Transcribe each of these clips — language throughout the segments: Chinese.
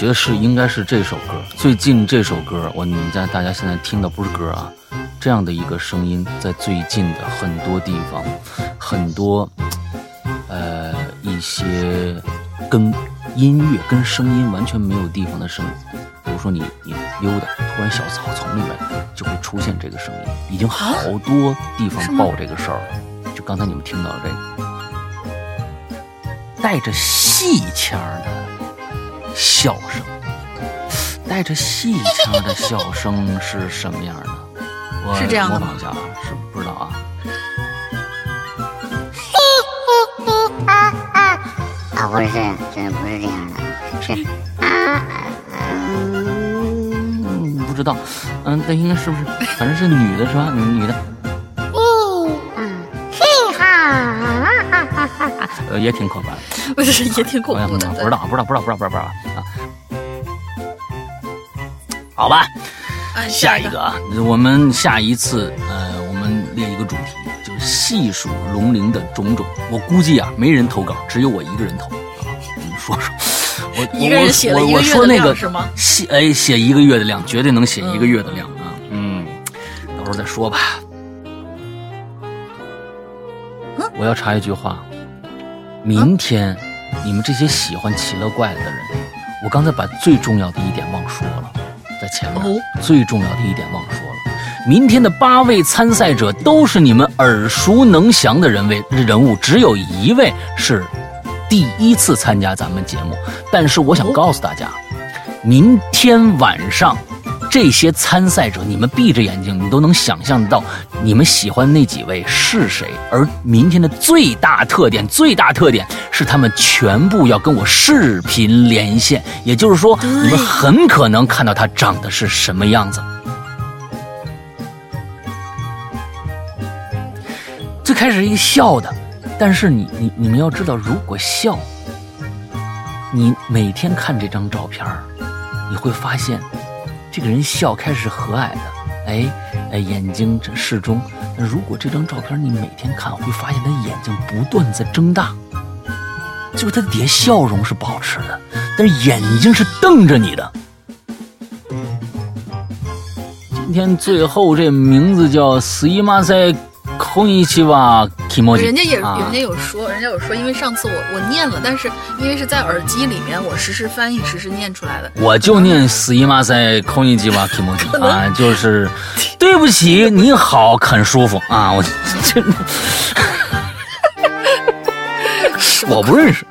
觉得是应该是这首歌。最近这首歌，我你们家大家现在听的不是歌啊，这样的一个声音，在最近的很多地方，很多呃一些跟音乐跟声音完全没有地方的声音，比如说你你溜达，突然小草丛里面就会出现这个声音，已经好多地方报这个事儿了。就刚才你们听到的这个，带着戏腔的笑声，带着戏腔的笑声是什么样的？我是这样的吗模仿一下啊，是不知道啊。啊，不是，这不是这样的，是啊，嗯，嗯，不知道，嗯，那应该是不是？反正是女的是吧？女女的，呃，也挺可怕的。不是也挺恐好像怖的。不知道，不知道，不知道，不知道，不知道，不知道啊。好吧，啊下一个啊，我们下一次，呃，我们列一个主题，就是细数龙鳞的种种。我估计啊，没人投稿，只有我一个人投啊。你们说说，我我一个人写了我我一个月的说那个量是吗写哎，写一个月的量，绝对能写一个月的量啊。嗯，到时候再说吧。我要插一句话，明天你们这些喜欢奇了怪了的人，我刚才把最重要的一点忘说了，在前面、哦最重要的一点忘说了。明天的八位参赛者都是你们耳熟能详的人位人物，只有一位是第一次参加咱们节目。但是我想告诉大家，明天晚上这些参赛者，你们闭着眼睛，你都能想象得到你们喜欢那几位是谁。而明天的最大特点，最大特点是他们全部要跟我视频连线，也就是说，你们很可能看到他长得是什么样子。最开始一个笑的，但是你你你们要知道，如果笑，你每天看这张照片你会发现，这个人笑开始和蔼的，哎哎，眼睛这适中。那如果这张照片你每天看，会发现他眼睛不断在睁大，就是他底下笑容是保持的，但是眼睛是瞪着你的。今天最后这名字叫死伊马塞空一期吧 k i m o j i 人家也啊、人家有说，人家有说，因为上次我我念了，但是因为是在耳机里面，我实时翻译、实时念出来的。我就念死姨妈塞空一期吧 k i m o j i 啊，就是对不起，你好，很舒服。啊，我真的。我不认识。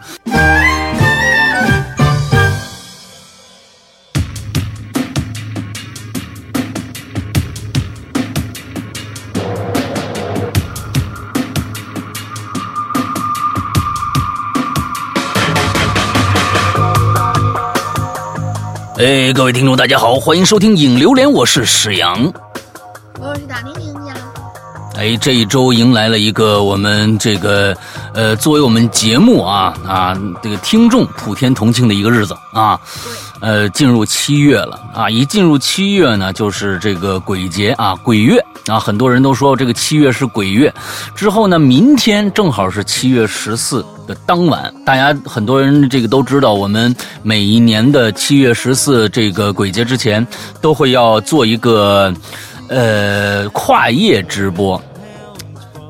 哎，各位听众，大家好，欢迎收听《影榴莲》，我是史阳。我是大玲玲，哎，这一周迎来了一个我们这个呃，作为我们节目啊啊这个听众普天同庆的一个日子啊，呃，进入七月了啊，一进入七月呢，就是这个鬼节啊，鬼月。啊，很多人都说这个七月是鬼月，之后呢，明天正好是七月十四的当晚，大家很多人这个都知道，我们每一年的七月十四这个鬼节之前，都会要做一个。呃，跨夜直播，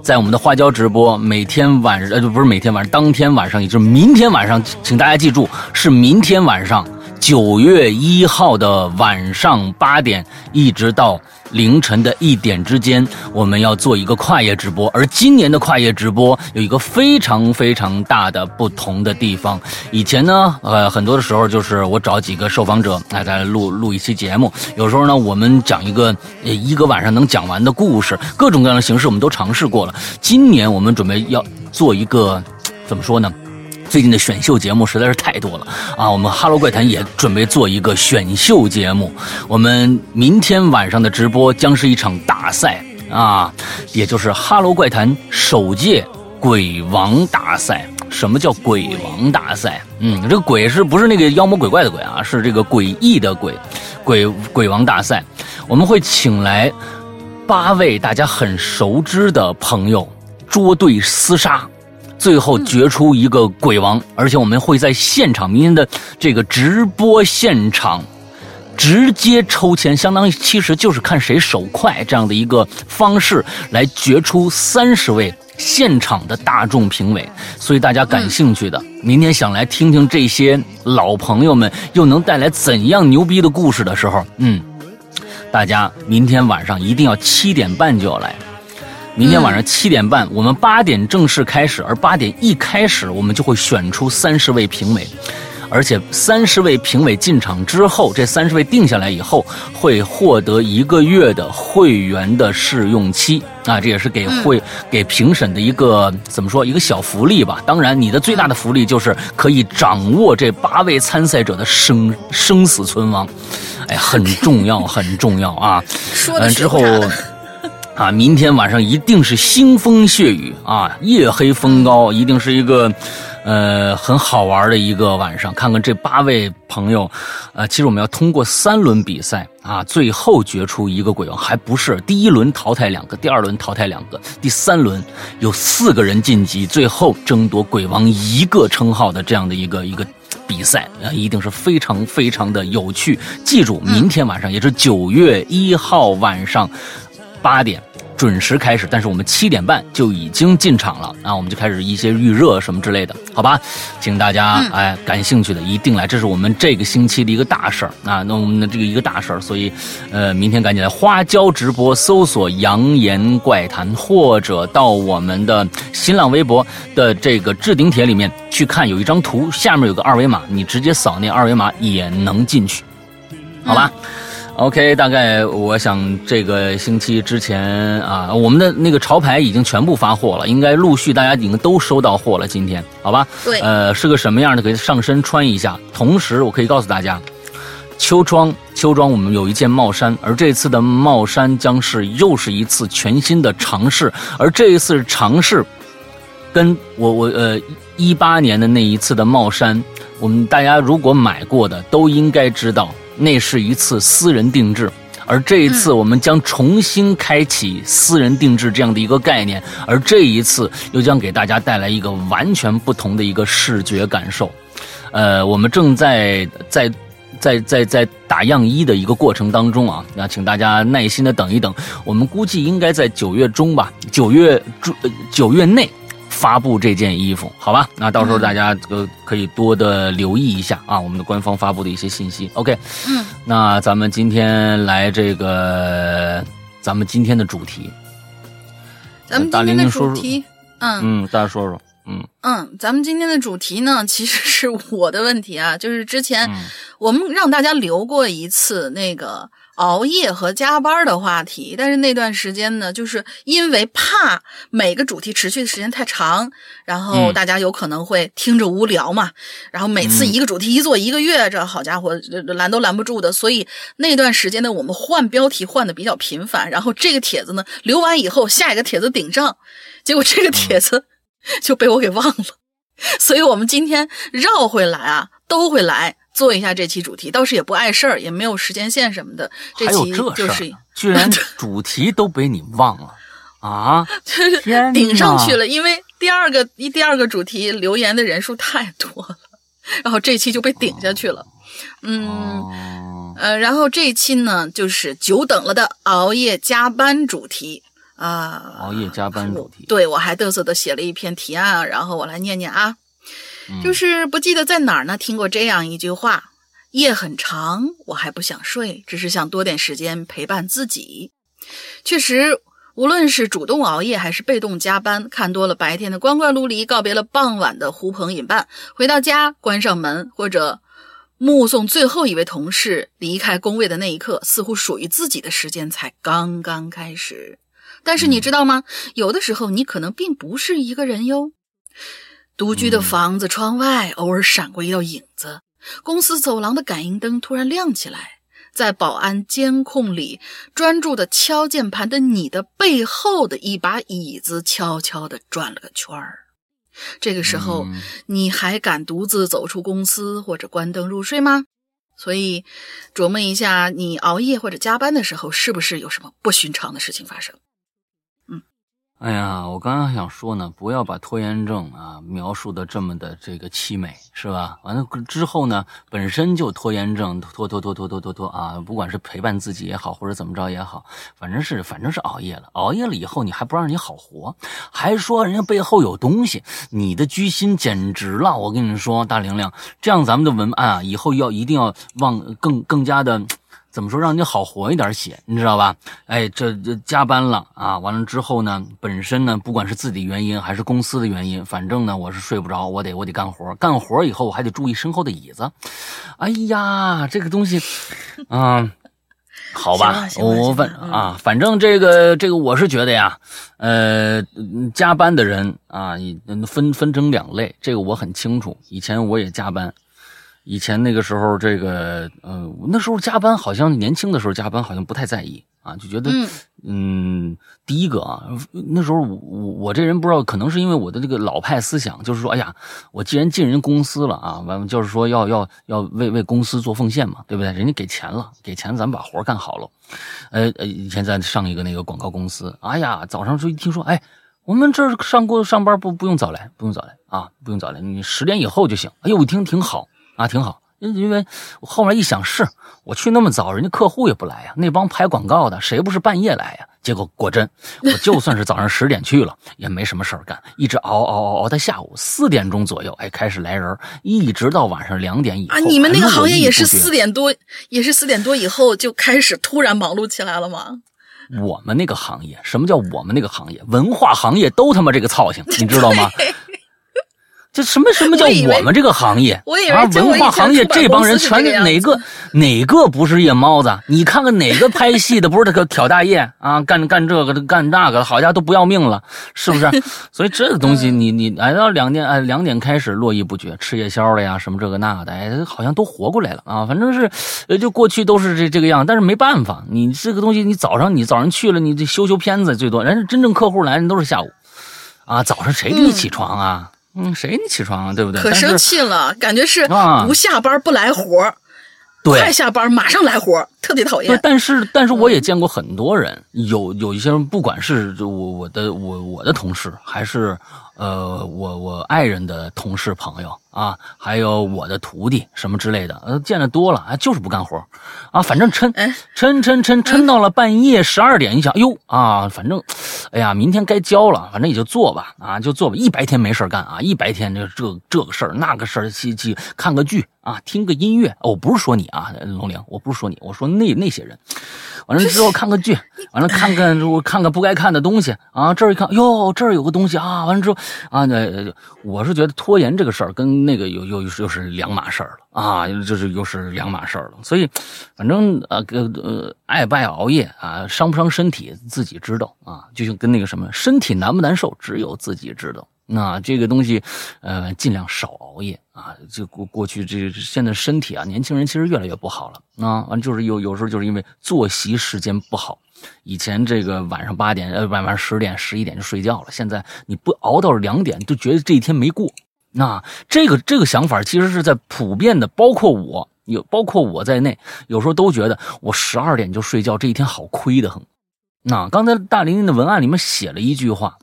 在我们的花椒直播，每天晚上呃不是每天晚上，当天晚上，也就是明天晚上，请大家记住，是明天晚上九月一号的晚上八点，一直到凌晨的一点之间，我们要做一个跨夜直播。而今年的跨夜直播有一个非常非常大的不同的地方。以前呢，呃，很多的时候就是我找几个受访者，来来录录一期节目。有时候呢，我们讲一个一个晚上能讲完的故事，各种各样的形式我们都尝试过了。今年我们准备要做一个，怎么说呢？最近的选秀节目实在是太多了啊！我们哈喽怪谈也准备做一个选秀节目。我们明天晚上的直播将是一场大赛啊，也就是哈喽怪谈首届鬼王大赛。什么叫鬼王大赛？嗯，这个鬼是不是那个妖魔鬼怪的鬼啊？是这个诡异的鬼，鬼鬼王大赛。我们会请来八位大家很熟知的朋友，捉对厮杀。最后决出一个鬼王，而且我们会在现场，明天的这个直播现场。直接抽签，相当于其实就是看谁手快这样的一个方式来决出三十位现场的大众评委。所以大家感兴趣的，明天想来听听这些老朋友们又能带来怎样牛逼的故事的时候，嗯，大家明天晚上一定要七点半就要来。明天晚上七点半，我们八点正式开始，而八点一开始，我们就会选出三十位评委。而且三十位评委进场之后，这三十位定下来以后，会获得一个月的会员的试用期啊，这也是给会给评审的一个怎么说一个小福利吧。当然，你的最大的福利就是可以掌握这八位参赛者的生生死存亡，哎，很重要，很重要啊。说的之后啊，明天晚上一定是腥风血雨啊，夜黑风高，一定是一个。呃，很好玩的一个晚上，看看这八位朋友，呃，其实我们要通过三轮比赛啊，最后决出一个鬼王，还不是第一轮淘汰两个，第二轮淘汰两个，第三轮有四个人晋级，最后争夺鬼王一个称号的这样的一个一个比赛啊，一定是非常非常的有趣。记住，明天晚上也是九月一号晚上八点。准时开始，但是我们七点半就已经进场了啊！我们就开始一些预热什么之类的，好吧？请大家哎感兴趣的一定来，这是我们这个星期的一个大事儿啊！那我们的这个一个大事儿，所以呃，明天赶紧来花椒直播搜索“扬言怪谈”，或者到我们的新浪微博的这个置顶帖里面去看，有一张图，下面有个二维码，你直接扫那二维码也能进去，好吧？OK，大概我想这个星期之前啊，我们的那个潮牌已经全部发货了，应该陆续大家已经都收到货了。今天，好吧？对，呃，是个什么样的？可以上身穿一下。同时，我可以告诉大家，秋装秋装我们有一件帽衫，而这次的帽衫将是又是一次全新的尝试。而这一次尝试，跟我我呃一八年的那一次的帽衫，我们大家如果买过的都应该知道。那是一次私人定制，而这一次我们将重新开启私人定制这样的一个概念，而这一次又将给大家带来一个完全不同的一个视觉感受。呃，我们正在在在在在打样衣的一个过程当中啊，那请大家耐心的等一等，我们估计应该在九月中吧，九月中九月内。发布这件衣服，好吧？那到时候大家呃可以多的留意一下啊，我们的官方发布的一些信息。OK，嗯，那咱们今天来这个咱们今天的主题，咱们今天的主题，嗯嗯，大家说说，嗯嗯，咱们今天的主题呢，其实是我的问题啊，就是之前我们让大家留过一次那个。熬夜和加班的话题，但是那段时间呢，就是因为怕每个主题持续的时间太长，然后大家有可能会听着无聊嘛。然后每次一个主题一做一个月，这好家伙拦都拦不住的。所以那段时间呢，我们换标题换的比较频繁。然后这个帖子呢留完以后，下一个帖子顶上，结果这个帖子 就被我给忘了。所以我们今天绕回来啊，都会来。做一下这期主题，倒是也不碍事儿，也没有时间线什么的。这期就是居然 主题都被你忘了啊！就是顶上去了，因为第二个一第二个主题留言的人数太多了，然后这期就被顶下去了。嗯呃，然后这一期呢，就是久等了的熬夜加班主题啊！熬夜加班主题，对我还嘚瑟的写了一篇提案，然后我来念念啊。就是不记得在哪儿呢？听过这样一句话：夜很长，我还不想睡，只是想多点时间陪伴自己。确实，无论是主动熬夜还是被动加班，看多了白天的光怪陆离，告别了傍晚的呼朋引伴，回到家关上门，或者目送最后一位同事离开工位的那一刻，似乎属于自己的时间才刚刚开始。但是你知道吗？有的时候，你可能并不是一个人哟。独居的房子窗外偶尔闪过一道影子，公司走廊的感应灯突然亮起来，在保安监控里专注的敲键盘的你的背后的一把椅子悄悄的转了个圈儿。这个时候，你还敢独自走出公司或者关灯入睡吗？所以，琢磨一下，你熬夜或者加班的时候，是不是有什么不寻常的事情发生？哎呀，我刚刚想说呢，不要把拖延症啊描述的这么的这个凄美，是吧？完了之后呢，本身就拖延症，拖拖拖拖拖拖拖啊，不管是陪伴自己也好，或者怎么着也好，反正是反正是熬夜了，熬夜了以后你还不让你好活，还说人家背后有东西，你的居心简直了！我跟你说，大玲玲，这样咱们的文案啊，以后要一定要往更更加的。怎么说让你好活一点写，你知道吧？哎，这这加班了啊！完了之后呢，本身呢，不管是自己原因还是公司的原因，反正呢，我是睡不着，我得我得干活，干活以后我还得注意身后的椅子。哎呀，这个东西，嗯，好吧，我反啊，反正这个这个我是觉得呀，呃，加班的人啊，分分成两类，这个我很清楚，以前我也加班。以前那个时候，这个呃，那时候加班好像年轻的时候加班好像不太在意啊，就觉得嗯，第一个啊，那时候我我这人不知道，可能是因为我的这个老派思想，就是说，哎呀，我既然进人公司了啊，完就是说要要要为为公司做奉献嘛，对不对？人家给钱了，给钱咱们把活干好了。呃呃，以前在上一个那个广告公司，哎呀，早上就一听说，哎，我们这上过上班不不用早来，不用早来啊，不用早来，你十点以后就行。哎呦，我一听挺好。啊，挺好，因因为我后面一想，是我去那么早，人家客户也不来呀，那帮拍广告的谁不是半夜来呀？结果果真，我就算是早上十点去了，也没什么事儿干，一直熬熬熬熬到下午四点钟左右，哎，开始来人，一直到晚上两点以后。啊，你们那个行业也是四点多，也是四点多以后就开始突然忙碌起来了吗？我们那个行业，什么叫我们那个行业？文化行业都他妈这个操性，你知道吗？这什么什么叫我们这个行业？我以为文化行业这帮人全哪个哪个不是夜猫子？你看看哪个拍戏的不是他个挑大夜啊？干干这个干那个，好家伙都不要命了，是不是？所以这个东西你你挨到两点哎两点开始络绎不绝吃夜宵的呀什么这个那的哎好像都活过来了啊！反正是呃就过去都是这这个样，但是没办法，你这个东西你早上你早上去了你这修修片子最多，人家真正客户来人都是下午啊，早上谁给你起床啊？嗯，谁你起床啊？对不对？可生气了，感觉是不下班不来活对，快下班马上来活特别讨厌。对，但是但是我也见过很多人，有有一些人，不管是我我的我我的同事，还是呃我我爱人的同事朋友。啊，还有我的徒弟什么之类的，呃，见的多了，啊，就是不干活，啊，反正抻，抻抻抻抻到了半夜十二点，你想，哟啊，反正，哎呀，明天该交了，反正也就做吧，啊，就做吧，一白天没事干啊，一白天这这这个事儿那个事儿，去去看个剧啊，听个音乐，我不是说你啊，龙玲，我不是说你，我说那那些人，完了之后看个剧，完了看看我看看不该看的东西啊，这儿一看，哟，这儿有个东西啊，完了之后啊，那我是觉得拖延这个事儿跟。那个又又又是两码事儿了啊，就是又是两码事儿了。所以，反正呃呃爱不爱熬夜啊，伤不伤身体自己知道啊。就像跟那个什么，身体难不难受，只有自己知道。那这个东西，呃，尽量少熬夜啊。就过过去这现在身体啊，年轻人其实越来越不好了啊。完就是有有时候就是因为作息时间不好，以前这个晚上八点呃晚上十点十一点就睡觉了，现在你不熬到两点，就觉得这一天没过。那这个这个想法其实是在普遍的，包括我有，包括我在内，有时候都觉得我十二点就睡觉，这一天好亏的很。那刚才大玲玲的文案里面写了一句话，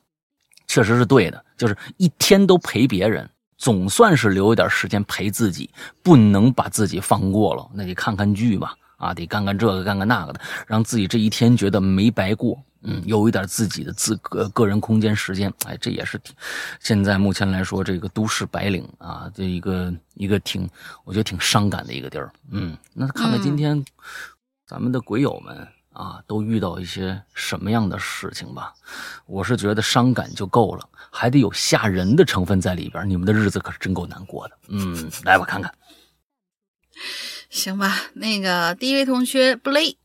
确实是对的，就是一天都陪别人，总算是留一点时间陪自己，不能把自己放过了，那得看看剧吧，啊，得干干这个干干那个的，让自己这一天觉得没白过。嗯，有一点自己的自个个人空间时间，哎，这也是挺现在目前来说，这个都市白领啊，这一个一个挺我觉得挺伤感的一个地儿。嗯，那看看今天咱们的鬼友们啊，都遇到一些什么样的事情吧。我是觉得伤感就够了，还得有吓人的成分在里边。你们的日子可是真够难过的。嗯，来吧，看看。行吧，那个第一位同学布雷。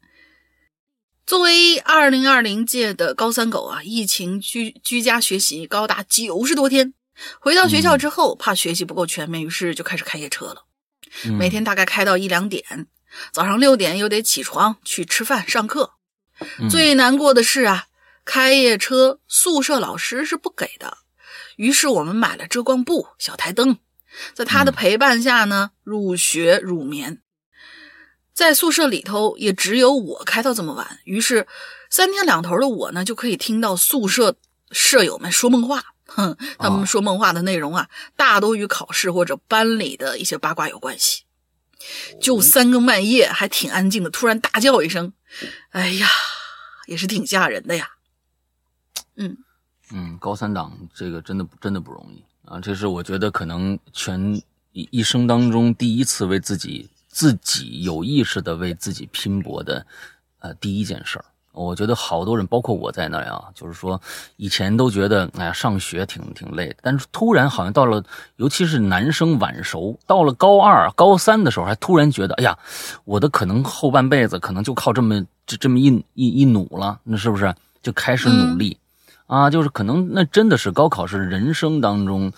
作为二零二零届的高三狗啊，疫情居居家学习高达九十多天，回到学校之后，怕学习不够全面，于是就开始开夜车了。每天大概开到一两点，早上六点又得起床去吃饭上课。最难过的是啊，开夜车宿舍老师是不给的，于是我们买了遮光布、小台灯，在他的陪伴下呢，入学入眠。在宿舍里头也只有我开到这么晚，于是三天两头的我呢就可以听到宿舍舍友们说梦话，哼，他们说梦话的内容啊，大多与考试或者班里的一些八卦有关系。就三更半夜还挺安静的，突然大叫一声，哎呀，也是挺吓人的呀。嗯嗯，高三党这个真的真的不容易啊！这是我觉得可能全一一生当中第一次为自己自己有意识的为自己拼搏的呃第一件事儿。我觉得好多人，包括我在内啊，就是说以前都觉得哎呀上学挺挺累的，但是突然好像到了，尤其是男生晚熟，到了高二、高三的时候，还突然觉得哎呀，我的可能后半辈子可能就靠这么这这么一一一努了，那是不是就开始努力？啊，就是可能那真的是高考是人生当中，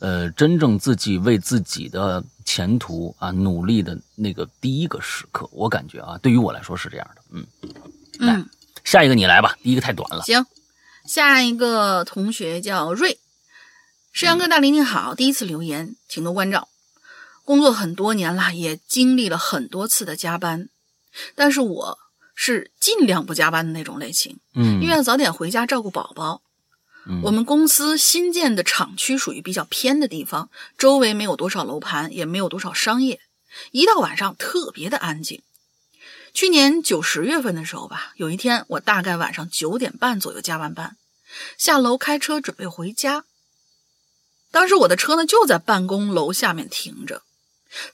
呃，真正自己为自己的前途啊努力的那个第一个时刻。我感觉啊，对于我来说是这样的。嗯，嗯，下一个你来吧，第一个太短了。行，下一个同学叫瑞，石阳哥大林你好，第一次留言，请多关照。工作很多年了，也经历了很多次的加班，但是我。是尽量不加班的那种类型，嗯，因为早点回家照顾宝宝。我们公司新建的厂区属于比较偏的地方，周围没有多少楼盘，也没有多少商业，一到晚上特别的安静。去年九十月份的时候吧，有一天我大概晚上九点半左右加完班，下楼开车准备回家。当时我的车呢就在办公楼下面停着，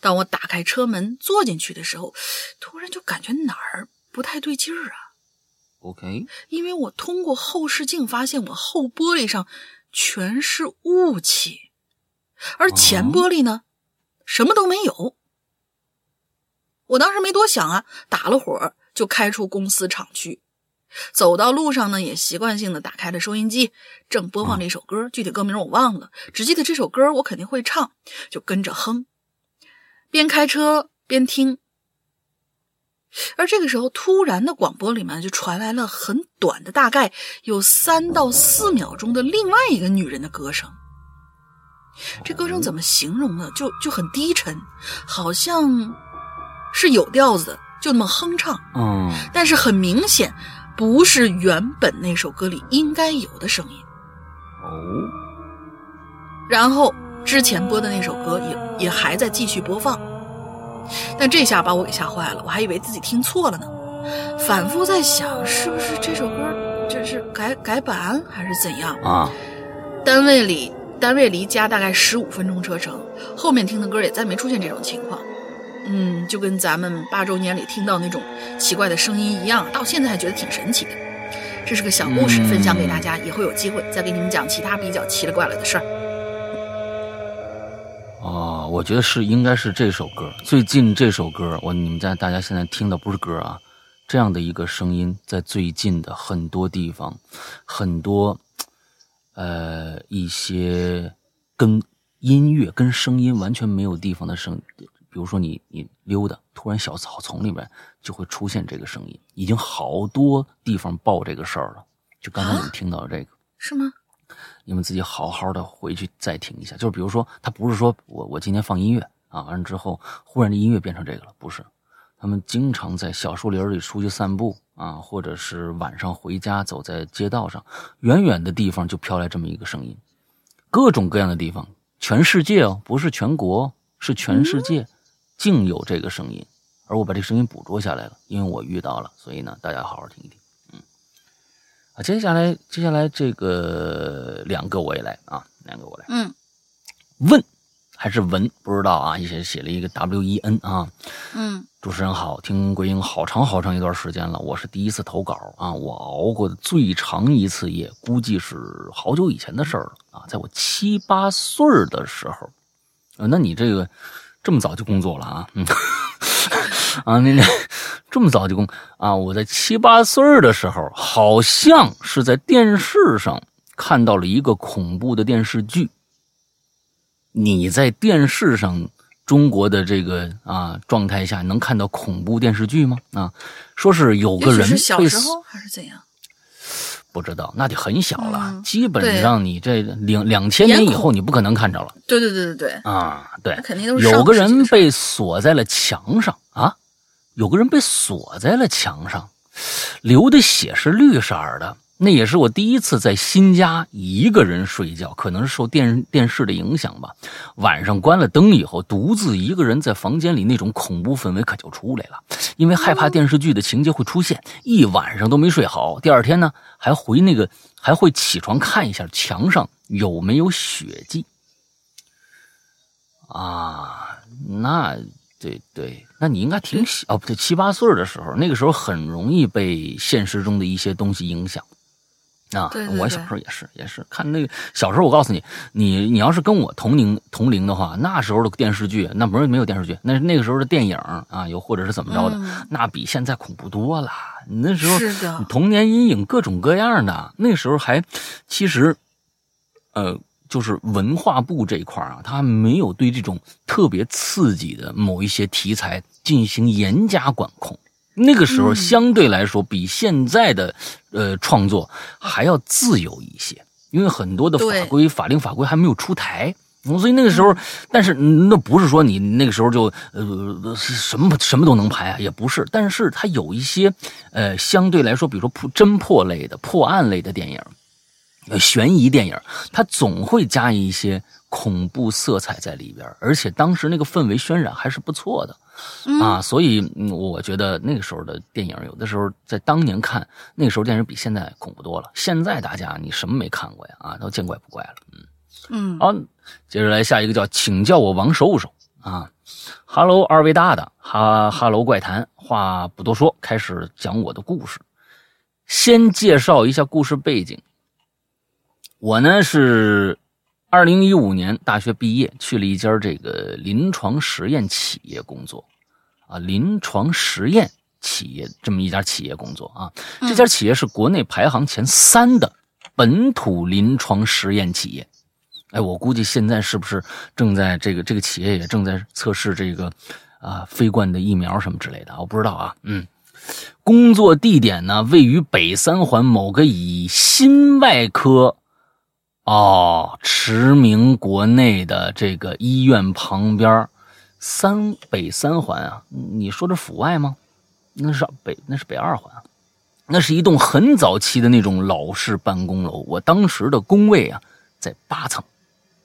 当我打开车门坐进去的时候，突然就感觉哪儿。不太对劲儿啊，OK，因为我通过后视镜发现我后玻璃上全是雾气，而前玻璃呢什么都没有。我当时没多想啊，打了火就开出公司厂区，走到路上呢也习惯性的打开了收音机，正播放着一首歌，具体歌名我忘了，只记得这首歌我肯定会唱，就跟着哼，边开车边听。而这个时候，突然的广播里面就传来了很短的，大概有三到四秒钟的另外一个女人的歌声。这歌声怎么形容呢？就就很低沉，好像是有调子的，就那么哼唱。嗯，但是很明显不是原本那首歌里应该有的声音。哦。然后之前播的那首歌也也还在继续播放。但这下把我给吓坏了，我还以为自己听错了呢，反复在想是不是这首歌这是改改版还是怎样啊？单位里单位离家大概十五分钟车程，后面听的歌也再没出现这种情况，嗯，就跟咱们八周年里听到那种奇怪的声音一样，到现在还觉得挺神奇的。这是个小故事，分享给大家，以后有机会再给你们讲其他比较奇了怪了的事儿。哦，我觉得是应该是这首歌。最近这首歌，我你们在大家现在听的不是歌啊，这样的一个声音，在最近的很多地方，很多，呃，一些跟音乐、跟声音完全没有地方的声，比如说你你溜达，突然小草丛里面就会出现这个声音，已经好多地方报这个事儿了。就刚才你们听到的这个，是吗？你们自己好好的回去再听一下，就是比如说，他不是说我我今天放音乐啊，完了之后忽然这音乐变成这个了，不是，他们经常在小树林里出去散步啊，或者是晚上回家走在街道上，远远的地方就飘来这么一个声音，各种各样的地方，全世界哦，不是全国，是全世界，竟有这个声音，而我把这声音捕捉下来了，因为我遇到了，所以呢，大家好好听一听。嗯，啊接下来，接下来这个两个我也来啊，两个我来。嗯，问还是文不知道啊，写写了一个 W E N 啊。嗯，主持人好，听鬼影好长好长一段时间了，我是第一次投稿啊。我熬过的最长一次夜，估计是好久以前的事儿了啊，在我七八岁的时候。呃，那你这个这么早就工作了啊？嗯，啊，那那。这么早就工啊！我在七八岁的时候，好像是在电视上看到了一个恐怖的电视剧。你在电视上中国的这个啊状态下，能看到恐怖电视剧吗？啊，说是有个人是小时候还是怎样？不知道，那就很小了。基本上你这两两千年以后，你不可能看着了。对对对对对啊，对，肯定都是有个人被锁在了墙上啊。有个人被锁在了墙上，流的血是绿色的，那也是我第一次在新家一个人睡觉，可能是受电电视的影响吧。晚上关了灯以后，独自一个人在房间里，那种恐怖氛围可就出来了。因为害怕电视剧的情节会出现，一晚上都没睡好。第二天呢，还回那个还会起床看一下墙上有没有血迹。啊，那对对，那你应该挺小哦，不对，七八岁的时候，那个时候很容易被现实中的一些东西影响。啊，对对对我小时候也是，也是看那个小时候。我告诉你，你你要是跟我同龄同龄的话，那时候的电视剧，那不是没有电视剧，那那个时候的电影啊，又或者是怎么着的，嗯那比现在恐怖多了。你那时候是的童年阴影各种各样的，那时候还其实，呃，就是文化部这一块啊，他没有对这种特别刺激的某一些题材进行严加管控。那个时候嗯相对来说比现在的呃创作还要自由一些，因为很多的法规法令法规还没有出台。嗯所以那个时候，但是嗯那不是说你那个时候就呃什么什么都能拍啊，也不是。但是它有一些呃相对来说，比如说破侦破类的、破案类的电影，呃悬疑电影，它总会加一些恐怖色彩在里边，而且当时那个氛围渲染还是不错的。嗯啊，所以嗯我觉得那个时候的电影，有的时候在当年看，那个时候电影比现在恐怖多了。现在大家你什么没看过呀？啊，都见怪不怪了。嗯，嗯，好，接着来下一个叫请叫我王收收啊。哈喽，二位大大，哈哈喽怪谈，话不多说，开始讲我的故事。先介绍一下故事背景。我呢是二零一五年大学毕业，去了一家这个临床实验企业工作，啊，临床实验企业这么一家企业工作啊。这家企业是国内排行前三的本土临床实验企业。哎，我估计现在是不是正在这个这个企业也正在测试这个啊飞冠的疫苗什么之类的，我不知道啊。嗯，工作地点呢位于北三环某个以心外科哦驰名国内的这个医院旁边，三北三环啊，你说这阜外吗？那是北那是北二环啊。那是一栋很早期的那种老式办公楼，我当时的工位啊在八层。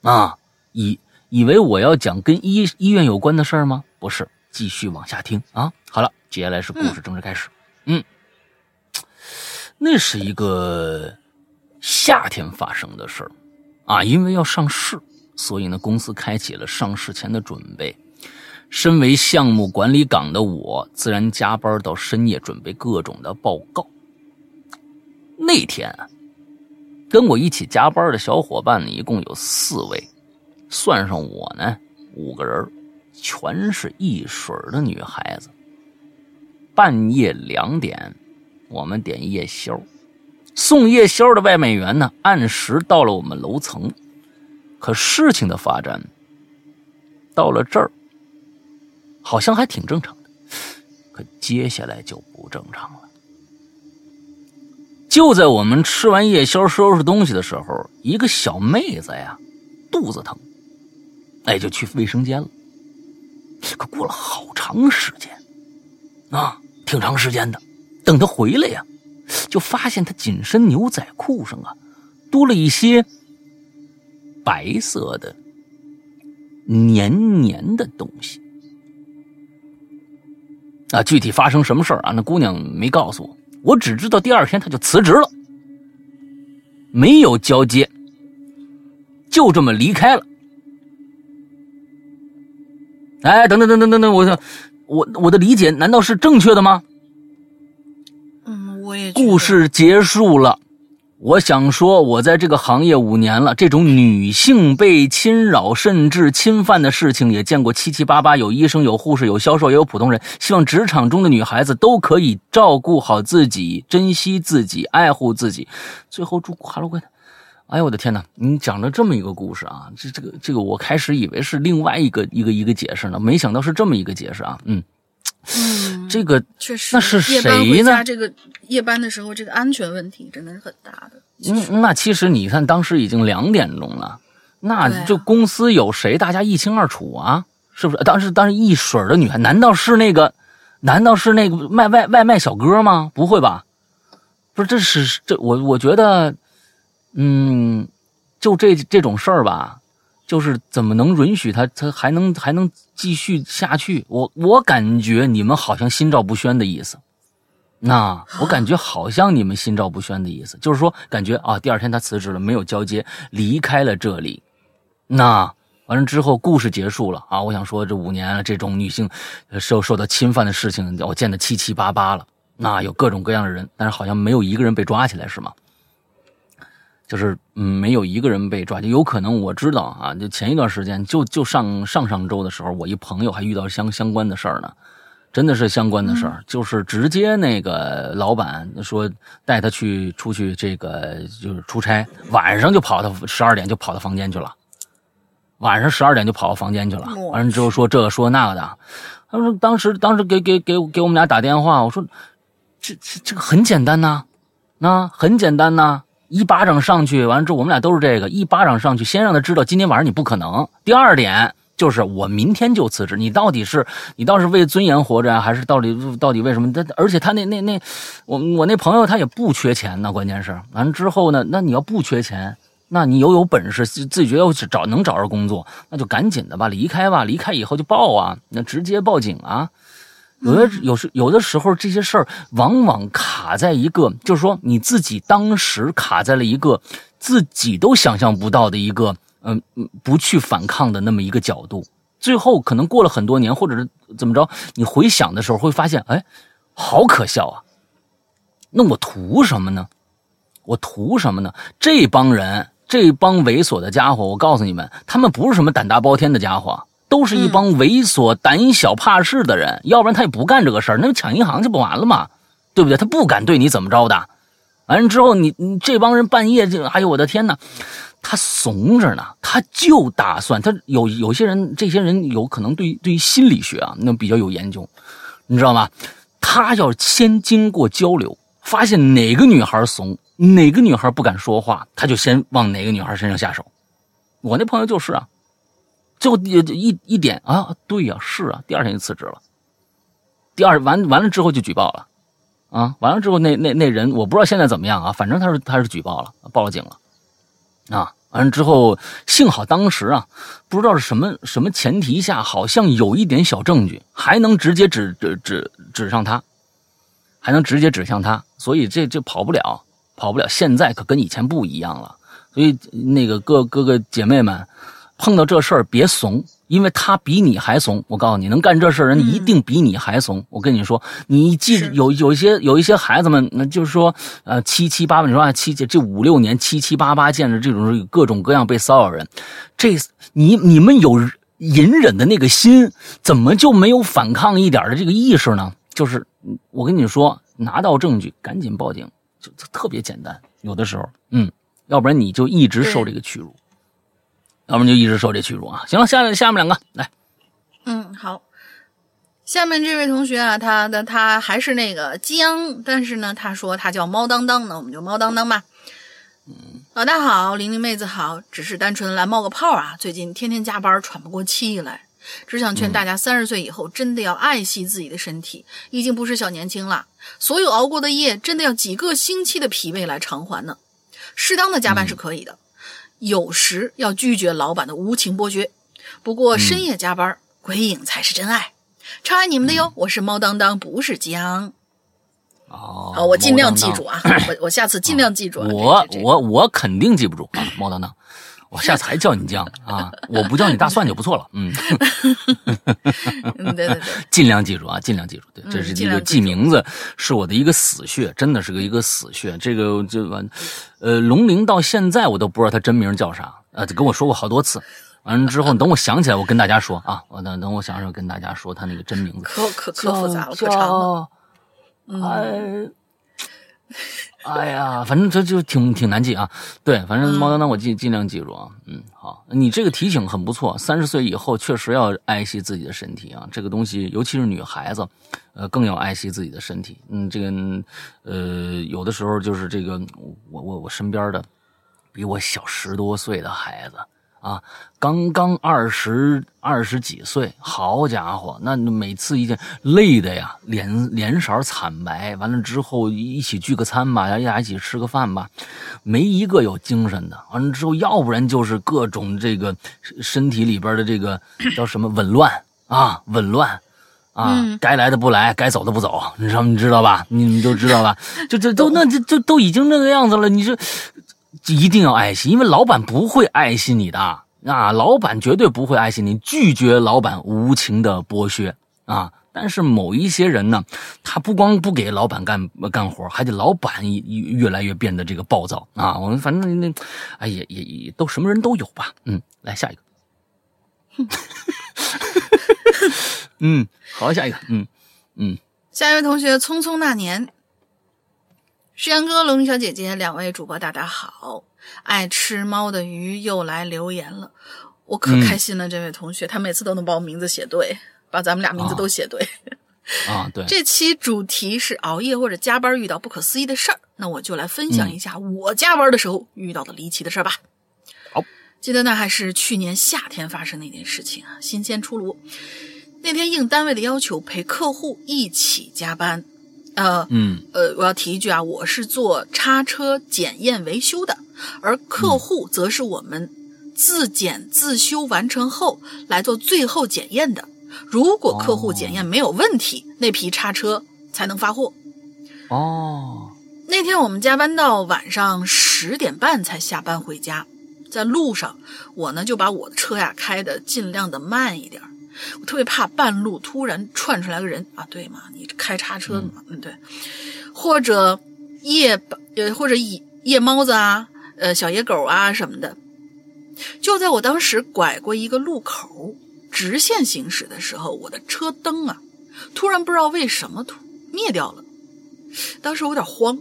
啊，以以为我要讲跟医医院有关的事儿吗？不是，继续往下听啊。好了，接下来是故事正式开始。嗯，那是一个夏天发生的事儿啊，因为要上市，所以呢，公司开启了上市前的准备。身为项目管理岗的我，自然加班到深夜，准备各种的报告。那天。跟我一起加班的小伙伴呢，一共有四位，算上我呢，五个人，全是一水的女孩子。半夜两点，我们点夜宵，送夜宵的外卖员呢，按时到了我们楼层。可事情的发展到了这儿，好像还挺正常的，可接下来就不正常了。就在我们吃完夜宵、收拾东西的时候，一个小妹子呀，肚子疼，哎，就去卫生间了。可过了好长时间，啊，挺长时间的。等她回来呀，就发现他紧身牛仔裤上啊，多了一些白色的黏黏的东西。啊，具体发生什么事儿啊？那姑娘没告诉我。我只知道第二天他就辞职了，没有交接，就这么离开了。哎，等等等等等等，我我我的理解难道是正确的吗？故事结束了。我想说，我在这个行业五年了，这种女性被侵扰甚至侵犯的事情也见过七七八八，有医生，有护士，有销售，也有普通人。希望职场中的女孩子都可以照顾好自己，珍惜自己，爱护自己。最后祝哈喽怪谈。哎呦我的天哪！你讲了这么一个故事啊，这这个这个，我开始以为是另外一个一个一个解释呢，没想到是这么一个解释啊。嗯，嗯，这个确实，那是谁呢这个夜班的时候，这个安全问题真的是很大的。嗯，那其实你看，当时已经两点钟了，那对啊这公司有谁，大家一清二楚啊，是不是？当时当时一水的女孩，难道是那个？难道是那个卖外外卖小哥吗？不会吧？不是，这是这我我觉得，嗯，就这这种事儿吧，就是怎么能允许他他还能还能继续下去？我我感觉你们好像心照不宣的意思。那我感觉好像你们心照不宣的意思，就是说感觉啊，第二天他辞职了，没有交接，离开了这里。那完了之后，故事结束了啊！我想说，这五年这种女性受受到侵犯的事情，我见的七七八八了。那有各种各样的人，但是好像没有一个人被抓起来，是吗？就是嗯，没有一个人被抓，就有可能我知道啊。就前一段时间，就就上上上周的时候，我一朋友还遇到相相关的事儿呢。真的是相关的事儿，就是直接那个老板说带他去出去，这个就是出差，晚上就跑到十二点就跑到房间去了，晚上十二点就跑到房间去了。完了之后说这个说那个的，他说当时当时给给给给我们俩打电话，我说这这这个很简单呐，那很简单呐，一巴掌上去，完了之后我们俩都是这个一巴掌上去，先让他知道今天晚上你不可能。第二点。就是我明天就辞职，你到底是你倒是为尊严活着啊，还是到底到底为什么？他而且他那那那，我我那朋友他也不缺钱呢，关键是完了之后呢，那你要不缺钱，那你有有本事自自己觉得找能找着工作，那就赶紧的吧，离开吧，离开以后就报啊，那直接报警啊。有的有时有的时候这些事儿往往卡在一个，就是说你自己当时卡在了一个自己都想象不到的一个。嗯嗯，不去反抗的那么一个角度，最后可能过了很多年，或者是怎么着，你回想的时候会发现，哎，好可笑啊！那我图什么呢？我图什么呢？这帮人，这帮猥琐的家伙，我告诉你们，他们不是什么胆大包天的家伙，都是一帮猥琐、胆小怕事的人。要不然他也不干这个事儿，那就抢银行去不完了吗？对不对？他不敢对你怎么着的。完了之后，你你这帮人半夜就，哎呦我的天哪！他怂着呢，他就打算他有有些人，这些人有可能对对于心理学啊，那比较有研究，你知道吗？他要先经过交流，发现哪个女孩怂，哪个女孩不敢说话，他就先往哪个女孩身上下手。我那朋友就是啊，最后一一一点啊，对呀，是啊，第二天就辞职了。第二完完了之后就举报了，啊，完了之后那那那人我不知道现在怎么样啊，反正他是他是举报了，报了警了。啊，完了之后，幸好当时啊，不知道是什么什么前提下，好像有一点小证据，还能直接指指指指上他，还能直接指向他，所以这这跑不了，跑不了。现在可跟以前不一样了，所以那个哥哥哥姐妹们，碰到这事儿别怂。因为他比你还怂，我告诉你，能干这事儿人一定比你还怂。我跟你说，你记有有一些有一些孩子们，那就是说，呃，七七八八，你说啊，七这五六年七七八八见着这种各种各样被骚扰人，这你你们有隐忍的那个心，怎么就没有反抗一点的这个意识呢？就是我跟你说，拿到证据赶紧报警，就特别简单。有的时候，嗯，要不然你就一直受这个屈辱。要不就一直受这屈辱啊！行了，下面下面两个来。嗯，好。下面这位同学啊，他的他还是那个江，但是呢，他说他叫猫当当，那我们就猫当当吧。嗯，老大好，玲玲妹子好，只是单纯来冒个泡啊。最近天天加班，喘不过气来，只想劝大家，三十岁以后真的要爱惜自己的身体，已经不是小年轻了。所有熬过的夜，真的要几个星期的疲惫来偿还呢。适当的加班是可以的。有时要拒绝老板的无情剥削，不过深夜加班，鬼影才是真爱。超爱你们的哟，我是猫当当，不是江。哦，我尽量记住啊，我我下次尽量记住。我我我肯定记不住啊，猫当当。我下次还叫你酱啊！我不叫你大蒜就不错了。嗯，对对对，尽量记住啊，尽量记住。对，这是一个记名字，是我的一个死穴，真的是个一个死穴。这个就完，呃，龙鳞到现在我都不知道他真名叫啥，呃，跟我说过好多次。完了之后，等我想起来，我跟大家说啊，我等等我想想跟大家说他那个真名字。可可可复杂了，可长了。哎。哎呀，反正这就挺挺难记啊。对，反正猫当当我尽尽量记住啊。嗯，好，你这个提醒很不错。三十岁以后确实要爱惜自己的身体啊，这个东西尤其是女孩子，呃，更要爱惜自己的身体。嗯，这个呃，有的时候就是这个，我我我身边的比我小十多岁的孩子啊，刚刚二十二十几岁，好家伙，那每次一见累的呀，脸脸色惨白。完了之后一起聚个餐吧，大家一起吃个饭吧，没一个有精神的。完了之后，要不然就是各种这个身体里边的这个叫什么紊乱啊，紊乱。啊，该来的不来，该走的不走，你知道你知道吧？你们都知道吧？就这都那这就都已经那个样子了，你这一定要爱惜，因为老板不会爱惜你的啊，老板绝对不会爱惜你，拒绝老板无情的剥削啊。但是某一些人呢，他不光不给老板干干活，还得老板越来越变得这个暴躁啊。我们反正那，哎也也也都什么人都有吧。嗯，来下一个。嗯，好，下一个，嗯嗯，下一位同学，匆匆那年，石阳哥、龙鳞小姐姐，两位主播，大家好，爱吃猫的鱼又来留言了，我可开心了，这位同学，他每次都能把我名字写对，把咱们俩名字都写对，啊，对，这期主题是熬夜或者加班遇到不可思议的事儿，那我就来分享一下我加班的时候遇到的离奇的事儿吧。好，记得那还是去年夏天发生的一件事情啊，新鲜出炉。那天应单位的要求陪客户一起加班，呃，嗯，呃，我要提一句啊，我是做叉车检验维修的，而客户则是我们自检自修完成后来做最后检验的。如果客户检验没有问题，那批叉车才能发货。哦，那天我们加班到晚上十点半才下班回家，在路上我呢就把我的车呀开的尽量的慢一点。我特别怕半路突然窜出来个人啊，对嘛？你开叉车的嘛，嗯，对，或者夜呃或者夜夜猫子啊，呃小野狗啊什么的。就在我当时拐过一个路口，直线行驶的时候，我的车灯啊，突然不知道为什么突灭掉了。当时我有点慌，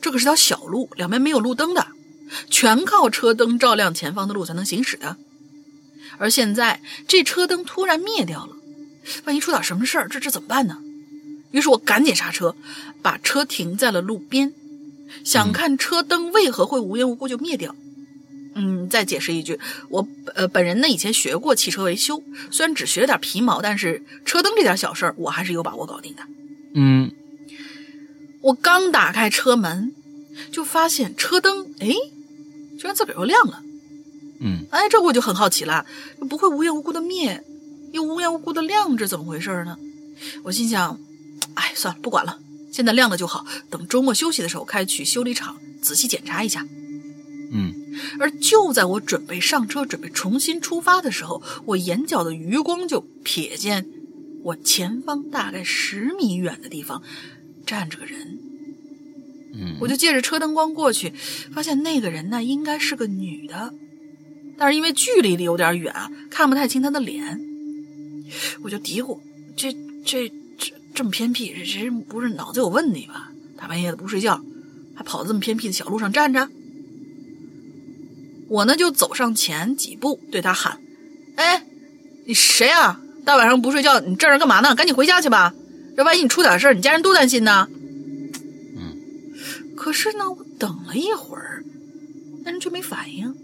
这可是条小路，两边没有路灯的，全靠车灯照亮前方的路才能行驶的。而现在这车灯突然灭掉了，万一出点什么事儿，这这怎么办呢？于是我赶紧刹车，把车停在了路边，想看车灯为何会无缘无故就灭掉。嗯，再解释一句，我呃本人呢以前学过汽车维修，虽然只学了点皮毛，但是车灯这点小事儿我还是有把握搞定的。嗯，我刚打开车门，就发现车灯哎，居然自个儿又亮了。嗯，哎，这我就很好奇了，不会无缘无故的灭，又无缘无故的亮，这怎么回事呢？我心想，哎，算了，不管了，现在亮了就好，等周末休息的时候开去修理厂仔细检查一下。嗯，而就在我准备上车，准备重新出发的时候，我眼角的余光就瞥见我前方大概十米远的地方站着个人。嗯，我就借着车灯光过去，发现那个人呢应该是个女的。但是因为距离离有点远，看不太清他的脸，我就嘀咕：这这这这么偏僻，这这不是脑子有问题吧？大半夜的不睡觉，还跑这么偏僻的小路上站着。我呢就走上前几步，对他喊：“哎，你谁啊？大晚上不睡觉，你站这干嘛呢？赶紧回家去吧！这万一你出点事儿，你家人多担心呢。”嗯。可是呢，我等了一会儿，那人却没反应。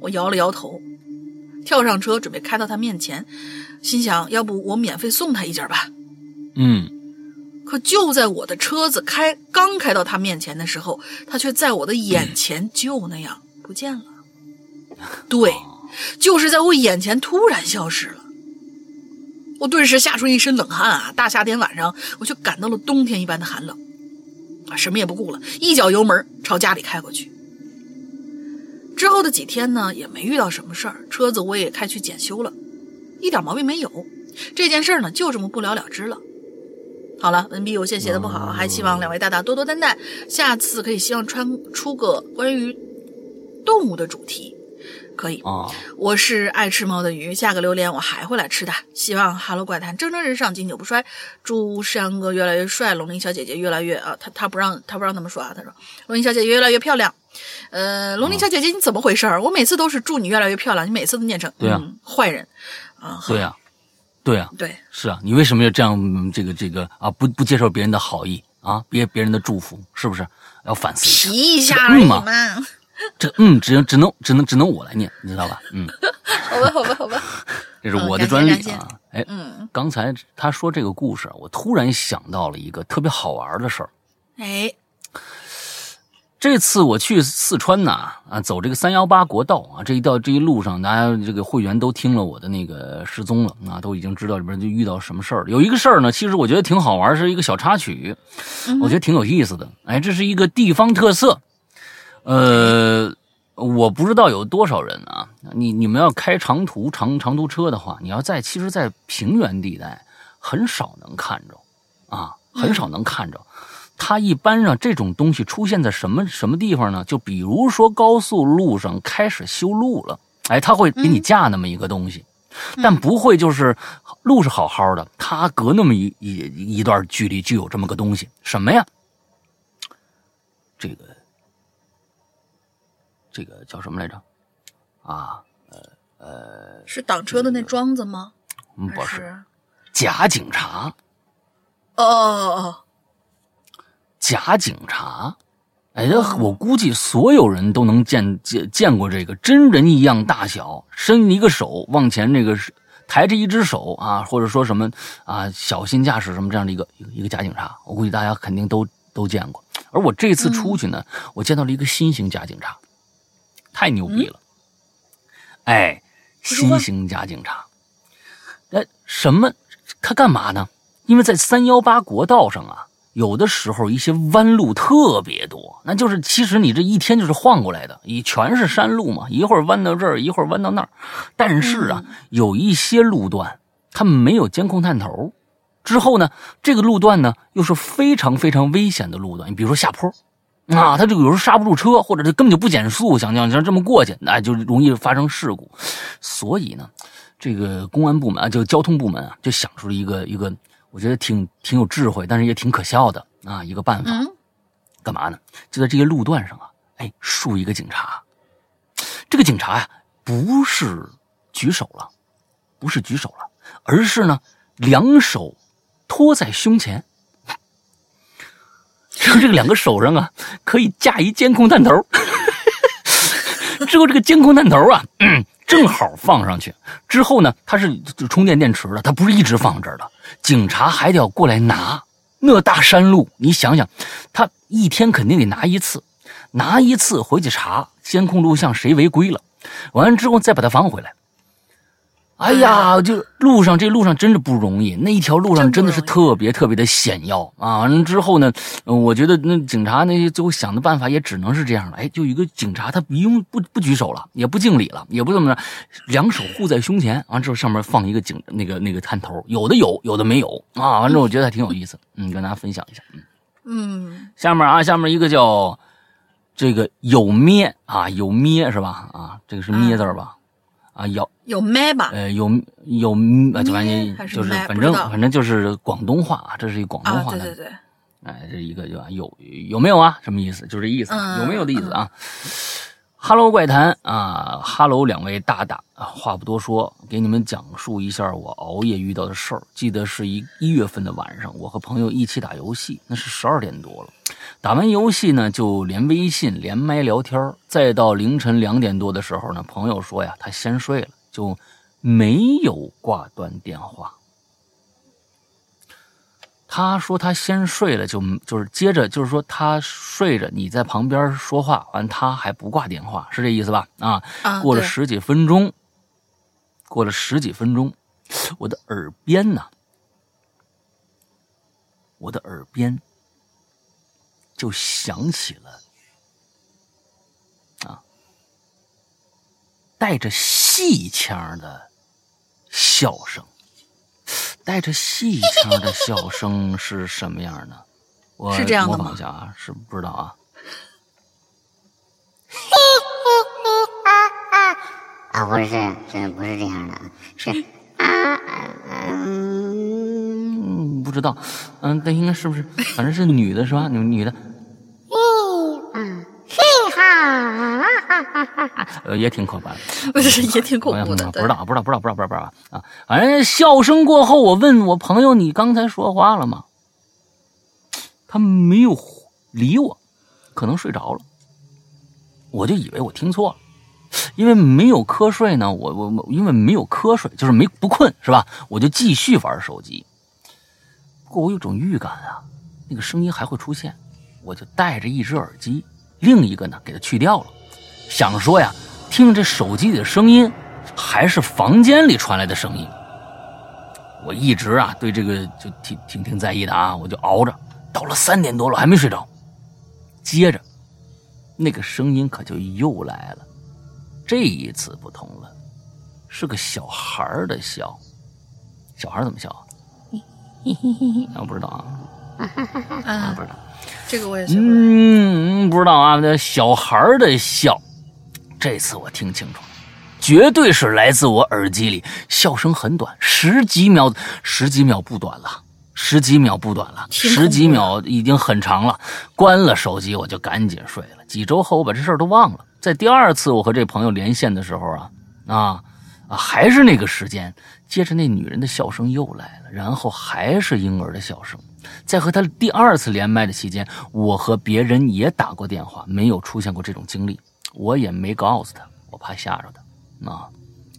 我摇了摇头，跳上车，准备开到他面前，心想：要不我免费送他一截吧。嗯。可就在我的车子开刚开到他面前的时候，他却在我的眼 前就那样不见了。对，就是在我眼前突然消失了。我顿时吓出一身冷汗啊！大夏天晚上，我却感到了冬天一般的寒冷。啊，什么也不顾了，一脚油门朝家里开过去。之后的几天呢，也没遇到什么事儿，车子我也开去检修了，一点毛病没有。这件事儿呢，就这么不了了之了。好了，文笔有限，写的不好，还希望两位大大多多担待。下次可以希望穿出个关于动物的主题，可以啊。我是爱吃猫的鱼，下个榴莲我还会来吃的。希望哈喽怪谈蒸蒸日上，经久不衰。祝山哥越来越帅，龙鳞小姐姐越来越啊，他他不让他不让那么说啊，他说龙鳞小姐姐越来越漂亮。呃，龙鳞小姐姐，你怎么回事儿？我每次都是祝你越来越漂亮，你每次都念成对啊，坏人啊，对呀，对呀，对，是啊，你为什么要这样？这个这个啊，不不接受别人的好意啊，别别人的祝福，是不是？要反思提一下而已嘛。这嗯，只只能只能只能我来念，你知道吧？嗯，好吧，好吧，好吧。这是我的专利啊。哎，嗯，刚才他说这个故事，我突然想到了一个特别好玩的事儿。哎，这次我去四川呐，啊，走这个三幺八国道啊，这一道这一路上，大家这个会员都听了我的那个失踪了啊，都已经知道里边就遇到什么事儿了。有一个事儿呢，其实我觉得挺好玩，是一个小插曲，我觉得挺有意思的。哎，这是一个地方特色，呃，我不知道有多少人啊，你你们要开长途长长途车的话，你要在其实，在平原地带很少能看着啊，很少能看着。它一般上这种东西出现在什么什么地方呢？就比如说高速路上开始修路了，哎，它会给你架那么一个东西，但不会就是路是好好的，它隔那么一一一段距离就有这么个东西，什么呀？这个这个叫什么来着？啊，呃是挡车的那桩子吗？嗯，不是？假警察，哦哦哦，假警察。哎，我估计所有人都能见见见过这个真人一样大小，伸一个手往前，这个是抬着一只手啊，或者说什么啊，小心驾驶什么这样的一个一个一个假警察，我估计大家肯定都都见过。而我这次出去呢，我见到了一个新型假警察，太牛逼了！哎，新型假警察，哎，什么？他干嘛呢？因为在三幺八国道上啊，有的时候一些弯路特别多，那就是其实你这一天就是晃过来的，你全是山路嘛，一会儿弯到这儿，一会儿弯到那儿。但是啊，有一些路段它没有监控探头，之后呢，这个路段呢又是非常非常危险的路段，你比如说下坡。啊，他就有时候刹不住车，或者他根本就不减速，想想想这么过去，那就容易发生事故。所以呢，这个公安部门啊，就交通部门啊，就想出了一个一个，我觉得挺挺有智慧，但是也挺可笑的啊一个办法。嗯干嘛呢？就在这些路段上啊，哎，竖一个警察。这个警察呀、不是举手了，不是举手了，而是呢，两手托在胸前。之 后这个两个手上啊，可以架一监控探头。之后这个监控探头啊，嗯正好放上去。之后呢，它是充电电池的，它不是一直放这儿的。警察还得要过来拿。那大山路，你想想，他一天肯定得拿一次，拿一次回去查监控录像谁违规了，完了之后再把它放回来。哎呀，就路上这路上真是不容易，那一条路上真的是特别特别的险要啊！完了之后呢，呃我觉得那警察那些最后想的办法也只能是这样了。哎，就有一个警察他不用不不举手了，也不敬礼了，也不怎么着，两手护在胸前，完之后上面放一个警那个那个探头，有的有，有的没有啊。完之后我觉得还挺有意思，嗯，跟大家分享一下。嗯，嗯，下面啊，下面一个叫这个有咩啊，有咩是吧？啊，这个是咩字儿吧？啊，有有麦吧？呃，有有啊，就反咩正就是反正反正就是广东话啊，这是一个广东啊，话的，对对对，哎，这一个就有有没有啊？什么意思？就这意思，嗯有没有的意思啊哈喽怪谈啊哈喽两位大大啊，话不多说，给你们讲述一下我熬夜遇到的事儿。记得是一一月份的晚上，我和朋友一起打游戏，那是十二点多了。打完游戏呢，就连微信连麦聊天再到凌晨两点多的时候呢，朋友说呀，他先睡了，就没有挂断电话。他说他先睡了就，就是接着就是说他睡着，你在旁边说话，完他还不挂电话，是这意思吧？啊，啊，过了十几分钟，过了十几分钟，我的耳边呢，我的耳边就响起了啊，带着戏腔的笑声。带着戏腔的笑声是什么样的？我是这样的模仿吗一下啊，是不知道啊。啊，不是，这不是这样的，是啊，嗯，嗯，不知道，嗯，那应该是不是？反正是女的是吧？女女的，呃，也挺可怕的。不 是也挺恐怖的，不知道，不知道，不知道，不知道，不知道，不知道啊！反正笑声过后，我问我朋友：“你刚才说话了吗？”他没有理我，可能睡着了。我就以为我听错了，因为没有瞌睡呢，我我我因为没有瞌睡，就是没不困是吧？我就继续玩手机。不过我有种预感啊，那个声音还会出现，我就戴着一只耳机，另一个呢给它去掉了，想说呀，听这手机里的声音，还是房间里传来的声音。我一直啊对这个就挺挺挺在意的啊，我就熬着，到了三点多了还没睡着，接着那个声音可就又来了，这一次不同了，是个小孩儿的笑，小孩儿怎么笑啊？我不知道啊，啊不，知道。这个我也。嗯，不知道啊，那小孩的笑，这次我听清楚了，绝对是来自我耳机里，笑声很短，十几秒，十几秒不短了，十几秒不短了，十几秒已经很长了。关了手机，我就赶紧睡了。几周后，我把这事儿都忘了。在第二次我和这朋友连线的时候啊，啊啊，还是那个时间，接着那女人的笑声又来了，然后还是婴儿的笑声。在和他第二次连麦的期间，我和别人也打过电话，没有出现过这种经历，我也没告诉他，我怕吓着他。那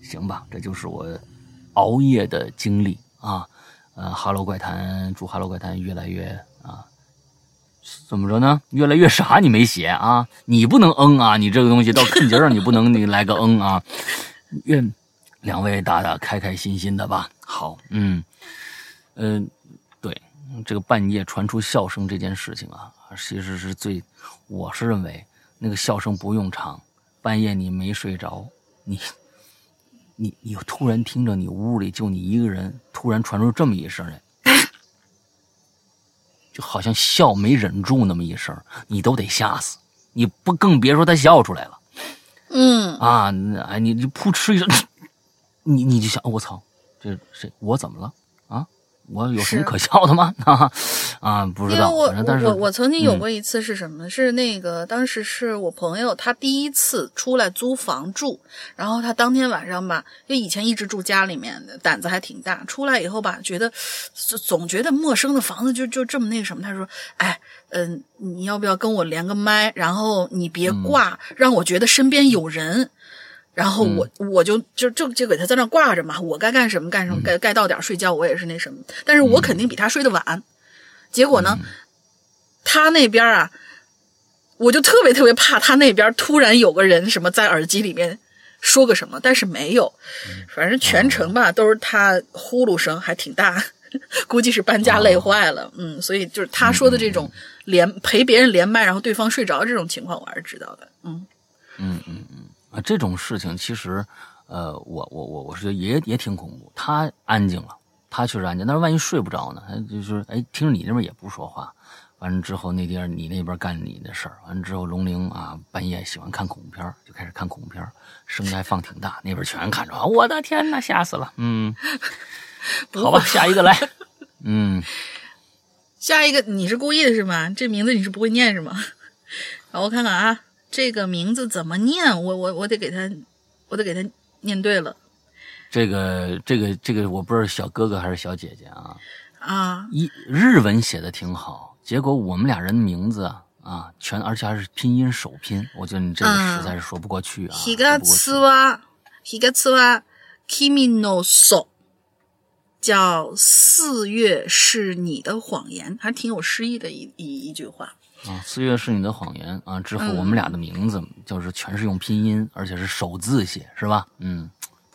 行吧，这就是我熬夜的经历啊。呃，哈喽怪谈，祝哈喽怪谈越来越啊，怎么着呢？越来越傻，你没写啊？你不能嗯啊，你这个东西到坑节上你不能你来个嗯啊。愿两位打打开开心心的吧。好，嗯嗯、这个半夜传出笑声这件事情啊，其实是最，我是认为那个笑声不用长，半夜你没睡着，你你你突然听着你屋里就你一个人，突然传出这么一声来，就好像笑没忍住那么一声，你都得吓死，你不更别说他笑出来了。嗯，啊，那哎，你就扑哧一声，你你就想，我操，这谁我怎么了啊？我有什么可笑的吗？啊啊，不知道，因为我但是我我曾经有嗯过一次是什么呢？是那个当时是我朋友他第一次出来租房住，然后他当天晚上吧，就以前一直住家里面的，胆子还挺大。出来以后吧，觉得总总觉得陌生的房子就就这么那个什么。他说：“哎，嗯、你要不要跟我连个麦？然后你别嗯挂，让我觉得身边有人。”然后我、我就就就就给他在那挂着嘛，我该干什么干什么，该该到点睡觉，我也是那什么。但是我肯定比他睡得晚。结果呢，他那边啊，我就特别特别怕他那边突然有个人什么在耳机里面说个什么，但是没有，反正全程吧都是他呼噜声还挺大，估计是搬家累坏了，嗯，所以就是他说的这种连陪别人连麦，然后对方睡着这种情况，我还是知道的，嗯，嗯嗯嗯啊，这种事情其实，呃，我我我我是觉得也也挺恐怖。他安静了，他确实安静，但是万一睡不着呢？他就是哎，听着你那边也不说话，完了之后那边你那边干你的事儿，完了之后龙玲啊半夜喜欢看恐怖片儿，就开始看恐怖片儿，声音还放挺大，那边全看着，啊我的天呐，吓死了，嗯，好吧，下一个来，嗯，下一个你是故意的是吗？这名字你是不会念是吗？好，我看看啊，这个名字怎么念？我我我得给他，我得给他念对了这个这个这个我不知道是小哥哥还是小姐姐啊，啊。一日文写的挺好，结果我们俩人的名字啊啊全而且还是拼音首拼，我觉得你这个嗯实在是说不过去啊。ヒガ说不过去ツはヒガツは君のそ，叫四月是你的谎言，还挺有诗意的一一一句话。 啊，四月是你的谎言啊，之后嗯我们俩的名字就是全是用拼音，而且是首字写，是吧？嗯，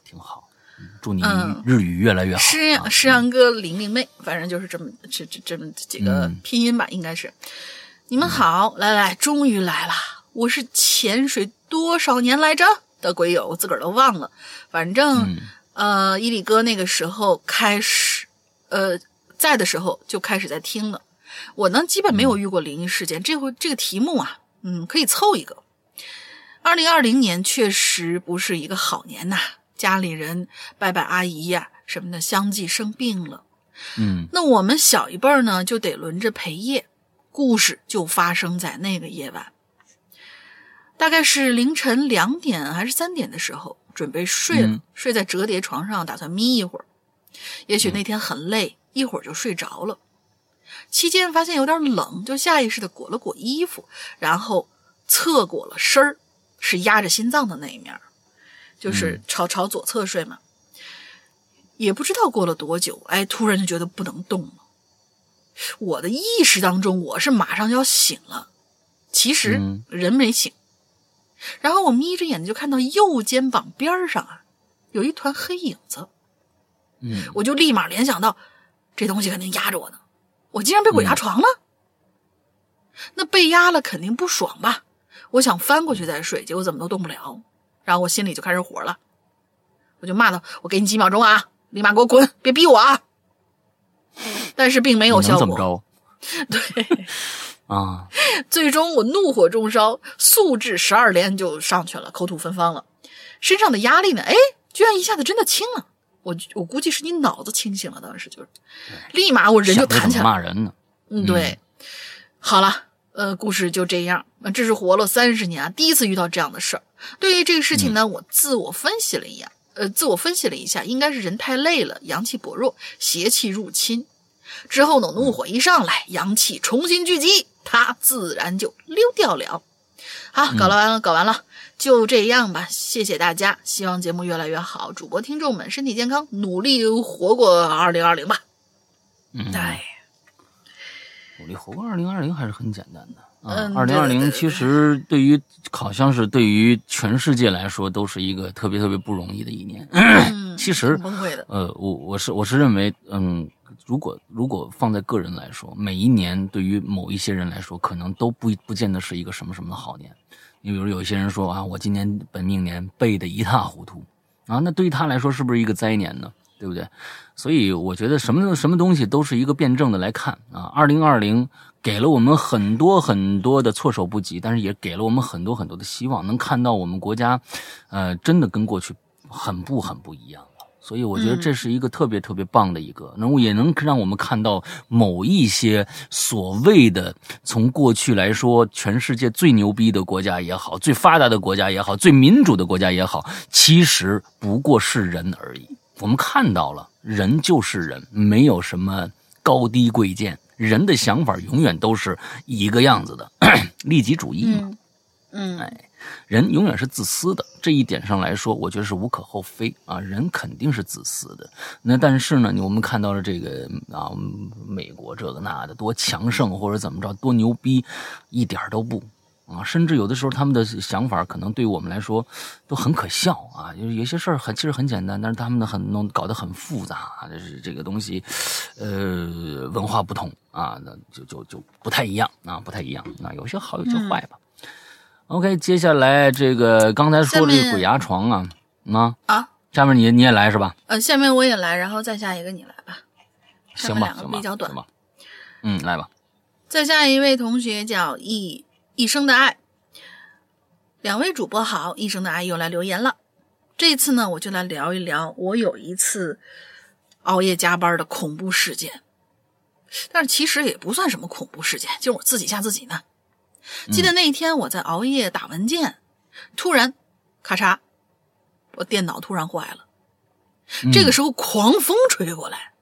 挺好。嗯祝你嗯日语越来越好。诗啊诗阳哥、玲玲妹，反正就是这么这这这么几个嗯拼音吧，应该是。你们好，来来，终于来了！我是潜水多少年来着的鬼友，我自个儿都忘了。反正、嗯呃，伊里哥那个时候开始，呃，在的时候就开始在听了。我呢，基本没有遇过灵异事件，这回这个题目啊，嗯，可以凑一个。二零二零年确实不是一个好年呐，家里人、伯伯阿姨呀、什么的相继生病了。嗯那我们小一辈儿呢，就得轮着陪夜。故事就发生在那个夜晚，大概是凌晨两点还是三点的时候，准备睡了，嗯睡在折叠床上，打算眯一会儿。也许那天很累，一会儿就睡着了。期间发现有点冷，就下意识的裹了裹衣服，然后侧裹了身儿，是压着心脏的那一面，就是朝朝左侧睡嘛。也不知道过了多久，哎，突然就觉得不能动了。我的意识当中，我是马上就要醒了，其实嗯人没醒。然后我眯着眼睛就看到右肩膀边上啊有一团黑影子，嗯我就立马联想到这东西肯定压着我呢，我竟然被鬼压床了。那被压了肯定不爽吧？我想翻过去再睡，结果怎么都动不了，然后我心里就开始火了，我就骂他：“我给你几秒钟啊，立马给我滚，别逼我啊！”但是并没有效果。能怎么着？对，啊，最终我怒火中烧，素质十二连就上去了，口吐芬芳了，身上的压力呢，哎，居然一下子真的轻了。我我估计是你脑子清醒了，当时就是，立马我人就弹起来了。骂人呢？嗯，对，好了，呃，故事就这样。呃这是活了三十年啊，第一次遇到这样的事儿。对于这个事情呢，我自我分析了一下，呃，自我分析了一下，应该是人太累了，阳气薄弱，邪气入侵。之后呢，怒火一上来，阳气重新聚集，它自然就溜掉了。好，搞了完了，搞完了，就这样吧。谢谢大家，希望节目越来越好，主播听众们身体健康，努力活过二零二零吧。嗯，哎，努力活过二零二零还是很简单的啊嗯。二零二零其实对于好像是对于全世界来说都是一个特别特别不容易的一年。嗯，其实崩溃的。呃，我我是我是认为，嗯，如果如果放在个人来说，每一年对于某一些人来说，可能都不不见得是一个什么什么的好年。你比如有些人说啊，我今年本命年背得一塌糊涂啊，那对于他来说是不是一个灾年呢？对不对？所以我觉得什么什么东西都是一个辩证的来看啊。二零二零给了我们很多很多的措手不及，但是也给了我们很多很多的希望，能看到我们国家，呃，真的跟过去很不很不一样。所以我觉得这是一个特别特别棒的一个，能、也能让我们看到某一些所谓的从过去来说，全世界最牛逼的国家也好，最发达的国家也好，最民主的国家也好，其实不过是人而已。我们看到了，人就是人，没有什么高低贵贱，人的想法永远都是一个样子的，利己主义嘛。嗯嗯，哎，人永远是自私的，这一点上来说，我觉得是无可厚非啊。人肯定是自私的。那但是呢，我们看到了这个啊，美国这个那的多强盛或者怎么着多牛逼，一点儿都不啊。甚至有的时候他们的想法可能对我们来说都很可笑啊。就是有些事儿很其实很简单，但是他们的很弄搞得很复杂，就是这个东西，呃，文化不同啊，那就就就不太一样啊，不太一样。啊有些好，有些坏吧。OK，接下来这个刚才说这个鬼压床啊，啊，啊，下面你你也来是吧？呃，下面我也来，然后再下一个你来吧。行吧，两个行吧，比较短嗯，来吧，再下一位同学叫一一生的爱，两位主播好，一生的爱又来留言了。这次呢，我就来聊一聊我有一次熬夜加班的恐怖事件，但是其实也不算什么恐怖事件，就是我自己吓自己呢。记得那一天我在熬夜打文件，突然咔嚓，我电脑突然坏了。这个时候狂风吹过来，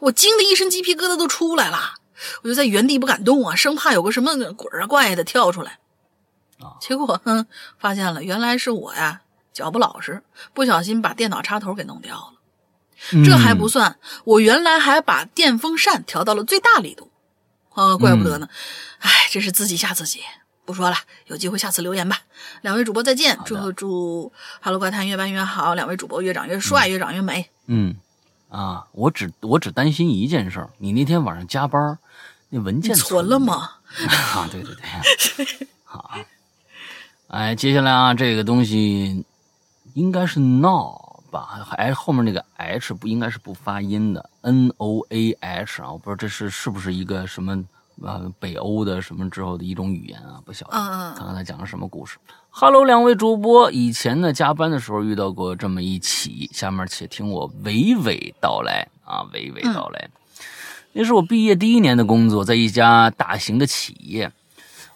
我惊得一身鸡皮疙瘩都出来了，我就在原地不敢动啊，生怕有个什么鬼啊怪的跳出来。啊 结果哼，发现了，原来是我呀，脚不老实，不小心把电脑插头给弄掉了。嗯这还不算，我原来还把电风扇调到了最大力度，啊，怪不得呢。哎、真是自己吓自己。不说了，有机会下次留言吧。两位主播再见，的祝祝哈喽怪谈越办越好，两位主播越长越帅，越长越美。嗯啊，我只我只担心一件事儿，你那天晚上加班，那文你件存了吗？啊，对对对，好，哎，接下来啊，这个东西应该是 no 吧，还后面那个 h 不应该是不发音的，n o a h 啊，我不知道这是是不是一个什么呃北欧的什么之后的一种语言啊，不晓得，嗯嗯看看他讲的什么故事。Hello，两位主播，以前呢加班的时候遇到过这么一起，下面且听我娓娓道来啊，娓娓道来。那是我毕业第一年的工作，在一家大型的企业。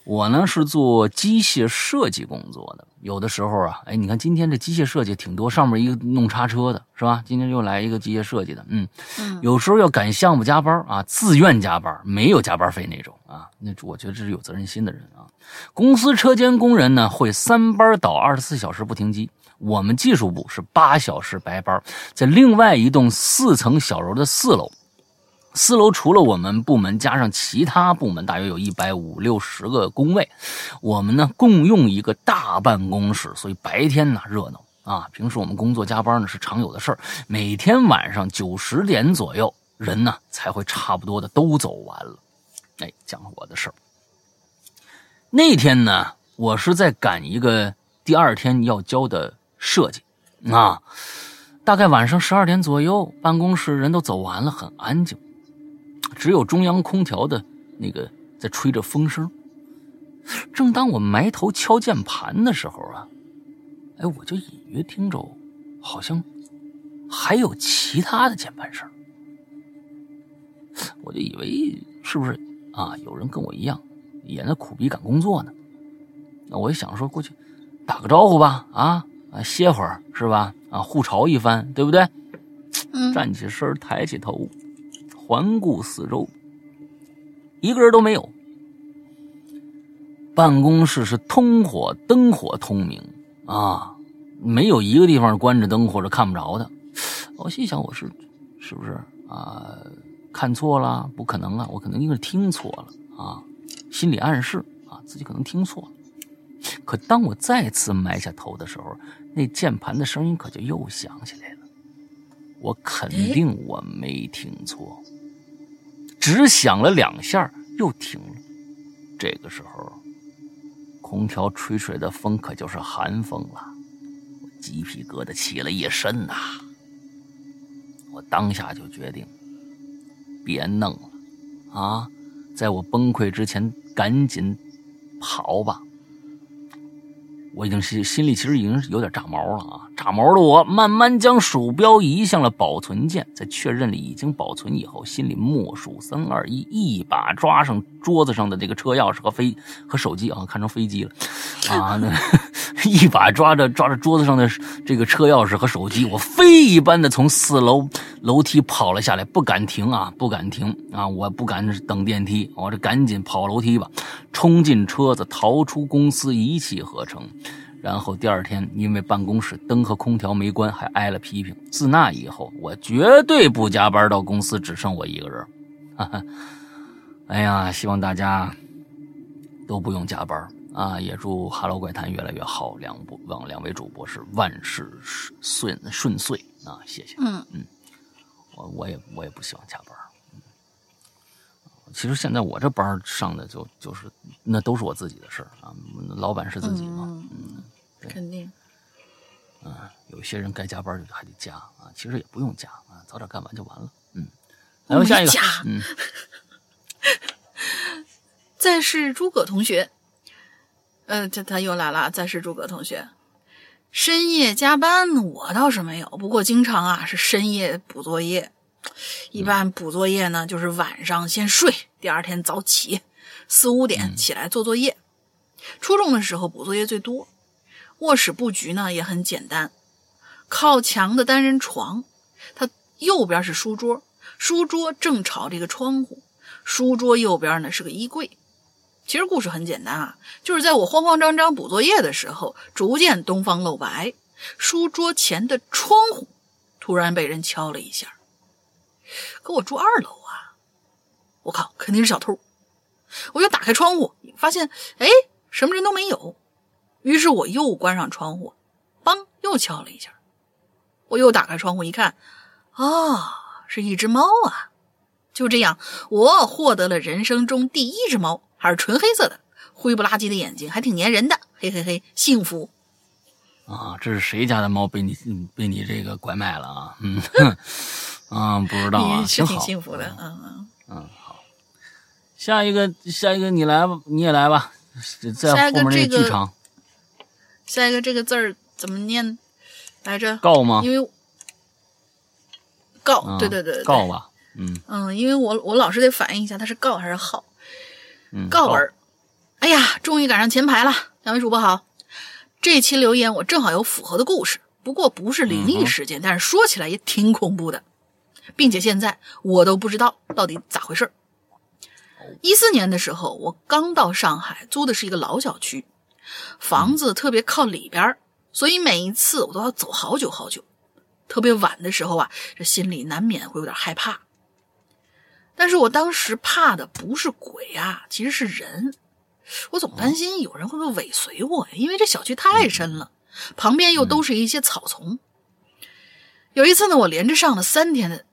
我呢是做机械设计工作的，有的时候啊，哎，你看今天这机械设计挺多，上面一个弄叉车的是吧？今天又来一个机械设计的，嗯，嗯，有时候要赶项目加班啊，自愿加班，没有加班费那种啊，那我觉得这是有责任心的人啊。公司车间工人呢会三班倒，二十四小时不停机。我们技术部是八小时白班，在另外一栋四层小楼的四楼。四楼除了我们部门，加上其他部门，大约有一百五六十个工位。我们呢共用一个大办公室，所以白天呢热闹啊。平时我们工作加班呢是常有的事儿。每天晚上九十点左右，人呢才会差不多的都走完了。哎，讲我的事儿。那天呢，我是在赶一个第二天要交的设计啊。大概晚上十二点左右，办公室人都走完了，很安静。只有中央空调的那个在吹着风声。正当我埋头敲键盘的时候啊，哎，我就隐约听着，好像还有其他的键盘声。我就以为是不是啊，有人跟我一样也在苦逼赶工作呢？那我就想说过去打个招呼吧，啊啊，歇会儿是吧？啊，互嘲一番，对不对？嗯站起身，抬起头。环顾四周，一个人都没有。办公室是通火，灯火通明啊，没有一个地方关着灯或者看不着的。我心想，我是是不是啊看错了？不可能啊，我可能应该是听错了啊，心理暗示啊，自己可能听错了。可当我再次埋下头的时候，那键盘的声音可就又响起来了。我肯定我没听错。只响了两下，又停了。这个时候，空调吹出来的风可就是寒风了，我鸡皮疙瘩起了一身呐。我当下就决定，别弄了，啊，在我崩溃之前赶紧跑吧。我已经心心里其实已经有点炸毛了啊！炸毛的我慢慢将鼠标移向了保存键，在确认了已经保存以后，心里默数三二一，一把抓上桌子上的这个车钥匙和飞和手机啊，看成飞机了啊！那 一把抓着抓着桌子上的这个车钥匙和手机，我飞一般的从四楼楼梯跑了下来，不敢停啊，不敢停啊！我不敢等电梯，我这赶紧跑楼梯吧，冲进车子，逃出公司，一气呵成。然后第二天，因为办公室灯和空调没关，还挨了批评。自那以后，我绝对不加班，到公司只剩我一个人。哈哈，哎呀，希望大家都不用加班啊！也祝《哈喽怪谈》越来越好，两不望两位主播是万事顺顺遂啊！谢谢。嗯嗯，我我也我也不希望加班。嗯，其实现在我这班上的就就是那都是我自己的事儿啊，老板是自己嘛。嗯肯定。嗯，有些人该加班就还得加啊，其实也不用加啊，早点干完就完了。嗯，来吧，下一个。嗯，再是诸葛同学，呃，这他又来了。再是诸葛同学，深夜加班我倒是没有，不过经常啊是深夜补作业。一般补作业呢，就是晚上先睡，第二天早起，四五点起来做作业。初中的时候补作业最多，卧室布局呢也很简单，靠墙的单人床，它右边是书桌，书桌正朝这个窗户，书桌右边呢是个衣柜。其实故事很简单啊，就是在我慌慌张张补作业的时候，逐渐东方露白，书桌前的窗户突然被人敲了一下。可我住二楼啊，我靠，肯定是小偷。我就打开窗户，发现哎，什么人都没有。于是我又关上窗户，梆，又敲了一下。我又打开窗户一看，啊，是一只猫啊！就这样，我获得了人生中第一只猫，还是纯黑色的，灰不拉几的眼睛，还挺粘人的，嘿嘿嘿，幸福。啊，这是谁家的猫被你嗯被你这个拐卖了啊？嗯，哼啊，不知道啊，是挺好幸福的，嗯嗯。嗯，好，下一个，下一个你来吧，你也来吧，在下一个后面那这个剧场下一个这个字儿怎么念来着？告吗？因为告，啊对对对对，告吧，嗯嗯，因为我我老是得反应一下，它是告还是号？嗯，告儿，哎呀，终于赶上前排了，两位主播好。这期留言我正好有符合的故事，不过不是灵异事件，但是说起来也挺恐怖的，并且现在我都不知道到底咋回事。一四年的时候，我刚到上海，租的是一个老小区，房子特别靠里边，所以每一次我都要走好久好久。特别晚的时候啊，这心里难免会有点害怕。但是我当时怕的不是鬼啊，其实是人。我总担心有人会不会尾随我呀，因为这小区太深了，旁边又都是一些草丛。有一次呢，我连着上了三天的，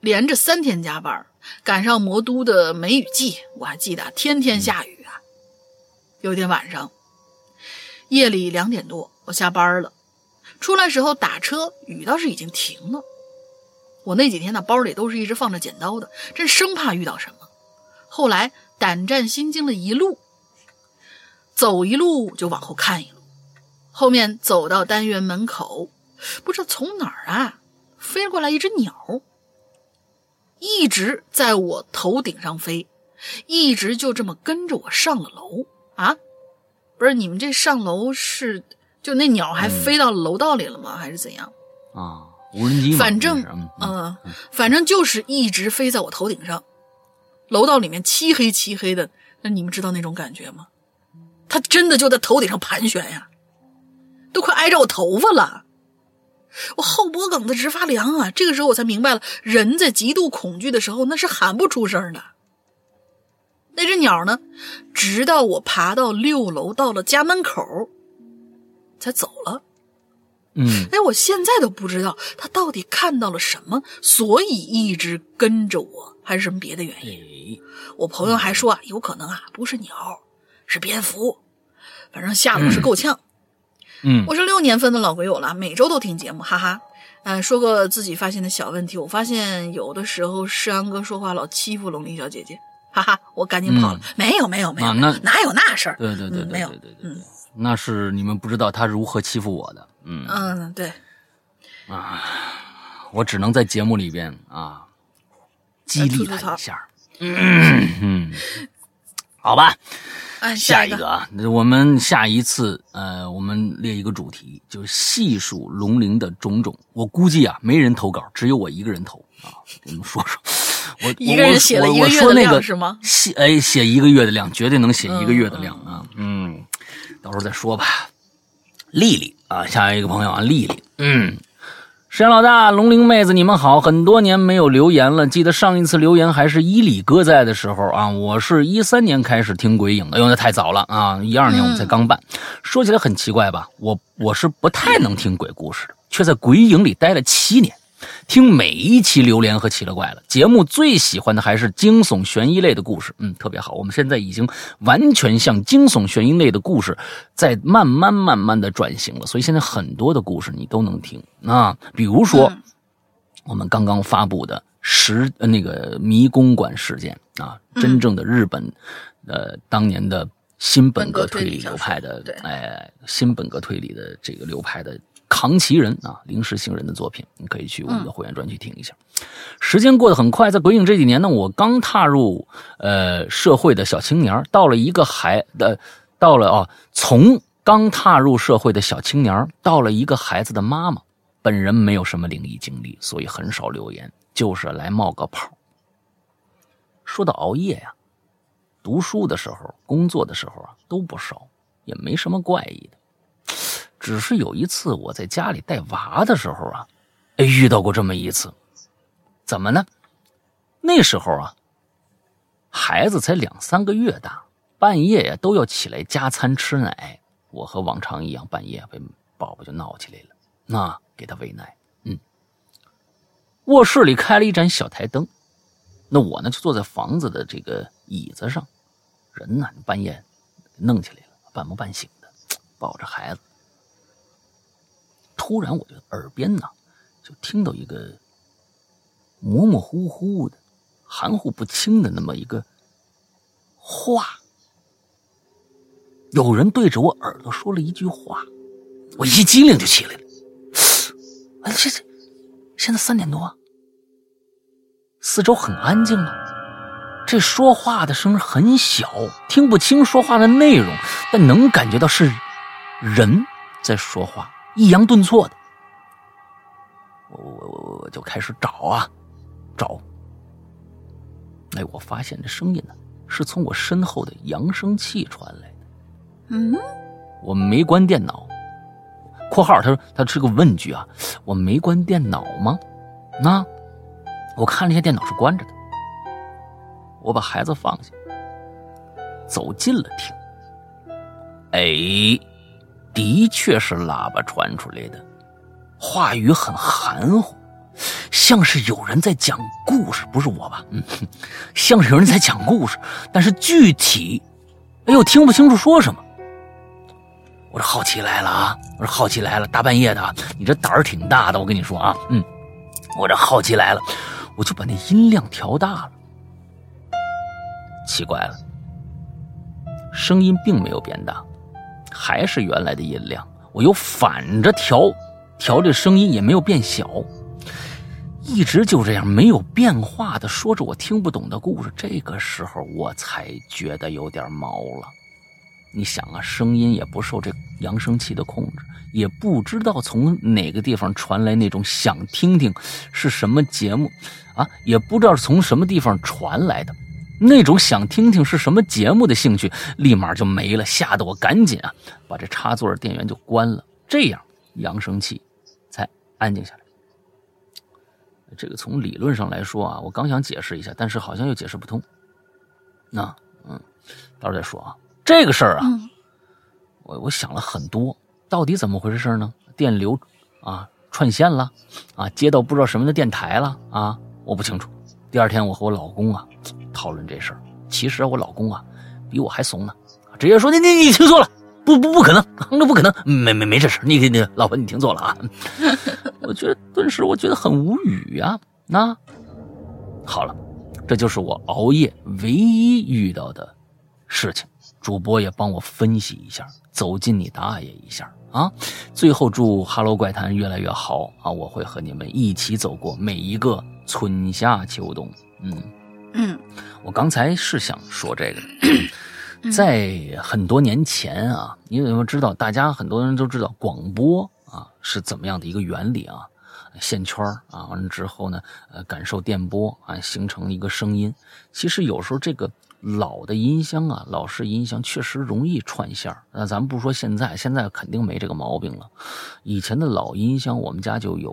连着三天加班，赶上魔都的梅雨季，我还记得天天下雨啊。有一天晚上，夜里两点多，我下班了，出来时候打车，雨倒是已经停了。我那几天呢，包里都是一直放着剪刀的，真生怕遇到什么。后来胆战心惊了一路，走一路就往后看一路。后面走到单元门口，不知道从哪儿啊飞过来一只鸟，一直在我头顶上飞，一直就这么跟着我上了楼啊！不是你们这上楼是就那鸟还飞到楼道里了吗？还是怎样？啊，无人机，反正嗯嗯，反正就是一直飞在我头顶上，楼道里面漆黑漆黑的，那你们知道那种感觉吗？它真的就在头顶上盘旋呀，都快挨着我头发了，我后脖梗子直发凉啊！这个时候我才明白了，人在极度恐惧的时候，那是喊不出声的。那只鸟呢，直到我爬到六楼，到了家门口，才走了。嗯哎，我现在都不知道它到底看到了什么，所以一直跟着我，还是什么别的原因。哎我朋友还说啊，有可能啊不是鸟，是蝙蝠，反正吓得我是够呛。嗯我是六年分的老鬼友了，每周都听节目，哈哈。嗯、说个自己发现的小问题，我发现有的时候世阳哥说话老欺负龙鳞小姐姐，哈哈，我赶紧跑了。没有没有没有，啊那哪有那事儿？对对对对嗯没有对对对嗯，那是你们不知道他如何欺负我的，嗯。嗯，对，啊我只能在节目里边啊激励他一下，嗯嗯，好吧。哎，下一个啊，我们下一次呃，我们列一个主题，就是细数龙鳞的种种。我估计啊，没人投稿，只有我一个人投啊。给你们说说，我一个人写了我一个月的我说那个量是吗写哎，写一个月的量，绝对能写一个月的量啊。嗯，到时候再说吧。丽丽啊，下一个朋友啊，丽丽，嗯。山老大、龙鳞妹子，你们好！很多年没有留言了，记得上一次留言还是伊里哥在的时候啊。我是一三年开始听鬼影的，因为那太早了啊，一二年我们才刚办。说起来很奇怪吧，我我是不太能听鬼故事的，却在鬼影里待了七年，听每一期榴莲和奇了怪了。节目最喜欢的还是惊悚悬疑类的故事，嗯，特别好。我们现在已经完全向惊悚悬疑类的故事在慢慢慢慢的转型了，所以现在很多的故事你都能听啊，比如说。嗯我们刚刚发布的十呃那个迷宫馆事件啊，真正的日本，呃，当年的新本格推理流派的哎，新本格推理的这个流派的扛旗人啊，临时行人的作品，你可以去我们的会员专区听一下。时间过得很快，在鬼影这几年呢，我刚踏入呃社会的小青年，到了一个孩的，到了啊，从刚踏入社会的小青年，到了一个孩子的妈妈。本人没有什么灵异经历，所以很少留言，就是来冒个泡。说到熬夜呀、读书的时候、工作的时候啊，都不少，也没什么怪异的。只是有一次我在家里带娃的时候啊，哎，遇到过这么一次。怎么呢？那时候啊，孩子才两三个月大，半夜呀都要起来加餐吃奶。我和往常一样，半夜被宝宝就闹起来了。那给他喂奶，嗯，卧室里开了一盏小台灯，那我呢就坐在房子的这个椅子上，人呢半夜弄起来了，半梦半醒的，抱着孩子。突然我就耳边呢就听到一个模模糊糊的、含糊不清的那么一个话，有人对着我耳朵说了一句话，我一激灵就起来了。哎，这这，现在三点多，四周很安静啊，这说话的声音很小，听不清说话的内容，但能感觉到是人在说话，抑扬顿挫的。我我我我就开始找啊找，哎，我发现这声音呢是从我身后的扬声器传来的。嗯，我没关电脑。（括号）他说他是个问句啊，我没关电脑吗？那我看了一下电脑是关着的。我把孩子放下，走近了听。哎，的确是喇叭传出来的，话语很含糊，像是有人在讲故事，不是我吧？嗯，像是有人在讲故事，但是具体，哎呦，听不清楚说什么。我这好奇来了啊！我这好奇来了，大半夜的，你这胆儿挺大的，我跟你说啊，嗯，我这好奇来了，我就把那音量调大了。奇怪了，声音并没有变大，还是原来的音量。我又反着调，调这声音也没有变小，一直就这样没有变化的说着我听不懂的故事。这个时候我才觉得有点毛了。你想啊，声音也不受这扬声器的控制，也不知道从哪个地方传来那种想听听是什么节目，啊，也不知道从什么地方传来的。那种想听听是什么节目的兴趣，立马就没了，吓得我赶紧啊，把这插座的电源就关了，这样扬声器才安静下来。这个从理论上来说啊，我刚想解释一下，但是好像又解释不通。那嗯，到时候再说啊。这个事儿啊，我我想了很多，到底怎么回事呢？电流啊串线了啊，接到不知道什么的电台了啊，我不清楚。第二天我和我老公啊。讨论这事儿，其实我老公啊，比我还怂呢，直接说：“你你你听错了，不不不可能，那不可能，没没没这事你你你老婆你听错了啊！”我觉得顿时我觉得很无语呀。那好了，这就是我熬夜唯一遇到的事情。主播也帮我分析一下，走进你大爷一下啊！最后祝《哈喽怪谈》越来越好啊！我会和你们一起走过每一个春夏秋冬。嗯。嗯，我刚才是想说这个，在很多年前啊，你有没有知道？大家很多人都知道广播啊是怎么样的一个原理啊？线圈啊，完了之后呢，呃，感受电波啊，形成一个声音。其实有时候这个老的音箱啊，老式音箱确实容易串线那咱们不说现在，现在肯定没这个毛病了。以前的老音箱，我们家就有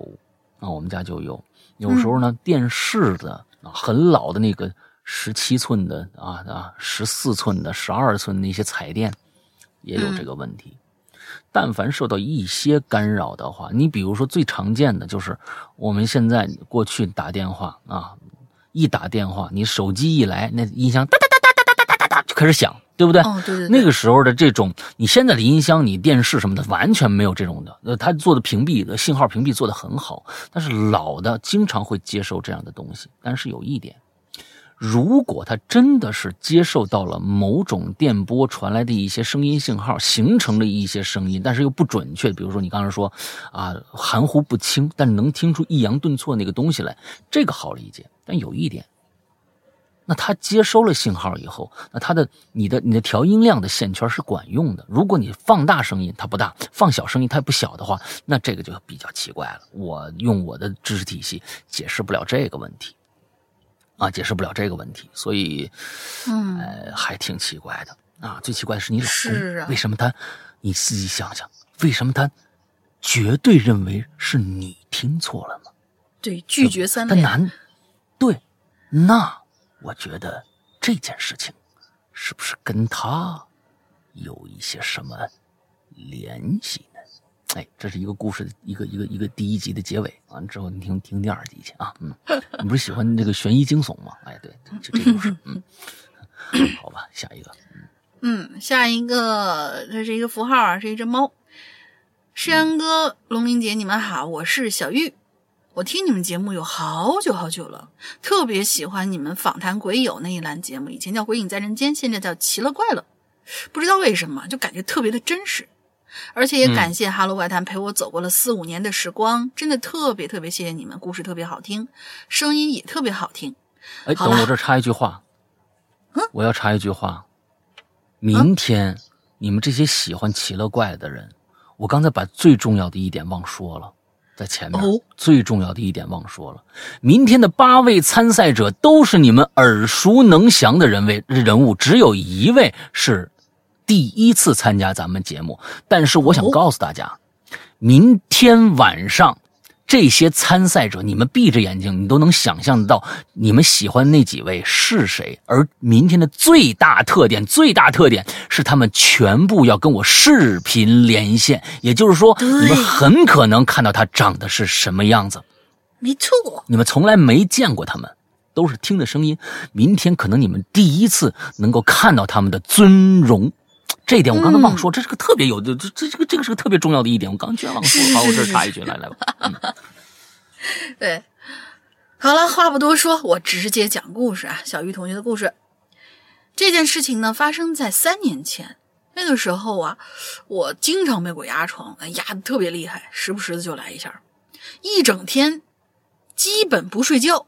啊，我们家就有。有时候呢，电视的。啊，很老的那个十七寸的啊啊，十四寸的、十二寸那些彩电，也有这个问题。但凡受到一些干扰的话，你比如说最常见的就是我们现在过去打电话啊，一打电话，你手机一来，那音箱哒哒哒哒哒哒哒哒哒就开始响，对不对？哦，对对。那个时候的这种，你现在的音箱、你电视什么的，完全没有这种的。呃，它做的屏蔽的信号屏蔽做的很好，但是老的经常会接受这样的东西。但是有一点。如果它真的是接受到了某种电波传来的一些声音信号，形成了一些声音，但是又不准确，比如说你刚才说，啊，含糊不清，但能听出抑扬顿挫那个东西来，这个好理解。但有一点，那它接收了信号以后，那它的你的你的调音量的线圈是管用的。如果你放大声音它不大，放小声音它也不小的话，那这个就比较奇怪了。我用我的知识体系解释不了这个问题。啊，解释不了这个问题，所以，嗯，呃，还挺奇怪的啊。最奇怪的是你老公，为什么他？你自己想想，为什么他绝对认为是你听错了呢？对，拒绝三连。他难，对，那我觉得这件事情是不是跟他有一些什么联系呢？哎，这是一个故事的一个一个一个第一集的结尾，完了之后你听听第二集去啊。嗯，你不是喜欢这个悬疑惊悚吗？哎，对，就这故事。嗯，好吧，下一个。嗯，下一个，这是一个符号啊，是一只猫。诗阳哥、龙明姐，你们好，我是小玉。我听你们节目有好久好久了，特别喜欢你们访谈鬼友那一栏节目，以前叫《鬼影在人间》，现在叫《奇了怪了》，不知道为什么就感觉特别的真实。而且也感谢《哈喽怪谈》陪我走过了四五年的时光，真的特别特别谢谢你们，故事特别好听，声音也特别好听。哎，等我这插一句话，我要插一句话，明天你们这些喜欢奇了怪的人，我刚才把最重要的一点忘说了，在前面、哦最重要的一点忘说了。明天的八位参赛者都是你们耳熟能详的人位人物，只有一位是第一次参加咱们节目。但是我想哦告诉大家，明天晚上。这些参赛者，你们闭着眼睛，你都能想象得到你们喜欢那几位是谁。而明天的最大特点，最大特点是他们全部要跟我视频连线，也就是说，你们很可能看到他长得是什么样子。没错，你们从来没见过他们，都是听的声音。明天可能你们第一次能够看到他们的尊容。这一点我刚才忘说，这是个特别有的，这这这个这个是个特别重要的一点，我刚居然忘说。好，我这儿插一句，来来吧。嗯对，好了，话不多说，我直接讲故事啊。小玉同学的故事，这件事情呢发生在三年前。那个时候啊，我经常被鬼压床，哎压的特别厉害，时不时的就来一下，一整天基本不睡觉，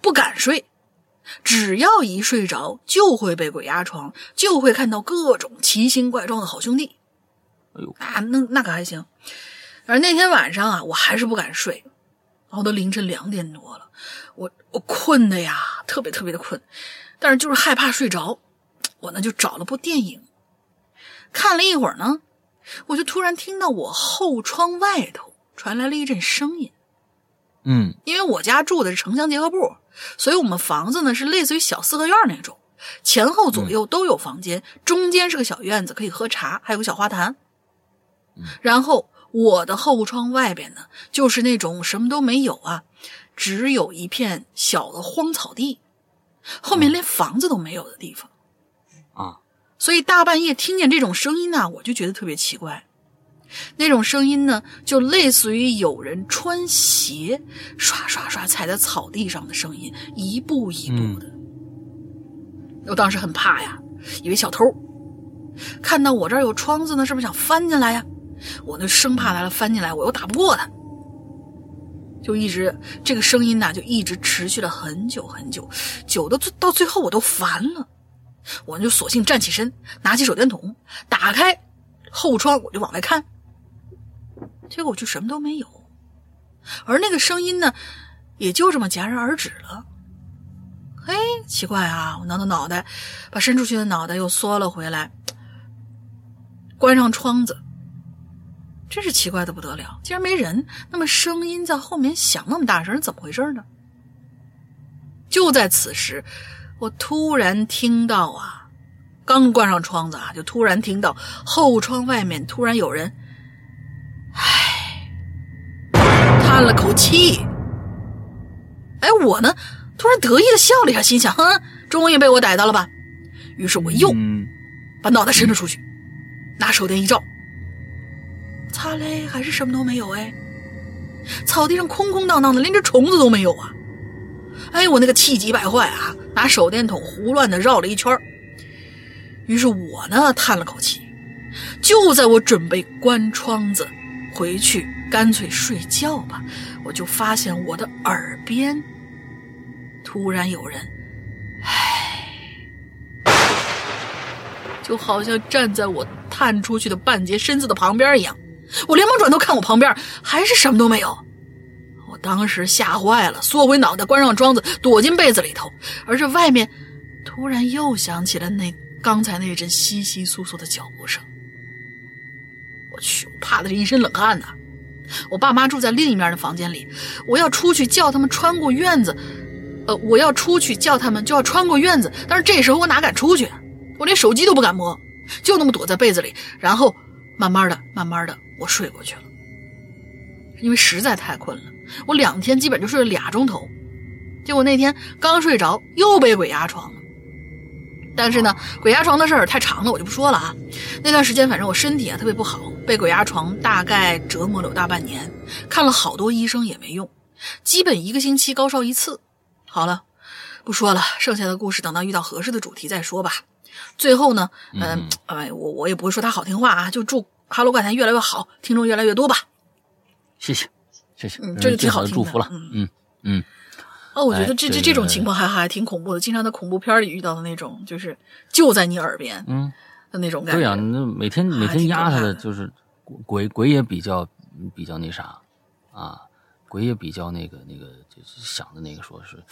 不敢睡。只要一睡着，就会被鬼压床，就会看到各种奇形怪状的好兄弟。哎呦，啊，那那可还行。而那天晚上啊，我还是不敢睡，熬到凌晨两点多了，我我困的呀，特别特别的困，但是就是害怕睡着，我呢就找了部电影，看了一会儿呢，我就突然听到我后窗外头传来了一阵声音。嗯因为我家住的是城乡结合部，所以我们房子呢是类似于小四合院那种，前后左右都有房间，中间是个小院子，可以喝茶，还有个小花坛。然后我的后窗外边呢，就是那种什么都没有啊，只有一片小的荒草地，后面连房子都没有的地方。啊，所以大半夜听见这种声音呢，我就觉得特别奇怪。那种声音呢，就类似于有人穿鞋刷刷刷踩在草地上的声音，一步一步的。我当时很怕呀，以为小偷看到我这儿有窗子呢，是不是想翻进来呀？我那生怕来了翻进来，我又打不过他，就一直这个声音呐，就一直持续了很久很久，久的到最后我都烦了。我就索性站起身，拿起手电筒，打开后窗，我就往外看。结果就什么都没有，而那个声音呢，也就这么戛然而止了。嘿，奇怪啊！我挠挠脑袋，把伸出去的脑袋又缩了回来，关上窗子。真是奇怪的不得了，竟然没人，那么声音在后面响那么大声，怎么回事呢？就在此时，我突然听到啊，刚关上窗子啊，就突然听到后窗外面突然有人，叹了口气。哎，我呢，突然得意的笑了一下，心想：哼，终于被我逮到了吧？于是我又嗯把脑袋伸了出去，拿手电一照，擦嘞，还是什么都没有哎。草地上空空荡荡的，连只虫子都没有啊！哎，我那个气急败坏啊，拿手电筒胡乱的绕了一圈于是我呢叹了口气，就在我准备关窗子回去，干脆睡觉吧，我就发现我的耳边突然有人，唉，就好像站在我探出去的半截身子的旁边一样。我连忙转头看我旁边，还是什么都没有。我当时吓坏了，缩回脑袋，关上窗子，躲进被子里头。而这外面突然又响起了那刚才那阵窸窸窣窣的脚步声。我去，我怕的是一身冷汗呐！我爸妈住在另一面的房间里，我要出去叫他们穿过院子，呃，我要出去叫他们就要穿过院子，但是这时候我哪敢出去？我连手机都不敢摸，就那么躲在被子里，然后慢慢的、慢慢的，我睡过去了。因为实在太困了，我两天基本就睡了俩钟头，结果那天刚睡着又被鬼压床了。但是呢，鬼压床的事儿太长了，我就不说了啊。那段时间反正我身体啊特别不好，被鬼压床大概折磨了有大半年，看了好多医生也没用，基本一个星期高烧一次。好了，不说了，剩下的故事等到遇到合适的主题再说吧。最后呢，嗯，哎，我我也不会说他好听话啊，就祝哈喽怪谈越来越好，听众越来越多吧。谢谢，谢谢，嗯这就挺最好好听的的祝福了。嗯嗯嗯，哦，我觉哎得这这这种情况还还挺恐怖的，经常在恐怖片里遇到的那种，就是就在你耳边嗯，的那种感觉。对呀、那每天每天压他的的就是鬼鬼也比较比较那啥啊，鬼也比较那个那个就是想的那个说是，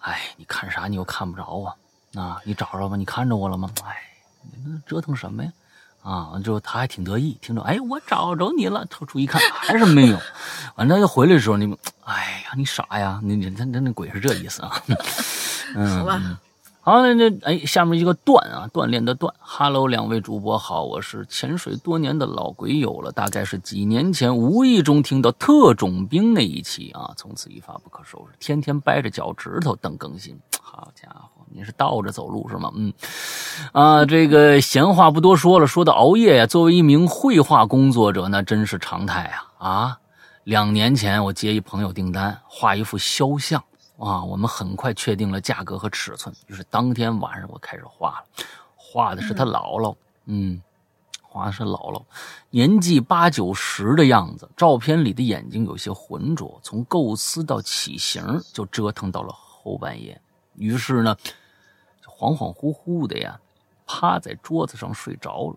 哎，你看啥你又看不着啊，啊，你找着吧，你看着我了吗？哎，你那折腾什么呀？啊，完之后他还挺得意，听着，哎，我找着你了，掏出一看还是没有，完了又回来的时候，你，哎呀，你傻呀，你你他他那鬼是这意思啊，嗯，好吧嗯好，那那哎，下面一个锻啊，锻炼的锻。Hello，两位主播好，我是潜水多年的老鬼友了，大概是几年前无意中听到特种兵那一期啊，从此一发不可收拾，天天掰着脚趾头等更新。好家伙，你是倒着走路是吗？嗯，啊，这个闲话不多说了，说到熬夜呀，作为一名绘画工作者，那真是常态啊啊！两年前我接一朋友订单，画一幅肖像。啊，我们很快确定了价格和尺寸，于是当天晚上我开始画了，画的是他姥姥，嗯，画的是姥姥，年纪八九十的样子，照片里的眼睛有些浑浊，从构思到起形就折腾到了后半夜，于是呢，就恍恍惚惚的呀，趴在桌子上睡着了。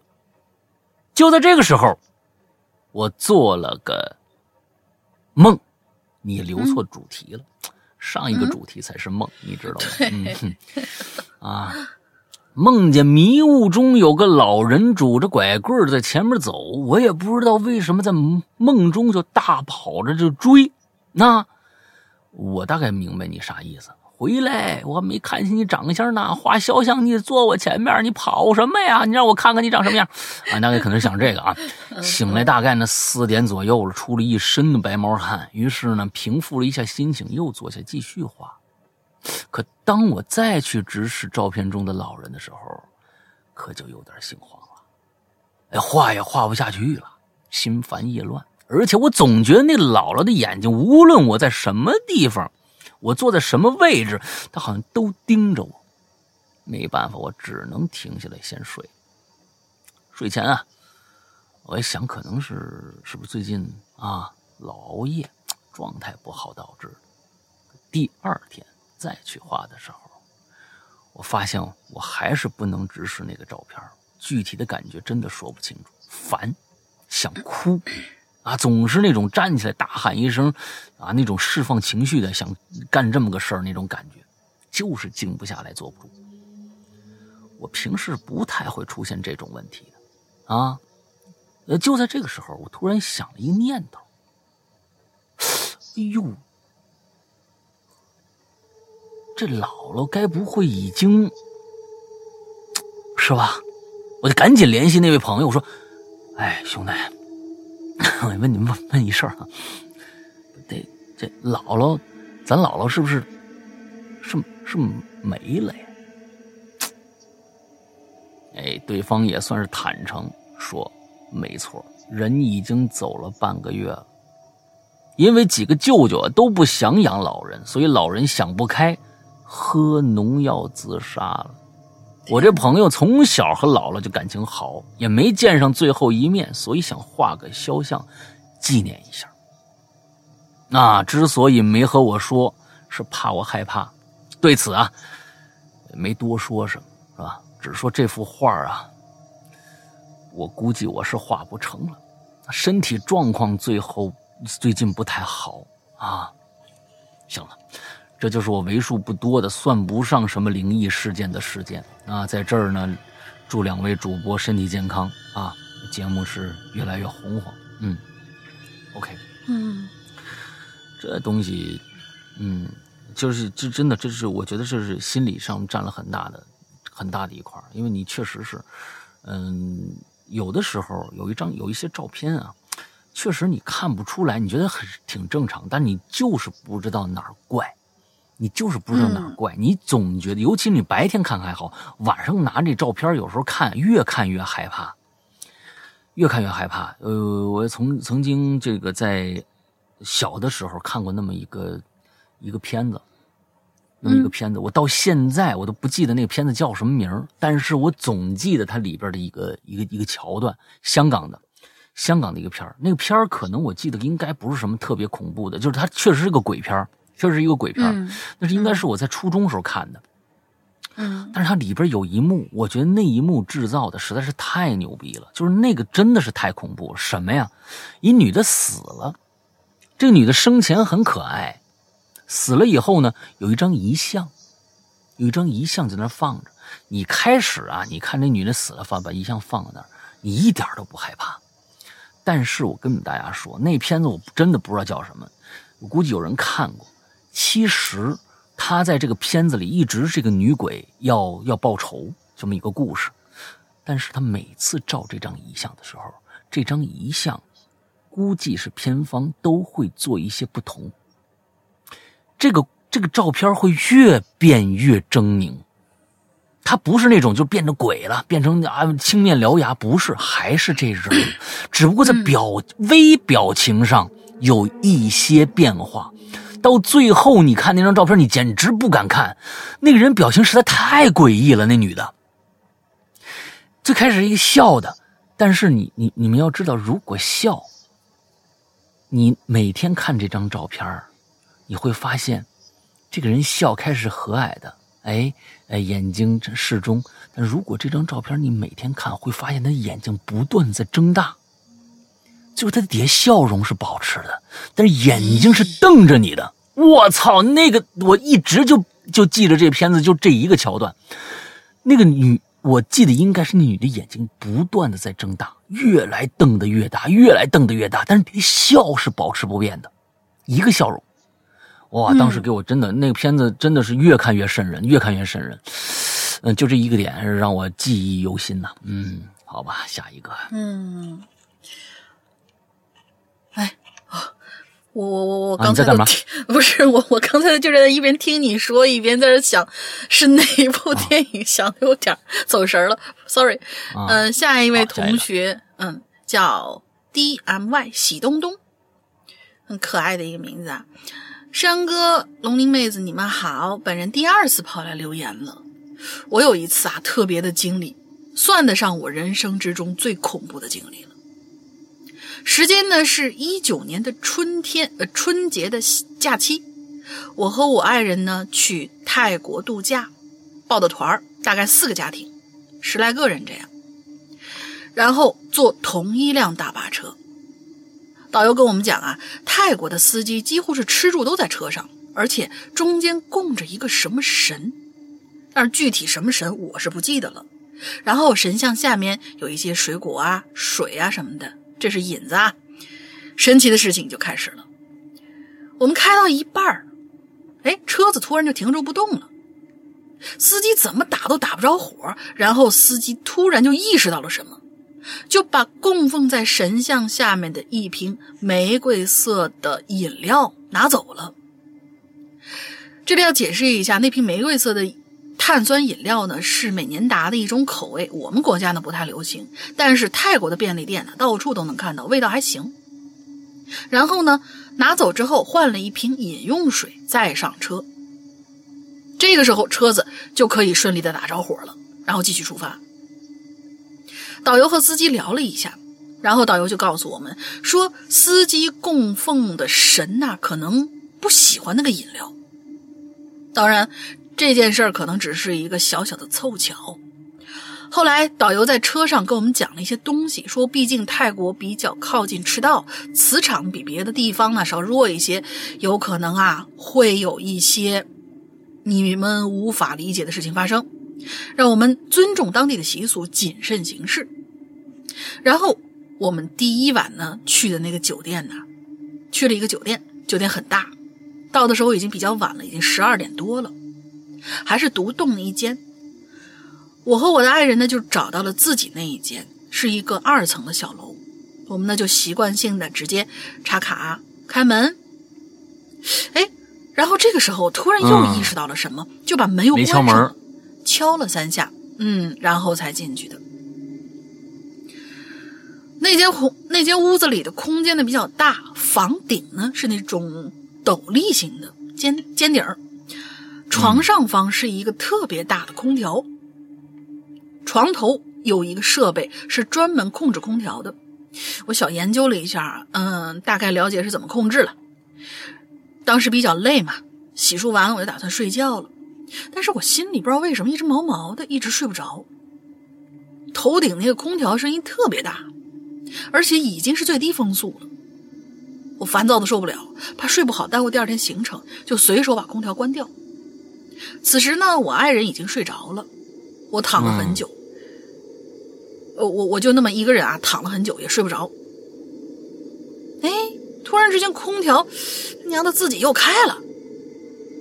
就在这个时候，我做了个梦，你留错主题了。上一个主题才是梦，你知道吗？嗯，啊，梦见迷雾中有个老人拄着拐棍在前面走，我也不知道为什么在梦中就大跑着就追。那我大概明白你啥意思。回来，我没看清你长相呢，画肖像你坐我前面，你跑什么呀？你让我看看你长什么样 啊？大概可能是想这个啊。醒来大概呢四点左右了，出了一身的白毛汗。于是呢，平复了一下心情，又坐下继续画。可当我再去直视照片中的老人的时候，可就有点心慌了。哎，画也画不下去了，心烦意乱，而且我总觉得那姥姥的眼睛，无论我在什么地方。我坐在什么位置，他好像都盯着我。没办法，我只能停下来先睡。睡前啊，我也想，可能是是不是最近啊老熬夜，状态不好导致的。第二天再去画的时候，我发现我还是不能直视那个照片，具体的感觉真的说不清楚，烦，想哭。啊，总是那种站起来大喊一声，啊，那种释放情绪的，想干这么个事儿那种感觉，就是静不下来，坐不住。我平时不太会出现这种问题的，啊，呃，就在这个时候，我突然想了一个念头，哎呦，这姥姥该不会已经是吧？我就赶紧联系那位朋友，我说，哎，兄弟。我问你问问一事儿啊，这这姥姥，咱姥姥是不是是是没了呀？哎，对方也算是坦诚说，没错，人已经走了半个月了。因为几个舅舅都不想养老人，所以老人想不开，喝农药自杀了。我这朋友从小和姥姥就感情好，也没见上最后一面，所以想画个肖像纪念一下。那之所以没和我说，是怕我害怕。对此啊，没多说什么，是吧？只说这幅画啊，我估计我是画不成了，身体状况最后最近不太好啊。行了。这就是我为数不多的算不上什么灵异事件的事件啊！在这儿呢，祝两位主播身体健康啊！节目是越来越红火，嗯，OK，嗯，这东西，嗯，就是这真的，这是我觉得这是心理上占了很大的很大的一块因为你确实是，嗯，有的时候有一张有一些照片啊，确实你看不出来，你觉得很挺正常，但你就是不知道哪儿怪。你就是不知道哪儿怪，你总觉得，尤其你白天看还好，晚上拿这照片，有时候看越看越害怕，越看越害怕。呃，我曾曾经这个在小的时候看过那么一个一个片子，那么一个片子，我到现在我都不记得那个片子叫什么名但是我总记得它里边的一个一个一个桥段，香港的，香港的一个片那个片可能我记得应该不是什么特别恐怖的，就是它确实是个鬼片就是一个鬼片那是应该是我在初中时候看的。嗯但是它里边有一幕，我觉得那一幕制造的实在是太牛逼了，就是那个真的是太恐怖了。什么呀？一女的死了，这个女的生前很可爱，死了以后呢，有一张遗像，有一张遗像在那放着。你开始啊，你看这女的死了，放把遗像放在那儿，你一点都不害怕。但是我跟你们大家说，那片子我真的不知道叫什么，我估计有人看过。其实她在这个片子里一直是这个女鬼要要报仇这么一个故事，但是她每次照这张遗像的时候，这张遗像估计是片方都会做一些不同。这个这个照片会越变越狰狞，他不是那种就变成鬼了，变成啊青面獠牙，不是，还是这人，只不过在表、微表情上有一些变化。到最后，你看那张照片，你简直不敢看，那个人表情实在太诡异了。那女的，最开始一个笑的，但是你你你们要知道，如果笑，你每天看这张照片你会发现，这个人笑开始和蔼的，哎哎，眼睛适中。但如果这张照片你每天看，会发现他眼睛不断在睁大，就是他底下笑容是保持的，但是眼睛是瞪着你的。我操，那个我一直就就记着这片子就这一个桥段，那个女，我记得应该是那女的眼睛不断的在睁大，越来瞪得越大，越来瞪得越大，但是笑是保持不变的，一个笑容。哇！当时给我真的、那个片子真的是越看越瘆人，越看越瘆人。嗯，就这一个点让我记忆犹新呐。嗯，好吧，下一个。嗯，哎啊，我我我我刚才都听、不是我我刚才就是在一边听你说，一边在这想是哪一部电影，想的有点走神了，sorry。啊嗯、下一位同学，嗯，叫 D M Y 喜东东，很可爱的一个名字啊。山哥、龙鳞妹子，你们好！本人第二次跑来留言了。我有一次啊，特别的经历，算得上我人生之中最恐怖的经历了。时间呢是一九年的春天，呃，春节的假期，我和我爱人呢去泰国度假，报的团儿大概四个家庭，十来个人这样，然后坐同一辆大巴车。导游跟我们讲啊，泰国的司机几乎是吃住都在车上，而且中间供着一个什么神，但是具体什么神我是不记得了。然后神像下面有一些水果啊、水啊什么的，这是引子啊。神奇的事情就开始了。我们开到一半儿，哎，车子突然就停住不动了。司机怎么打都打不着火，然后司机突然就意识到了什么，就把供奉在神像下面的一瓶玫瑰色的饮料拿走了。这里要解释一下，那瓶玫瑰色的碳酸饮料呢，是美年达的一种口味，我们国家呢不太流行，但是泰国的便利店呢到处都能看到，味道还行。然后呢，拿走之后换了一瓶饮用水再上车。这个时候车子就可以顺利的打着火了，然后继续出发。导游和司机聊了一下，然后导游就告诉我们说，司机供奉的神呐、可能不喜欢那个饮料。当然，这件事儿可能只是一个小小的凑巧。后来导游在车上跟我们讲了一些东西，说毕竟泰国比较靠近赤道，磁场比别的地方呢稍弱一些，有可能啊会有一些你们无法理解的事情发生，让我们尊重当地的习俗，谨慎行事。然后我们第一晚呢去的那个酒店呢，去了一个酒店，酒店很大，到的时候已经比较晚了，已经十二点多了，还是独栋的一间。我和我的爱人呢，就找到了自己那一间，是一个二层的小楼。我们呢就习惯性的直接插卡开门，哎，然后这个时候我突然又嗯意识到了什么，就把门又没关上门，敲了三下，嗯，然后才进去的。那间空那间屋子里的空间呢比较大，房顶呢是那种斗笠型的尖尖顶儿，床上方是一个特别大的空调，床头有一个设备是专门控制空调的。我小研究了一下，嗯，大概了解是怎么控制了。当时比较累嘛，洗漱完我就打算睡觉了，但是我心里不知道为什么一直毛毛的，一直睡不着。头顶那个空调声音特别大，而且已经是最低风速了。我烦躁的受不了，怕睡不好耽误第二天行程，就随手把空调关掉。此时呢，我爱人已经睡着了，我躺了很久，呃，我我就那么一个人啊，躺了很久也睡不着。哎，突然之间空调娘的自己又开了，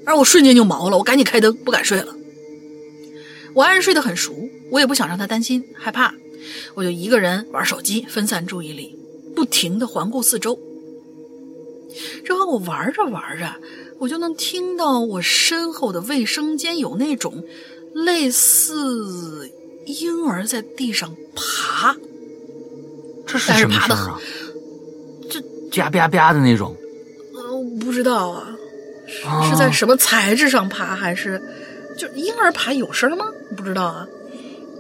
而我瞬间就毛了，我赶紧开灯，不敢睡了。我爱人睡得很熟，我也不想让他担心害怕，我就一个人玩手机，分散注意力，不停的环顾四周。然后我玩着玩着，我就能听到我身后的卫生间有那种类似婴儿在地上爬，这是但是什么爬得声啊？这啪啪啪的那种。呃，我不知道啊，是啊是在什么材质上爬，还是就婴儿爬有声吗？不知道啊。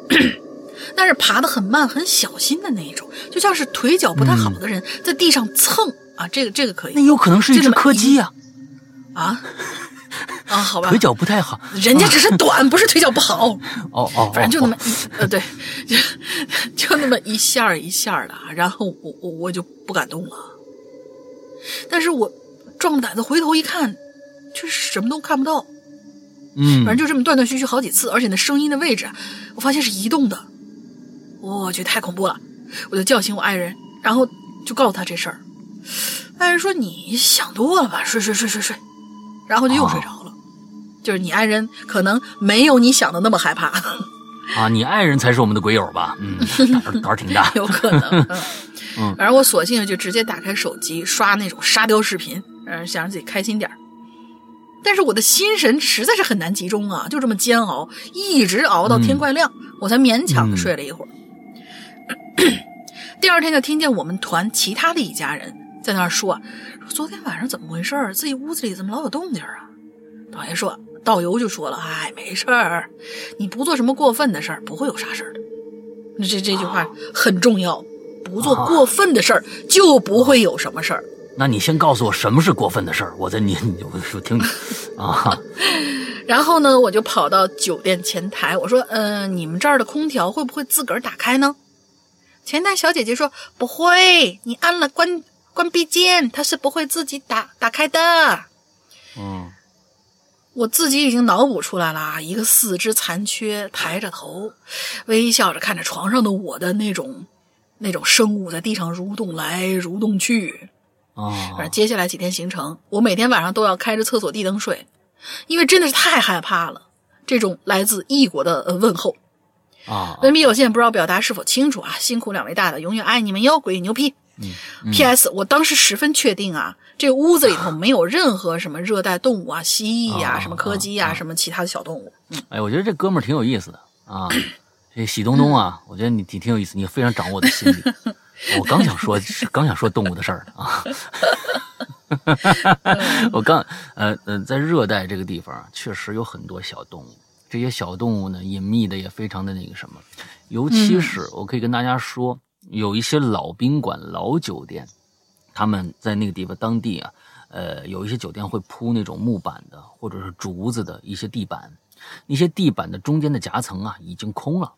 但是爬得很慢、很小心的那一种，就像是腿脚不太好的人在地上蹭、啊，这个这个可以那有可能是一只柯基啊，啊 啊，好吧腿，脚不太好。人家只是短，不是腿脚不好。哦哦，反正就那么呃，对，就就那么一下儿一下儿的啊，然后我我我就不敢动了。但是我壮着胆子回头一看，却什么都看不到。嗯，反正就这么断断续续好几次，而且那声音的位置，啊我发现是移动的。我去，太恐怖了！我就叫醒我爱人，然后就告诉他这事儿。爱人说：“你想多了吧，睡睡睡睡睡。”然后就又睡着了。就是你爱人可能没有你想的那么害怕。啊，你爱人才是我们的鬼友吧？嗯，胆儿胆儿挺大。有可能。嗯 反正我索性就直接打开手机刷那种沙雕视频，嗯，想让自己开心点儿但是我的心神实在是很难集中啊，就这么煎熬，一直熬到天快亮，我才勉强的睡了一会儿。第二天就听见我们团其他的一家人在那儿说，说昨天晚上怎么回事儿？自己屋子里怎么老有动静儿啊？导游说，导游就说了，哎，没事儿，你不做什么过分的事儿，不会有啥事儿的。这这句话很重要，不做过分的事儿，就不会有什么事儿。那你先告诉我什么是过分的事儿，我再你你我说听听 啊。然后呢，我就跑到酒店前台，我说：“嗯、你们这儿的空调会不会自个儿打开呢？”前台小姐姐说：“不会，你按了关关闭键，它是不会自己打打开的。”嗯我自己已经脑补出来了，一个四肢残缺，抬着头，微笑着看着床上的我的那种那种生物在地上蠕动来蠕动去。啊反正接下来几天行程，我每天晚上都要开着厕所地灯睡，因为真的是太害怕了。这种来自异国的呃问候，啊文笔有限，不知道表达是否清楚啊？辛苦两位大大，永远爱你们哟！鬼牛批。嗯 P.S. 我当时十分确定啊，这个屋子里头没有任何什么热带动物啊，蜥蜴呀、啊什么柯基呀、啊什么其他的小动物。哎，我觉得这哥们儿挺有意思的啊。这喜东东啊，我觉得你挺挺有意思，你非常掌握我的心理。我刚想说，刚想说动物的事儿呢啊。我刚呃呃，在热带这个地方啊，确实有很多小动物。这些小动物呢，隐秘的也非常的那个什么，尤其是我可以跟大家说，有一些老宾馆、老酒店，他们在那个地方当地啊，呃，有一些酒店会铺那种木板的或者是竹子的一些地板，那些地板的中间的夹层啊已经空了。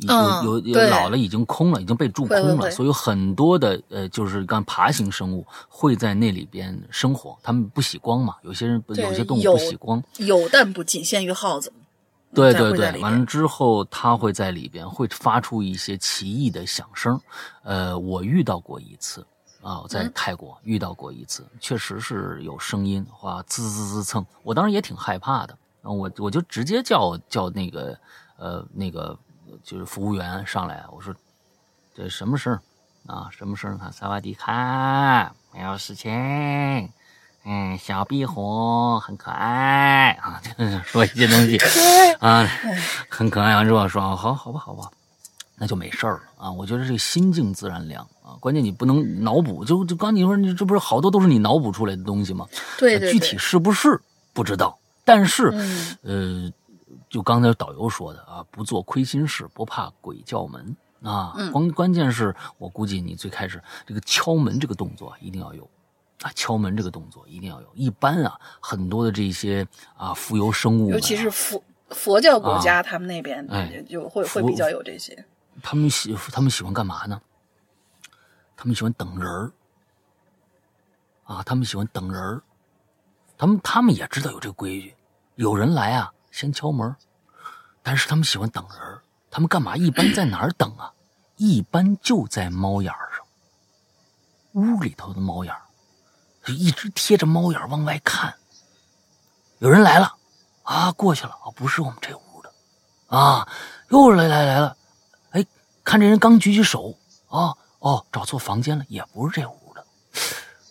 有嗯有有老了，已经空了，已经被蛀空了，所以有很多的呃，就是干爬行生物会在那里边生活。他们不喜光嘛，有些人有些动物不喜光，有，但不仅限于耗子。在对对对，完了之后，它会在里边会发出一些奇异的响声。呃，我遇到过一次啊，我在嗯泰国遇到过一次，确实是有声音，哇，滋滋滋蹭，我当时也挺害怕的。然后我我就直接叫叫那个呃那个就是服务员上来，我说这什么声啊？什么声儿？看萨瓦迪卡，没有事情。嗯，小壁虎很可爱啊，就是说一些东西 啊，很可爱。完之后说，哦好好吧，好吧，那就没事儿了啊。我觉得这个心静自然凉啊，关键你不能脑补，就就刚你说，你这不是好多都是你脑补出来的东西吗？对对对，具体是不是不知道，但是、嗯呃，就刚才导游说的啊，不做亏心事，不怕鬼叫门啊。嗯关关键是我估计你最开始这个敲门这个动作一定要有啊，敲门这个动作一定要有。一般啊，很多的这些啊浮游生物啊，尤其是佛佛教国家，他们那边哎就会会比较有这些。他们喜他们喜欢干嘛呢？他们喜欢等人儿啊，他们喜欢等人儿。他们他们也知道有这个规矩，有人来啊，先敲门，但是他们喜欢等人儿。他们干嘛？一般在哪儿等啊？一般就在猫眼儿上，屋里头的猫眼儿，就一直贴着猫眼往外看。有人来了啊，过去了啊，不是我们这屋的啊，又来来来了。哎，看这人刚举起手啊，哦，找错房间了，也不是这屋的。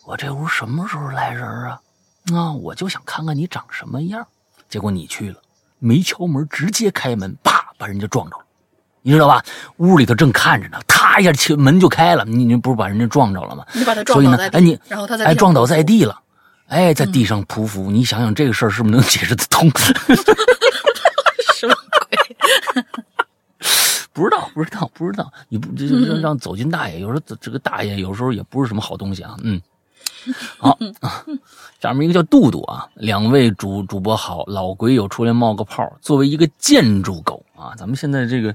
我这屋什么时候来人啊？啊，我就想看看你长什么样。结果你去了，没敲门，直接开门，啪，把人家撞着了。你知道吧？屋里头正看着呢，啪一下敲门就开了，你你不是把人家撞着了吗？你把他所以呢撞倒在，地，哎你然后他在哎撞倒在地了，哎，在地上匍匐。你想想这个事儿是不是能解释得通？什么鬼？不知道，不知道，不知道。你不这让让走进大爷，有时候这这个大爷有时候也不是什么好东西啊。嗯，好，啊下面一个叫杜杜啊，两位主主播好，老鬼友出来冒个泡。作为一个建筑狗啊，咱们现在这个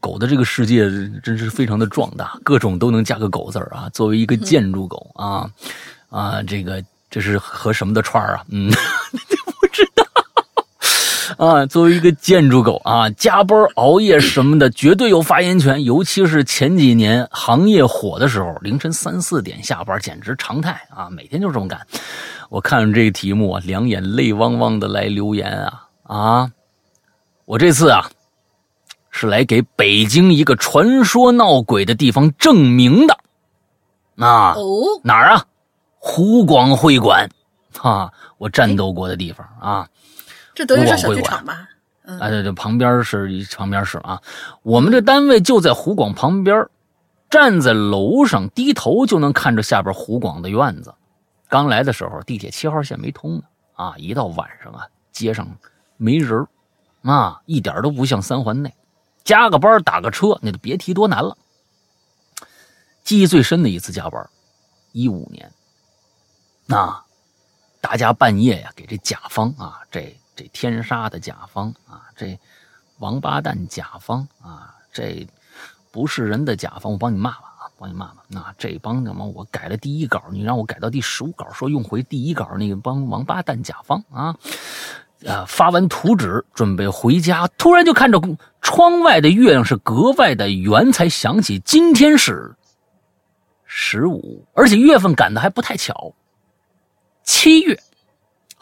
狗的这个世界真是非常的壮大，各种都能加个狗字儿啊。作为一个建筑狗啊啊，这个这是和什么的串儿啊？嗯，不知道。啊，作为一个建筑狗啊，加班熬夜什么的绝对有发言权，尤其是前几年行业火的时候，凌晨三四点下班简直常态啊，每天就这么干。我看着这个题目啊，两眼泪汪汪的来留言啊啊！我这次啊是来给北京一个传说闹鬼的地方证明的，啊，哦，哪儿啊？湖广会馆，啊，我战斗过的地方啊。这德云社会馆剧场吧？嗯，啊，对对，旁边是一旁边是啊，我们这单位就在湖广旁边，站在楼上低头就能看着下边湖广的院子。刚来的时候，地铁七号线没通呢，啊，一到晚上啊，街上没人儿啊，一点都不像三环内。加个班打个车，那就别提多难了。记忆最深的一次加班，一五年，那大家半夜呀，给这甲方啊，这这天杀的甲方啊，这王八蛋甲方啊，这不是人的甲方，我帮你骂骂啊，帮你骂骂。那这帮他妈我改了第一稿，你让我改到第十五稿，说用回第一稿那帮王八蛋甲方啊。啊，发完图纸准备回家，突然就看着窗外的月亮是格外的圆，才想起今天是十五，而且月份赶的还不太巧，七月。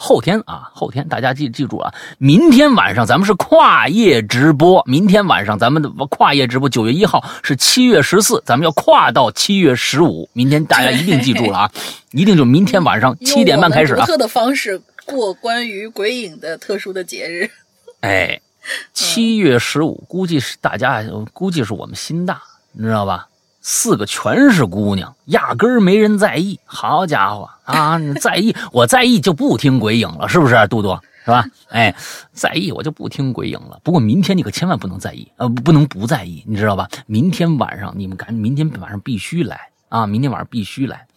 后天啊，后天大家记记住啊，明天晚上咱们是跨夜直播。明天晚上咱们的跨夜直播，九月一号是七月十四，咱们要跨到七月十五。明天大家一定记住了啊，一定就明天晚上七点半开始啊用我们独。特的方式过关于鬼影的特殊的节日。哎，七月十五，估计是大家估计是我们心大，你知道吧？四个全是姑娘，压根儿没人在意。好家伙啊，你在意，我在意就不听鬼影了，是不是，杜杜？是吧？哎，在意我就不听鬼影了。不过明天你可千万不能在意，呃，不能不在意，你知道吧？明天晚上你们赶，明天晚上必须来啊！明天晚上必须来。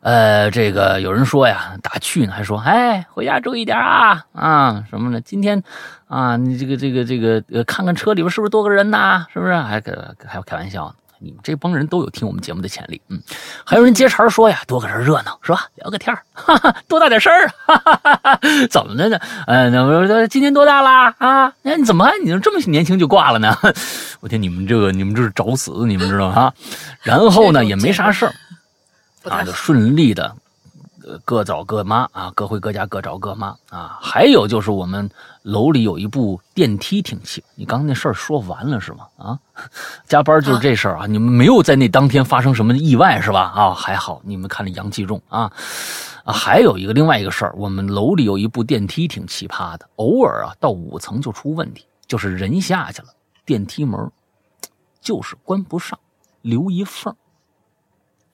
呃，这个有人说呀，打趣呢，还说，哎，回家注意点啊啊什么的。今天啊，你这个这个这个呃，看看车里边是不是多个人呐？是不是？还开还要开玩笑。你们这帮人都有听我们节目的潜力，嗯，还有人接茬说呀，多个人热闹是吧？聊个天儿，哈哈，多大点事儿，哈哈哈哈，怎么的呢？呃，那我今年多大啦？啊，那你怎么你这么年轻就挂了呢？我天，你们这个你们这是找死，你们知道吗？然后呢，也没啥事儿。啊，就。顺利的，呃，各找各妈啊，各回各家，各找各妈啊。还有就是我们楼里有一部电梯挺气，你刚刚那事儿说完了是吗？啊，加班就是这事儿啊，你们没有在那当天发生什么意外是吧？啊，还好你们看着阳气重啊。啊，还有一个另外一个事儿，我们楼里有一部电梯挺奇葩的，偶尔啊到五层就出问题，就是人下去了，电梯门就是关不上，留一缝儿。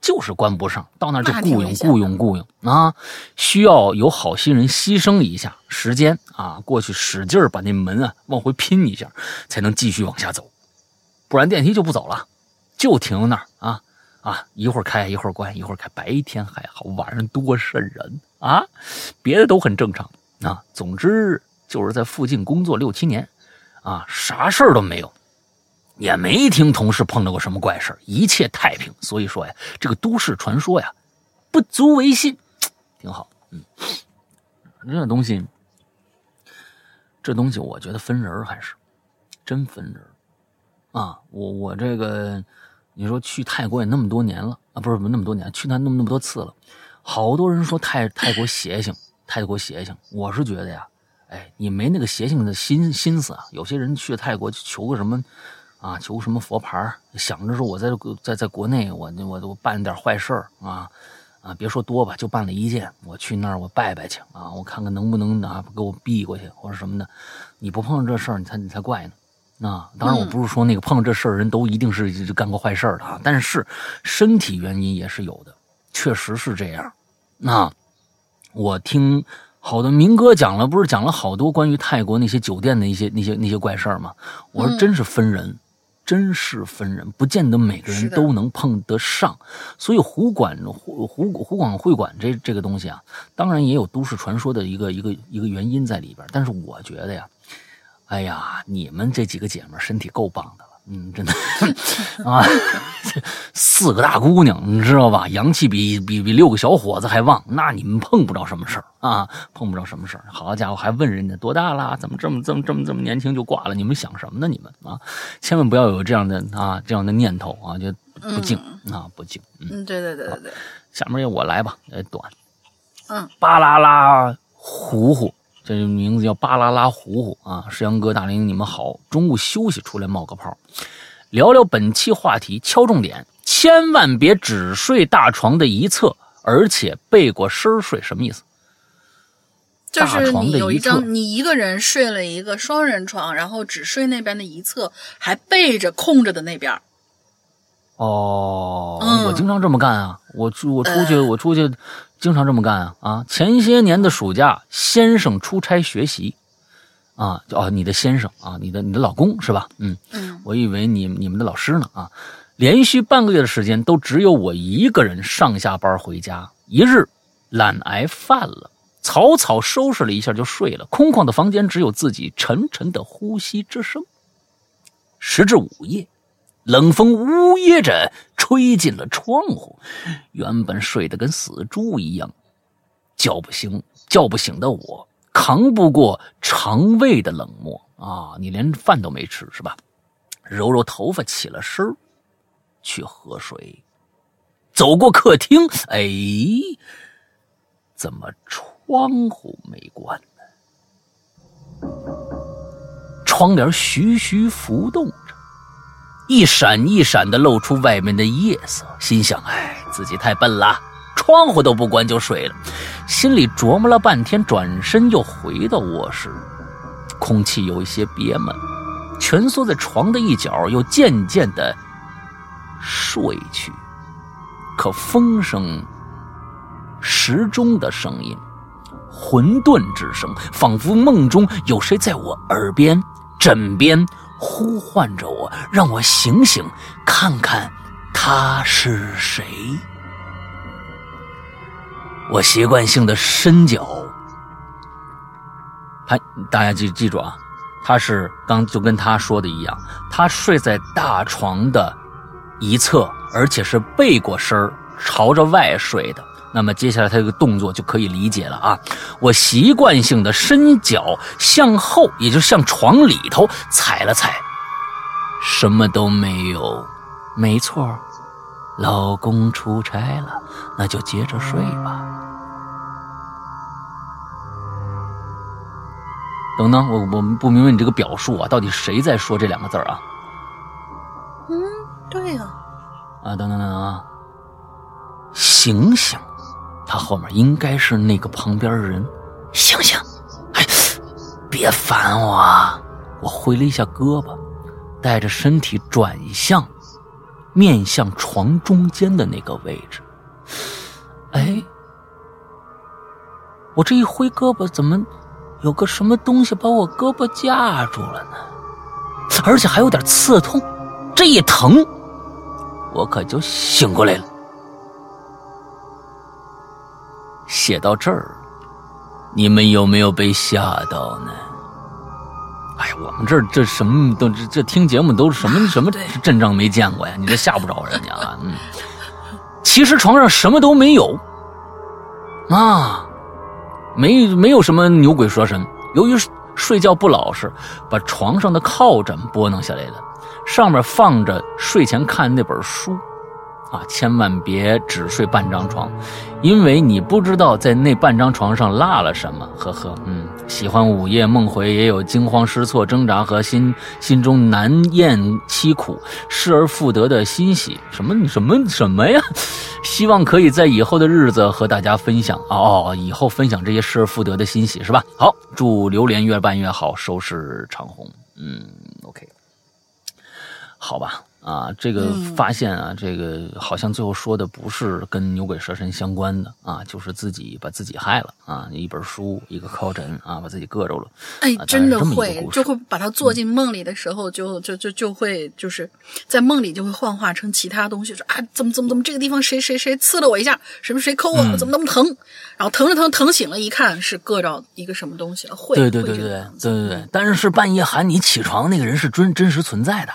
就是关不上，到那儿就雇佣雇佣雇佣啊，需要有好心人牺牲一下时间啊，过去使劲儿把那门啊往回拼一下，才能继续往下走，不然电梯就不走了，就停那儿啊啊，一会儿开一会儿关，一会儿开，白天还好，晚上多瘆人啊！别的都很正常啊，总之就是在附近工作六七年，啊，啥事儿都没有，也没听同事碰到过什么怪事一切太平。所以说呀，这个都市传说呀，不足为信，挺好。嗯，这东西，这东西，我觉得分人还是真分人啊。我我这个。你说去泰国也那么多年了啊，不是那么多年，去那那么那么多次了，好多人说泰泰国邪性，泰国邪性。我是觉得呀，哎，你没那个邪性的心心思啊。有些人去泰国求个什么啊，求什么佛牌，想着说我在在在国内我我我办点坏事啊啊，别说多吧，就办了一件，我去那儿我拜拜去啊，我看看能不能啊给我避过去或者什么的。你不碰上这事儿，你才你才怪呢。啊，当然我不是说那个碰这事儿人都一定是干过坏事的啊，但是身体原因也是有的，确实是这样。那我听好多民哥讲了，不是讲了好多关于泰国那些酒店的一些那些那些怪事儿吗？我说真是分人，真是分人，不见得每个人都能碰得上。所以湖广湖湖湖广会馆这这个东西啊，当然也有都市传说的一个一个一个原因在里边，但是我觉得呀。哎呀，你们这几个姐们身体够棒的了，嗯，真的 啊，四个大姑娘，你知道吧？阳气比比比六个小伙子还旺，那你们碰不着什么事儿啊，碰不着什么事儿。好家伙，还问人家多大了？怎么这么这么这么这么年轻就挂了？你们想什么呢？你们啊，千万不要有这样的啊这样的念头啊，就不敬啊，不敬。嗯，对对对对对。下面我来吧，呃，短。嗯，巴啦啦，糊糊。这名字叫巴啦啦糊糊啊，石阳哥、大林，你们好。中午休息出来冒个泡，聊聊本期话题，敲重点，千万别只睡大床的一侧，而且背过身睡，什么意思？就是你有一张，你一个人睡了一个双人床，然后只睡那边的一侧，还背着空着的那边。哦，我经常这么干啊，我出我出去我出去。经常这么干啊啊！前些年的暑假，先生出差学习，啊，哦，你的先生啊，你的你的老公是吧？嗯嗯，我以为你你们的老师呢啊！连续半个月的时间，都只有我一个人上下班回家。一日，懒癌犯了，草草收拾了一下就睡了。空旷的房间，只有自己沉沉的呼吸之声。时至午夜。冷风呜咽着吹进了窗户，原本睡得跟死猪一样，叫不醒叫不醒的我，扛不过肠胃的冷漠啊！你连饭都没吃是吧？揉揉头发，起了身去喝水，走过客厅，哎，怎么窗户没关呢？窗帘徐徐浮动。一闪一闪的露出外面的夜色，心想：哎，自己太笨了，窗户都不关就睡了。心里琢磨了半天，转身又回到卧室，空气有一些憋闷，蜷缩在床的一角，又渐渐的睡去。可风声、时钟的声音、混沌之声，仿佛梦中有谁在我耳边、枕边。呼唤着我，让我醒醒，看看他是谁。我习惯性的伸脚，他大家记记住啊，他是刚就跟他说的一样，他睡在大床的一侧，而且是背过身朝着外睡的。那么接下来他这个动作就可以理解了啊！我习惯性的伸脚向后，也就向床里头踩了踩，什么都没有。没错，老公出差了，那就接着睡吧。等等，我我们不明白你这个表述啊，到底谁在说这两个字啊？嗯，对呀。啊，等等等啊，醒醒！他后面应该是那个旁边的人，醒醒！哎，别烦我！啊我挥了一下胳膊，带着身体转向，面向床中间的那个位置。哎，我这一挥胳膊，怎么有个什么东西把我胳膊夹住了呢？而且还有点刺痛，这一疼，我可就醒过来了。写到这儿，你们有没有被吓到呢？哎呀，我们这儿这什么都这这听节目都什么什么阵仗没见过呀？你这吓不着人家啊？嗯，其实床上什么都没有啊，没没有什么牛鬼蛇神。由于睡觉不老实，把床上的靠枕拨弄下来了，上面放着睡前看那本书。啊，千万别只睡半张床，因为你不知道在那半张床上落了什么。呵呵，嗯，喜欢午夜梦回，也有惊慌失措、挣扎和心心中难咽凄苦、失而复得的欣喜。什么什么什么呀？希望可以在以后的日子和大家分享哦哦，以后分享这些失而复得的欣喜是吧？好，祝榴莲越办越好，收视长虹。嗯，OK，好吧。啊，这个发现啊，这个好像最后说的不是跟牛鬼蛇神相关的啊，就是自己把自己害了啊，一本书，一个靠枕啊，把自己硌着了。哎啊，真的会，就会把他做进梦里的时候，就就就就会就是在梦里就会幻化成其他东西，说啊怎么怎么怎么这个地方谁谁谁刺了我一下，什么谁抠我，嗯怎么那么疼，然后疼着疼疼醒了，一看是硌着一个什么东西了，会对对对对对对对但是是半夜喊你起床那个人是真真实存在的。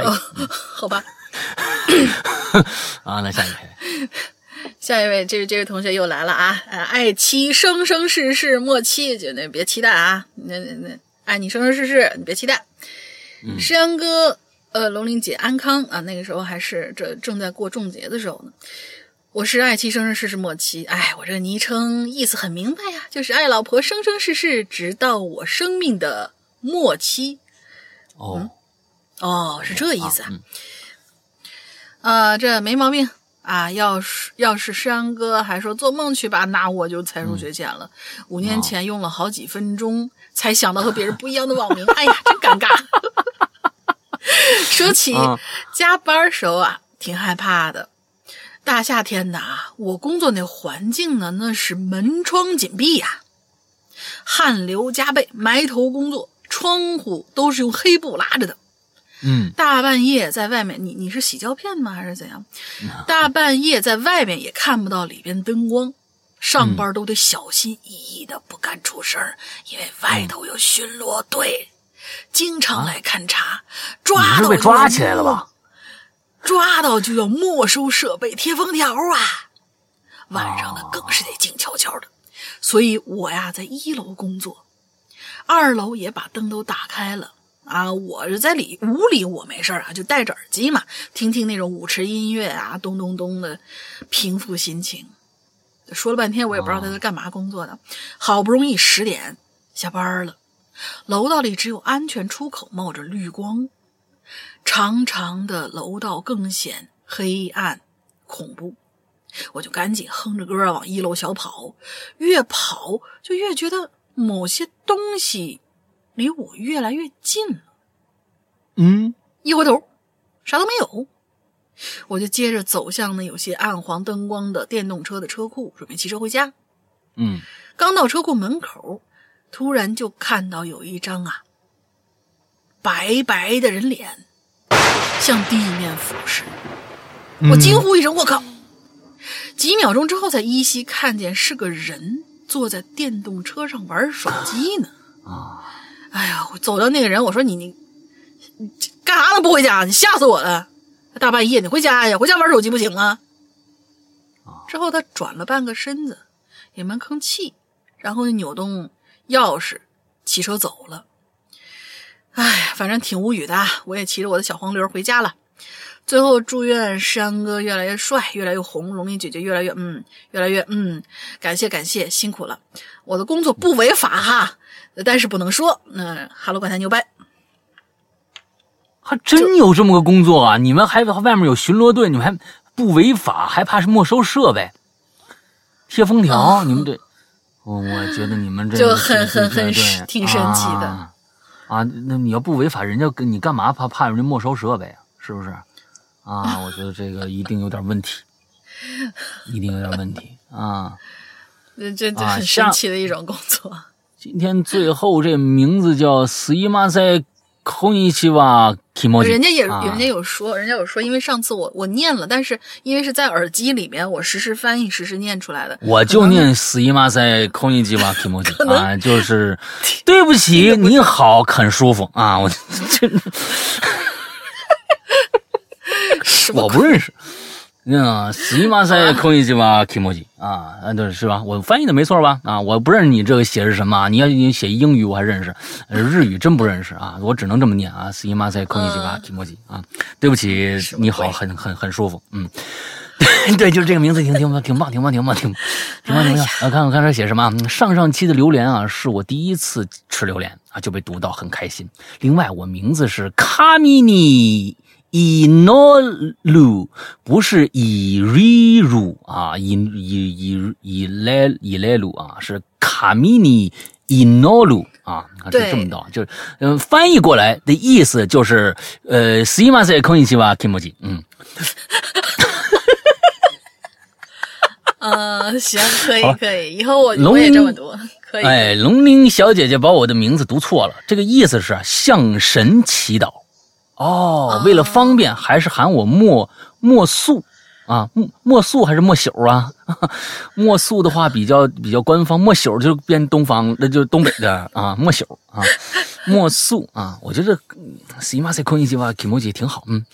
嗯，好吧，下一个、好吧。啊，来下一位。下一位，这这位同学又来了啊！呃，爱妻生生世世莫期，就那别期待啊，那那那爱你生生世世，你别期待。诗阳哥，呃，龙玲姐安康啊，那个时候还是这正在过重节的时候呢。我是爱妻生生世世莫期，哎，我这个昵称意思很明白呀，就是爱老婆生生世世，直到我生命的末期。哦，哦，是这意思啊。嗯啊，这没毛病啊！要是要是山哥还说做梦去吧，那我就才疏学浅了。五年前用了好几分钟才想到和别人不一样的网名，哎呀，真尴尬。说起啊加班时候啊，挺害怕的。大夏天的啊，我工作那环境呢，那是门窗紧闭呀、汗流浃背，埋头工作，窗户都是用黑布拉着的。嗯大半夜在外面，你你是洗胶片吗？还是怎样？大半夜在外面也看不到里边灯光，上班都得小心翼翼的，不敢出声儿，因为外头有巡逻队，经常来勘察，抓到被抓起来了吧？抓到就要没收设备、贴封条啊！晚上呢哦更是得静悄悄的，所以我呀在一楼工作，二楼也把灯都打开了啊。我是在里屋里，我没事儿啊，就戴着耳机嘛，听听那种舞池音乐啊，咚咚咚的，平复心情。说了半天，我也不知道他在干嘛工作的。好不容易十点下班了，楼道里只有安全出口冒着绿光，长长的楼道更显黑暗恐怖。我就赶紧哼着歌儿往一楼小跑，越跑就越觉得某些东西离我越来越近了。嗯一回头，啥都没有。我就接着走向那有些暗黄灯光的电动车的车库，准备骑车回家。嗯刚到车库门口，突然就看到有一张啊白白的人脸向地面俯视。我惊呼一声：“我靠！”几秒钟之后，才依稀看见是个人坐在电动车上玩手机呢。啊哎呀，我走到那个人，我说：“你你你干啥呢？不回家？你吓死我了！大半夜你回家呀？回家玩手机不行啊？”之后他转了半个身子，也没吭气，然后就扭动钥匙，骑车走了。哎，反正挺无语的啊。我也骑着我的小黄驴回家了。最后祝愿山哥越来越帅，越来越红，龙鳞姐姐越来越嗯，越来越嗯，感谢感谢，辛苦了。我的工作不违法哈，但是不能说。那、哈喽怪谈牛掰，还真有这么个工作啊！你们还外面有巡逻队，你们还不违法，还怕是没收设备、贴封条？你们这，我我觉得你们这就很很很挺神奇的啊啊！那你要不违法，人家跟你干嘛怕怕人家没收设备啊？是不是？啊，我觉得这个一定有点问题，一定有点问题啊！这这很神奇的一种工作。今天最后这名字叫死伊马塞空一期吧，Kimoji，人家也、啊。人家有说，人家有说，因为上次我我念了，但是因为是在耳机里面，我实时翻译、实时念出来的。我就念死一马塞空一基吧 Kimoji 啊，就是 对不起，你好，很舒服。啊，我这。什么我不认识。嗯，死一马赛空一基吧 Kimoji 啊，啊对是吧？我翻译的没错吧？啊，我不认识你这个写是什么啊？你要你写英语我还认识，呃日语真不认识啊，我只能这么念啊，死一马赛空一基吧 Kimoji 啊，对不起，你好，很很很舒服，嗯。对，就是这个名字挺挺棒，挺棒，挺棒，挺棒，挺挺棒，挺棒。啊，看我看这写什么上上期的榴莲啊，是我第一次吃榴莲啊，就被读到，很开心。另外，我名字是卡米尼伊诺鲁，不是伊瑞鲁啊，伊伊伊伊莱伊莱鲁啊，是卡米尼伊诺鲁啊，啊是对这么道，就是嗯、翻译过来的意思就是呃，すいません、こんにちは、キモジ，嗯。嗯，行，可以好可以，以后我龙我也这么读，可以。哎，龙鳞小姐姐把我的名字读错了，这个意思是啊，向神祈祷。 哦，为了方便，还是喊我莫莫素啊，莫莫素还是莫朽啊？莫素的话比较比较官方，莫朽就变东方，那就东北的啊，莫朽啊，莫素啊，我觉得西马塞空一句话 k i m o j i 挺好，嗯，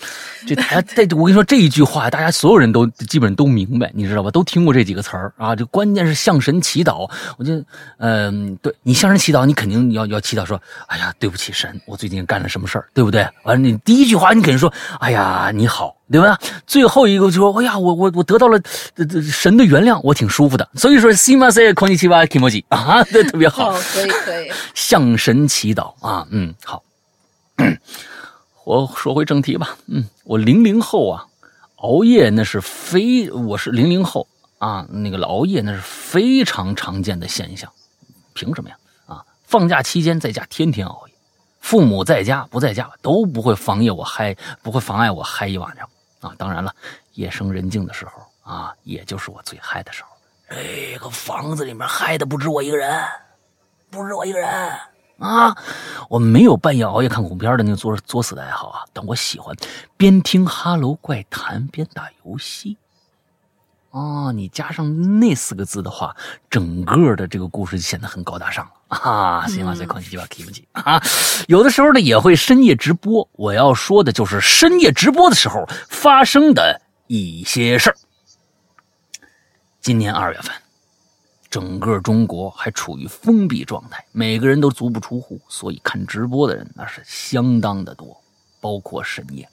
就大家这我跟你说这一句话，大家所有人都基本都明白，你知道吧？都听过这几个词儿啊。就关键是向神祈祷，我觉得，嗯、对你向神祈祷，你肯定要要祈祷说，哎呀，对不起神，我最近干了什么事儿，对不对？完了，你第一句话你肯定说，哎呀，你好，对吧？最后一个就说，哎呀，我我我得到了呃呃神的原谅，我挺舒服的。所以说，西马塞狂气七八 k i m o j i 啊，对，特别好。哦，可以可以。向神祈祷啊，嗯，好。我说回正题吧，嗯，我零零后啊，熬夜那是非，我是零零后啊，那个熬夜那是非常常见的现象，凭什么呀？啊，放假期间在家天天熬夜，父母在家不在家都不会妨碍我嗨，不会妨碍我嗨一晚上啊。当然了，夜深人静的时候啊，也就是我最嗨的时候。这个房子里面嗨的不止我一个人，不止我一个人啊！我没有半夜熬夜看恐怖片的那个作作死的爱好啊，但我喜欢边听《哈喽怪谈》边打游戏。哦，你加上那四个字的话，整个的这个故事就显得很高大上了啊！行吧，再空气吧 k i m 啊！有的时候呢也会深夜直播。我要说的就是深夜直播的时候发生的一些事儿。今年二月份，整个中国还处于封闭状态，每个人都足不出户，所以看直播的人那是相当的多，包括深夜。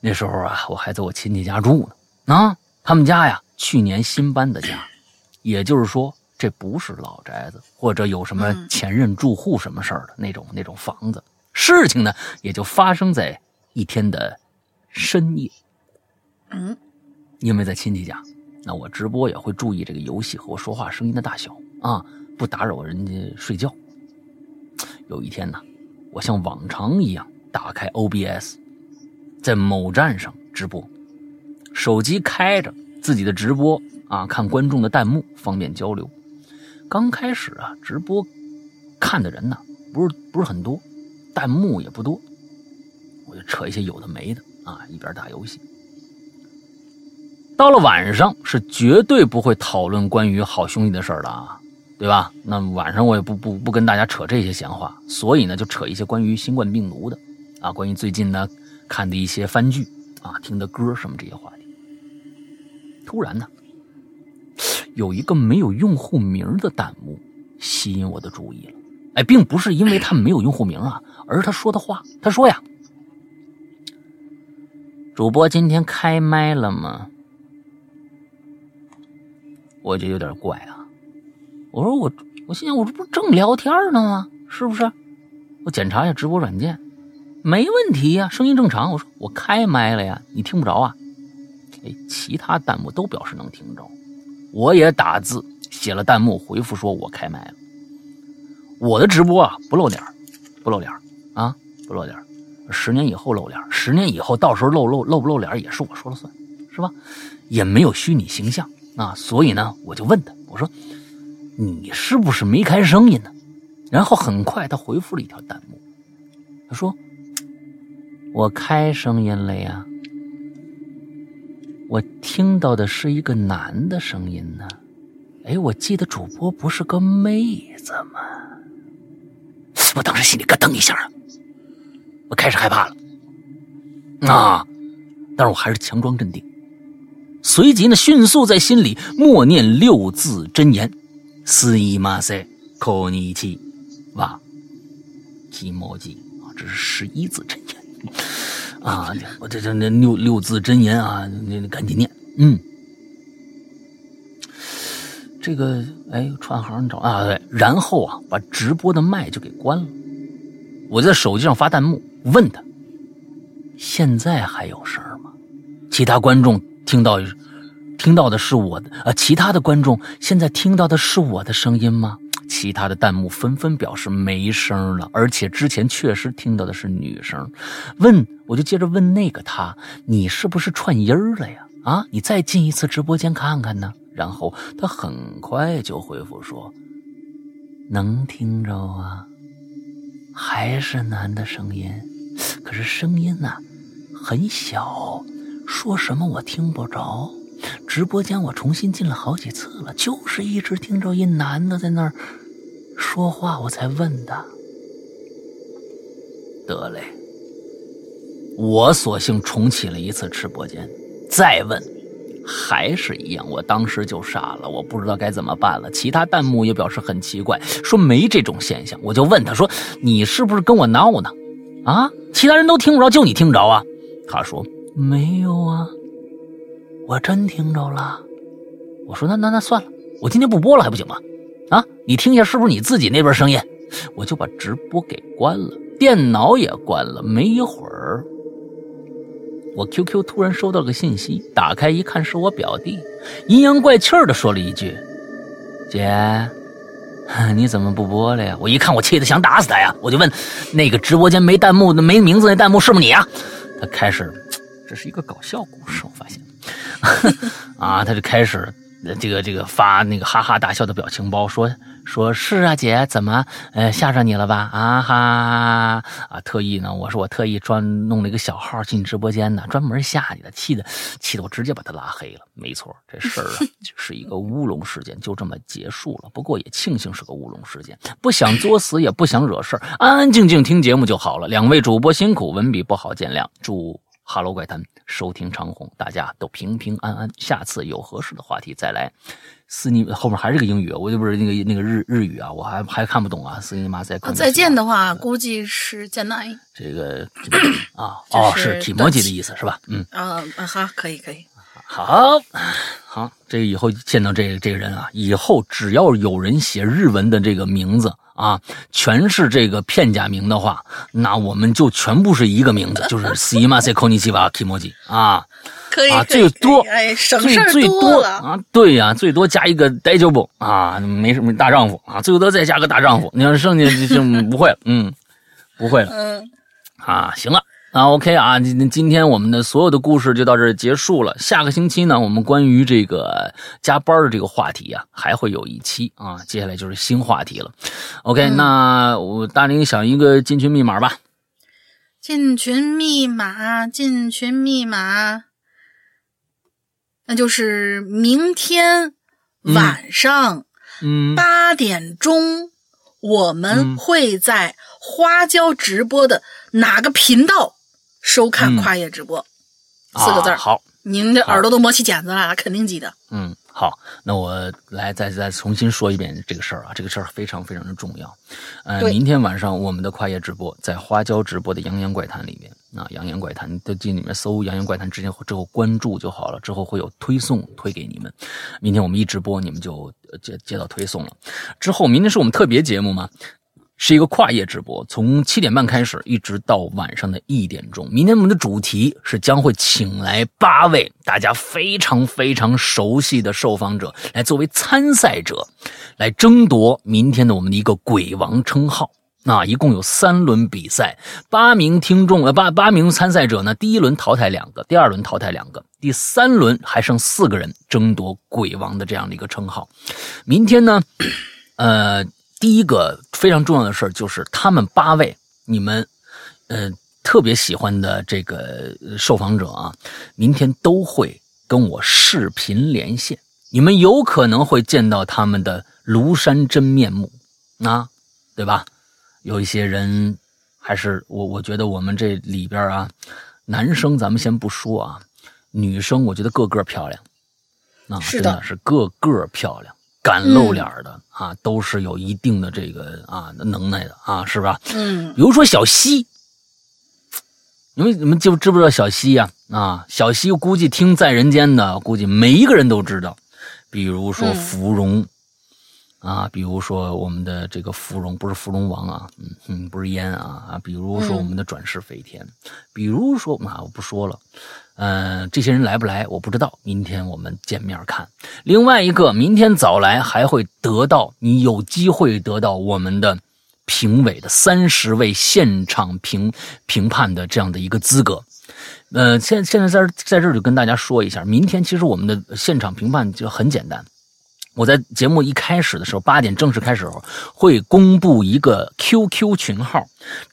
那时候啊，我还在我亲戚家住呢，啊，他们家呀，去年新搬的家，也就是说，这不是老宅子，或者有什么嗯前任住户什么事儿的那种那种房子。事情呢，也就发生在一天的深夜。嗯，因为在亲戚家，那我直播也会注意这个游戏和我说话声音的大小啊，不打扰人家睡觉。有一天呢，我像往常一样打开 OBS，在某站上直播，手机开着自己的直播啊，看观众的弹幕，方便交流。刚开始啊，直播看的人呢不是不是很多，弹幕也不多，我就扯一些有的没的啊，一边打游戏。到了晚上是绝对不会讨论关于好兄弟的事儿的啊，对吧？那晚上我也不不不跟大家扯这些闲话，所以呢就扯一些关于新冠病毒的啊，关于最近呢看的一些番剧啊、听的歌什么这些话题。突然呢，有一个没有用户名的弹幕吸引我的注意了。哎，并不是因为他没有用户名啊，而是他说的话。他说呀：“主播今天开麦了吗？”我就有点怪啊。我说我我心想，我这不正聊天呢吗？是不是？我检查一下直播软件，没问题呀、声音正常。我说我开麦了呀，你听不着啊？哎，其他弹幕都表示能听着，我也打字写了弹幕回复说我开麦了。我的直播啊不露脸，不露脸啊，不露脸。十年以后露脸，十年以后到时候露露露不露脸也是我说了算，是吧？也没有虚拟形象啊，所以呢，我就问他，我说你是不是没开声音呢？然后很快他回复了一条弹幕，他说：“我开声音了呀，我听到的是一个男的声音呢。哎，我记得主播不是个妹子吗？”我当时心里咯噔一下啊，我开始害怕了。啊，但是我还是强装镇定，随即呢，迅速在心里默念六字真言：“斯伊马塞科尼奇哇基摩基啊，这是十一字真言啊！我这这那六六字真言啊，你你赶紧念，嗯。这个哎，串行找啊，对，然后啊，把直播的麦就给关了。我在手机上发弹幕，问他：“现在还有声吗？”其他观众听到听到的是我的啊，其他的观众现在听到的是我的声音吗？其他的弹幕纷纷表示没声了，而且之前确实听到的是女声。问，我就接着问那个他：“你是不是串音了呀？啊，你再进一次直播间看看呢？”然后他很快就回复说：“能听着啊，还是男的声音，可是声音呢很小，说什么我听不着。直播间我重新进了好几次了，就是一直听着一男的在那儿说话，我才问的。得嘞，我索性重启了一次直播间，再问。”还是一样，我当时就傻了，我不知道该怎么办了。其他弹幕也表示很奇怪，说没这种现象。我就问他说：“你是不是跟我闹呢？啊，其他人都听不着，就你听着啊？”他说：“没有啊，我真听着了。”我说：“那那那算了，我今天不播了还不行吗？你听一下是不是你自己那边声音？”我就把直播给关了，电脑也关了。没一会儿。我 QQ 突然收到个信息，打开一看是我表弟，阴阳怪气的说了一句：“姐，你怎么不播了呀？”我一看，我气得想打死他呀！我就问那个直播间没弹幕、没名字那弹幕是不是你啊？他开始，这是一个搞笑故事，我发现，啊，他就开始这个这个发那个哈哈大笑的表情包，说。说是啊，姐，怎么，呃，吓着你了吧？啊哈啊，特意呢，我说我特意专弄了一个小号进直播间呢，专门吓你的，气的，气的我直接把他拉黑了。没错，这事儿啊，是一个乌龙事件，就这么结束了。不过也庆幸是个乌龙事件，不想作死，也不想惹事儿，安安静静听节目就好了。两位主播辛苦，文笔不好见谅。祝哈喽怪谈收听长虹，大家都平平安安。下次有合适的话题再来。斯尼后面还是个英语，我就不是那个那个日日语啊，我还还看不懂啊。斯尼马赛克再见的话，估计是见奈。这个啊，哦，是提摩吉的意思是吧？嗯啊啊，好，可以可以。好好，这以后见到这个这个人啊，以后只要有人写日文的这个名字啊，全是这个片假名的话，那我们就全部是一个名字，就是斯尼马赛克尼基瓦提摩吉啊。可以啊，最多哎，省最事最多。啊，对呀，最多加一个呆脚不啊，没什么大丈夫啊，最多再加个大丈夫。你要剩下就就不会了，嗯，不会了嗯，啊，行了。啊，OK 啊，今今天我们的所有的故事就到这儿结束了。下个星期呢，我们关于这个加班的这个话题啊，还会有一期啊。接下来就是新话题了。OK，、嗯那我大林想一个进群密码吧。进群密码，进群密码，那就是明天晚上嗯，八点钟，我们嗯会在花椒直播的哪个频道收看嗯跨页直播？四个字儿啊好，您的耳朵都磨起茧子来了，肯定记得。嗯，好，那我来再再重新说一遍这个事儿啊，这个事儿非常非常的重要。呃，明天晚上我们的跨页直播在花椒直播的《洋洋怪谈》里面啊，《洋洋怪谈》都进里面搜《洋洋怪谈》之前之后关注就好了，之后会有推送推给你们。明天我们一直播，你们就呃接接到推送了。之后明天是我们特别节目嘛，是一个跨页直播，从七点半开始，一直到晚上的一点钟。明天我们的主题是将会请来八位大家非常非常熟悉的受访者，来作为参赛者，来争夺明天的我们的一个鬼王称号。那一共有三轮比赛，八名听众呃八八名参赛者呢，第一轮淘汰两个，第二轮淘汰两个，第三轮还剩四个人争夺鬼王的这样的一个称号。明天呢，呃，第一个非常重要的事儿就是他们八位，你们呃特别喜欢的这个受访者啊，明天都会跟我视频连线，你们有可能会见到他们的庐山真面目，啊，对吧？有一些人还是我，我觉得我们这里边啊，男生咱们先不说啊，女生我觉得个个漂亮，啊，真的是个个漂亮。敢露脸的啊，都是有一定的这个啊能耐的啊，是吧？嗯，比如说小西，你们你们就知不知道小西呀？啊，小西估计听在人间的，估计每一个人都知道。比如说芙蓉，啊，比如说我们的这个芙蓉，不是芙蓉王啊，嗯嗯，不是烟啊啊，比如说我们的转世飞天，比如说啊，我不说了。嗯，这些人来不来我不知道，明天我们见面看。另外一个，明天早来还会得到你有机会得到我们的评委的三十位现场评评判的这样的一个资格。呃，现现在在在这儿就跟大家说一下，明天其实我们的现场评判就很简单。我在节目一开始的时候，八点正式开始后会公布一个 QQ 群号，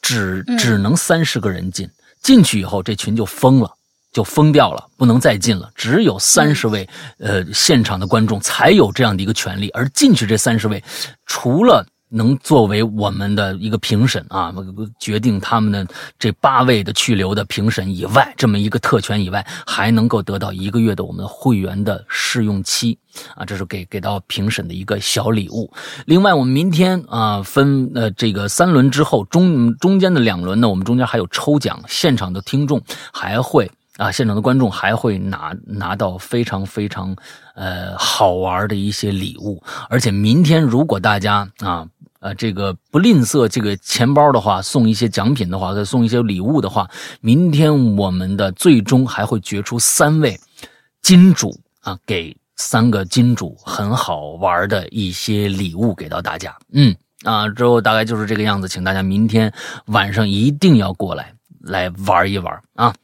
只只能三十个人进，进去以后这群就封了。就封掉了，不能再进了。只有三十位，呃，现场的观众才有这样的一个权利。而进去这三十位，除了能作为我们的一个评审啊，决定他们的这八位的去留的评审以外，这么一个特权以外，还能够得到一个月的我们会员的试用期啊，这是给给到评审的一个小礼物。另外，我们明天啊，分呃这个三轮之后中中间的两轮呢，我们中间还有抽奖，现场的听众还会。啊，现场的观众还会拿拿到非常非常，呃，好玩的一些礼物。而且明天如果大家啊，呃，这个不吝啬这个钱包的话，送一些奖品的话，再送一些礼物的话，明天我们的最终还会决出三位金主啊，给三个金主很好玩的一些礼物给到大家。嗯，啊，之后大概就是这个样子，请大家明天晚上一定要过来来玩一玩啊。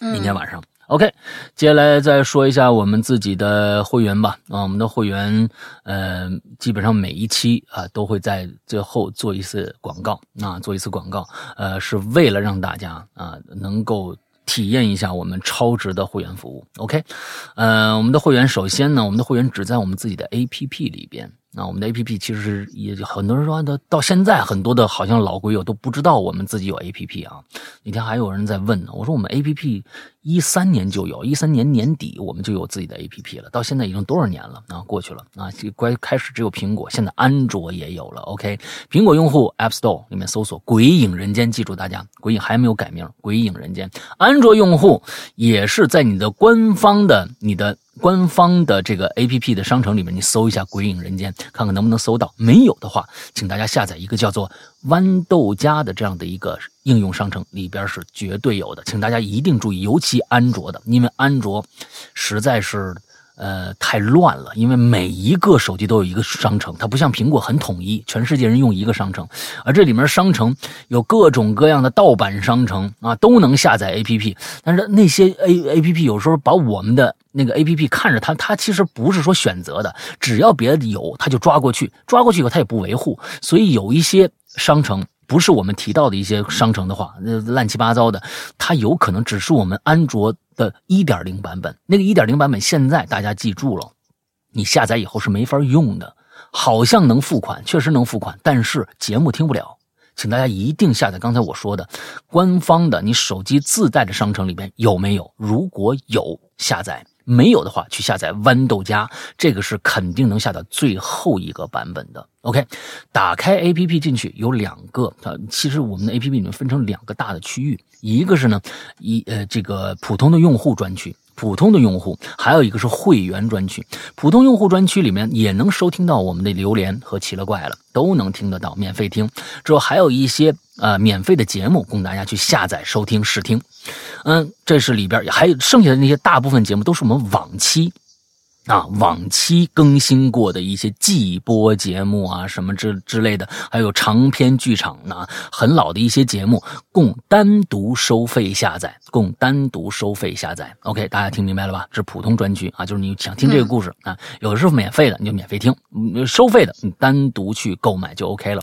明天晚上，OK。接下来再说一下我们自己的会员吧。啊，我们的会员，呃，基本上每一期啊都会在最后做一次广告，啊，做一次广告，呃，是为了让大家啊能够体验一下我们超值的会员服务。OK，呃，我们的会员首先呢，我们的会员只在我们自己的 APP 里边。那我们的 A P P 其实也很多人说，到到现在很多的好像老鬼友都不知道我们自己有 A P P 啊。那天还有人在问呢，我说我们 A P P 一三年就有，一三年年底我们就有自己的 A P P 了，到现在已经多少年了啊？过去了啊，乖，开始只有苹果，现在安卓也有了。OK，苹果用户 App Store 里面搜索“鬼影人间”，记住大家，鬼影还没有改名，鬼影人间。安卓用户也是在你的官方的你的。官方的这个 A P P 的商城里面，你搜一下“鬼影人间”，看看能不能搜到。没有的话，请大家下载一个叫做“豌豆荚”的这样的一个应用商城，里边是绝对有的。请大家一定注意，尤其安卓的，因为安卓实在是。呃，太乱了，因为每一个手机都有一个商城，它不像苹果很统一，全世界人用一个商城，而这里面商城有各种各样的盗版商城啊，都能下载 APP，但是那些 A APP 有时候把我们的那个 APP 看着它，它其实不是说选择的，只要别的有，它就抓过去，抓过去以后它也不维护，所以有一些商城。不是我们提到的一些商城的话，那乱七八糟的，它有可能只是我们安卓的一点零版本。那个一点零版本现在大家记住了，你下载以后是没法用的。好像能付款，确实能付款，但是节目听不了。请大家一定下载刚才我说的官方的，你手机自带的商城里边有没有？如果有，下载。没有的话，去下载豌豆荚，这个是肯定能下到最后一个版本的。OK，打开 APP 进去有两个，啊，其实我们的 APP 里面分成两个大的区域，一个是呢，一呃这个普通的用户专区。普通的用户，还有一个是会员专区。普通用户专区里面也能收听到我们的榴莲和奇了怪了，都能听得到，免费听。之后还有一些呃免费的节目供大家去下载收听试听。嗯，这是里边还有剩下的那些大部分节目都是我们往期啊，往期更新过的一些季播节目啊，什么之之类的，还有长篇剧场啊，很老的一些节目，供单独收费下载，供单独收费下载。OK，大家听明白了吧？这是普通专区啊，就是你想听这个故事啊，有的是免费的，你就免费听；收费的，你单独去购买就 OK 了。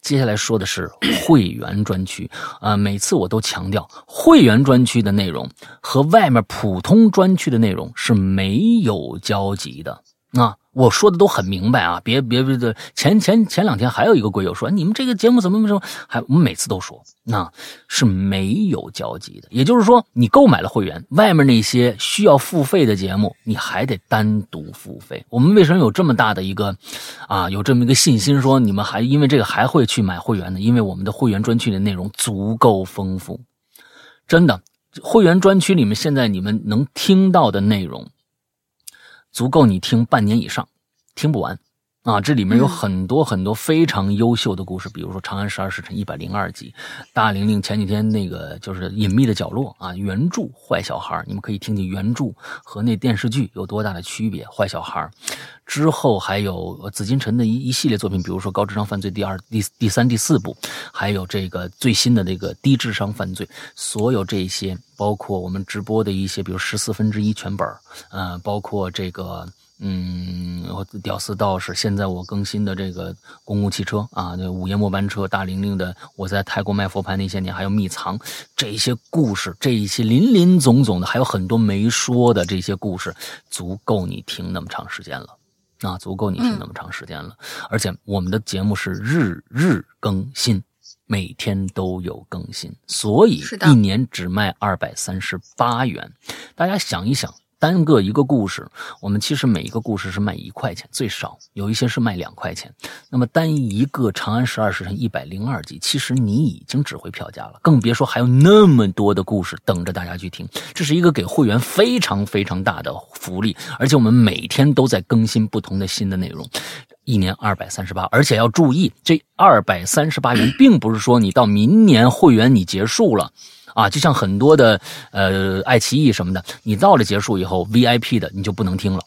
接下来说的是会员专区啊，每次我都强调，会员专区的内容和外面普通专区的内容是没有交。着急的啊！我说的都很明白啊！别别别的，前前前两天还有一个鬼友说，你们这个节目怎么怎么还我们每次都说，那是没有交集的。也就是说，你购买了会员，外面那些需要付费的节目，你还得单独付费。我们为什么有这么大的一个啊？有这么一个信心说，你们还因为这个还会去买会员呢？因为我们的会员专区的内容足够丰富，真的，会员专区里面现在你们能听到的内容。足够你听半年以上，听不完，啊！这里面有很多很多非常优秀的故事，比如说《长安十二时辰》一百零二集，大玲玲前几天那个就是《隐秘的角落》啊，原著《坏小孩》，你们可以听听原著和那电视剧有多大的区别，《坏小孩》。之后还有紫金陈的一一系列作品，比如说《高智商犯罪》第二、第第三、第四部，还有这个最新的这个低智商犯罪，所有这些，包括我们直播的一些，比如十四分之一全本呃，包括这个，嗯，我屌丝道士，现在我更新的这个公共汽车啊，那午夜末班车，大玲玲的我在泰国卖佛牌那些年，还有秘藏这些故事，这一些林林总总的，还有很多没说的这些故事，足够你听那么长时间了。啊，足够你听那么长时间了，而且我们的节目是日日更新，每天都有更新，所以一年只卖二百三十八元。大家想一想。单个一个故事，我们其实每一个故事是卖一块钱，最少有一些是卖两块钱。那么单一个《长安十二时辰》一百零二集，其实你已经值回票价了，更别说还有那么多的故事等着大家去听。这是一个给会员非常非常大的福利，而且我们每天都在更新不同的新的内容，一年二百三十八，而且要注意，这二百三十八元并不是说你到明年会员你结束了。啊，就像很多的呃爱奇艺什么的，你到了结束以后，VIP 的你就不能听了，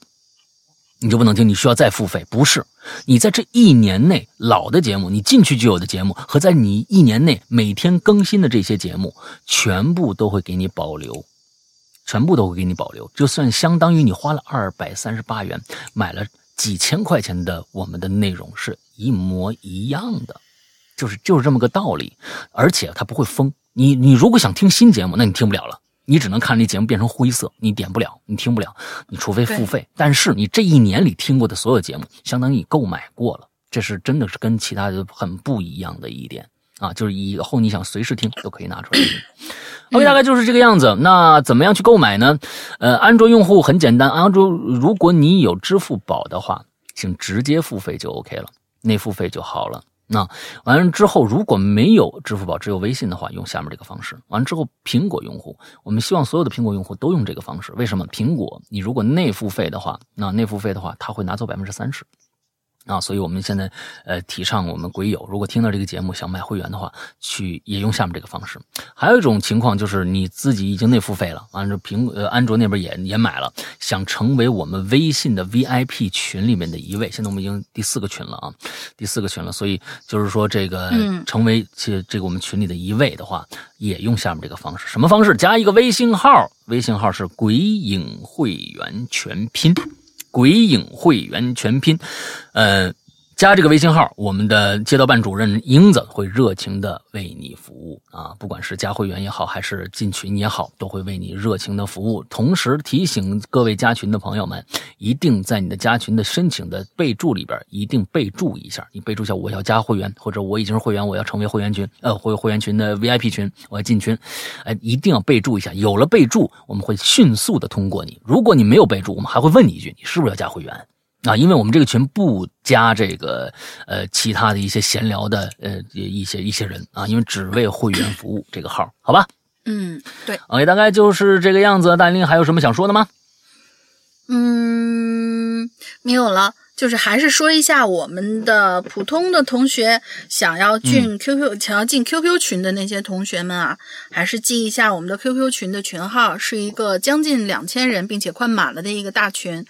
你就不能听，你需要再付费。不是，你在这一年内老的节目，你进去就有的节目，和在你一年内每天更新的这些节目，全部都会给你保留，全部都会给你保留。就算相当于你花了二百三十八元买了几千块钱的我们的内容是一模一样的，就是就是这么个道理，而且它不会封。你你如果想听新节目，那你听不了了，你只能看这节目变成灰色，你点不了，你听不了，你除非付费。但是你这一年里听过的所有节目，相当于你购买过了，这是真的是跟其他的很不一样的一点啊！就是以后你想随时听都可以拿出来听。OK，大概就是这个样子。那怎么样去购买呢？呃，安卓用户很简单，安卓如果你有支付宝的话，请直接付费就 OK 了，内付费就好了。那完了之后，如果没有支付宝，只有微信的话，用下面这个方式。完了之后，苹果用户，我们希望所有的苹果用户都用这个方式。为什么？苹果，你如果内付费的话，那内付费的话，它会拿走百分之三十。啊，所以我们现在呃提倡我们鬼友，如果听到这个节目想买会员的话，去也用下面这个方式。还有一种情况就是你自己已经内付费了，完了苹呃安卓那边也也买了，想成为我们微信的 VIP 群里面的一位。现在我们已经第四个群了啊，第四个群了，所以就是说这个成为这这个我们群里的一位的话，也用下面这个方式。什么方式？加一个微信号，微信号是鬼影会员全拼。鬼影会员全拼，嗯。加这个微信号，我们的街道办主任英子会热情的为你服务啊！不管是加会员也好，还是进群也好，都会为你热情的服务。同时提醒各位加群的朋友们，一定在你的加群的申请的备注里边，一定备注一下。你备注一下我要加会员，或者我已经是会员，我要成为会员群，呃，会会员群的 VIP 群，我要进群，哎，一定要备注一下。有了备注，我们会迅速的通过你。如果你没有备注，我们还会问你一句，你是不是要加会员？啊，因为我们这个群不加这个呃其他的一些闲聊的呃一些一些人啊，因为只为会员服务这个号，好吧？嗯，对。OK，大概就是这个样子。大林还有什么想说的吗？嗯，没有了，就是还是说一下我们的普通的同学想要进 QQ 想要进 QQ 群的那些同学们啊，还是记一下我们的 QQ 群的群号，是一个将近两千人并且快满了的一个大群。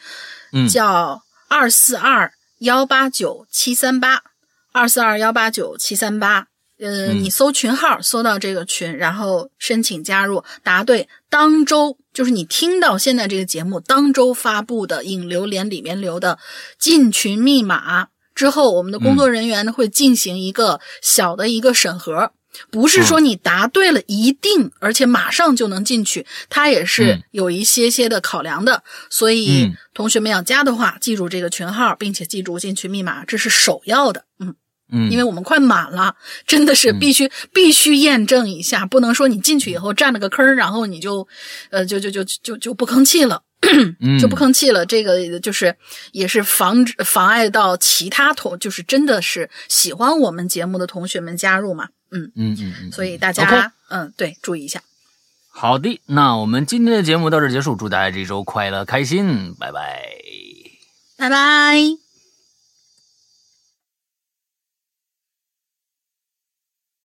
嗯叫二四二幺八九七三八，二四二幺八九七三八。呃，嗯你搜群号，搜到这个群，然后申请加入，答对当周就是你听到现在这个节目当周发布的引流连里面留的进群密码之后，我们的工作人员呢会进行一个小的一个审核，不是说你答对了一定，而且马上就能进去，它也是嗯有一些些的考量的。所以嗯同学们要加的话，记住这个群号，并且记住进群密码，这是首要的。嗯。嗯，因为我们快满了，真的是必须、必须验证一下，不能说你进去以后占了个坑儿，然后你就，呃，就就就就就不吭气了，嗯 就不吭气了。这个就是也是防止妨碍到其他同，就是真的是喜欢我们节目的同学们加入嘛。嗯，嗯嗯嗯，所以大家嗯对注意一下。好的，那我们今天的节目到这结束，祝大家这周快乐开心，拜拜。拜拜。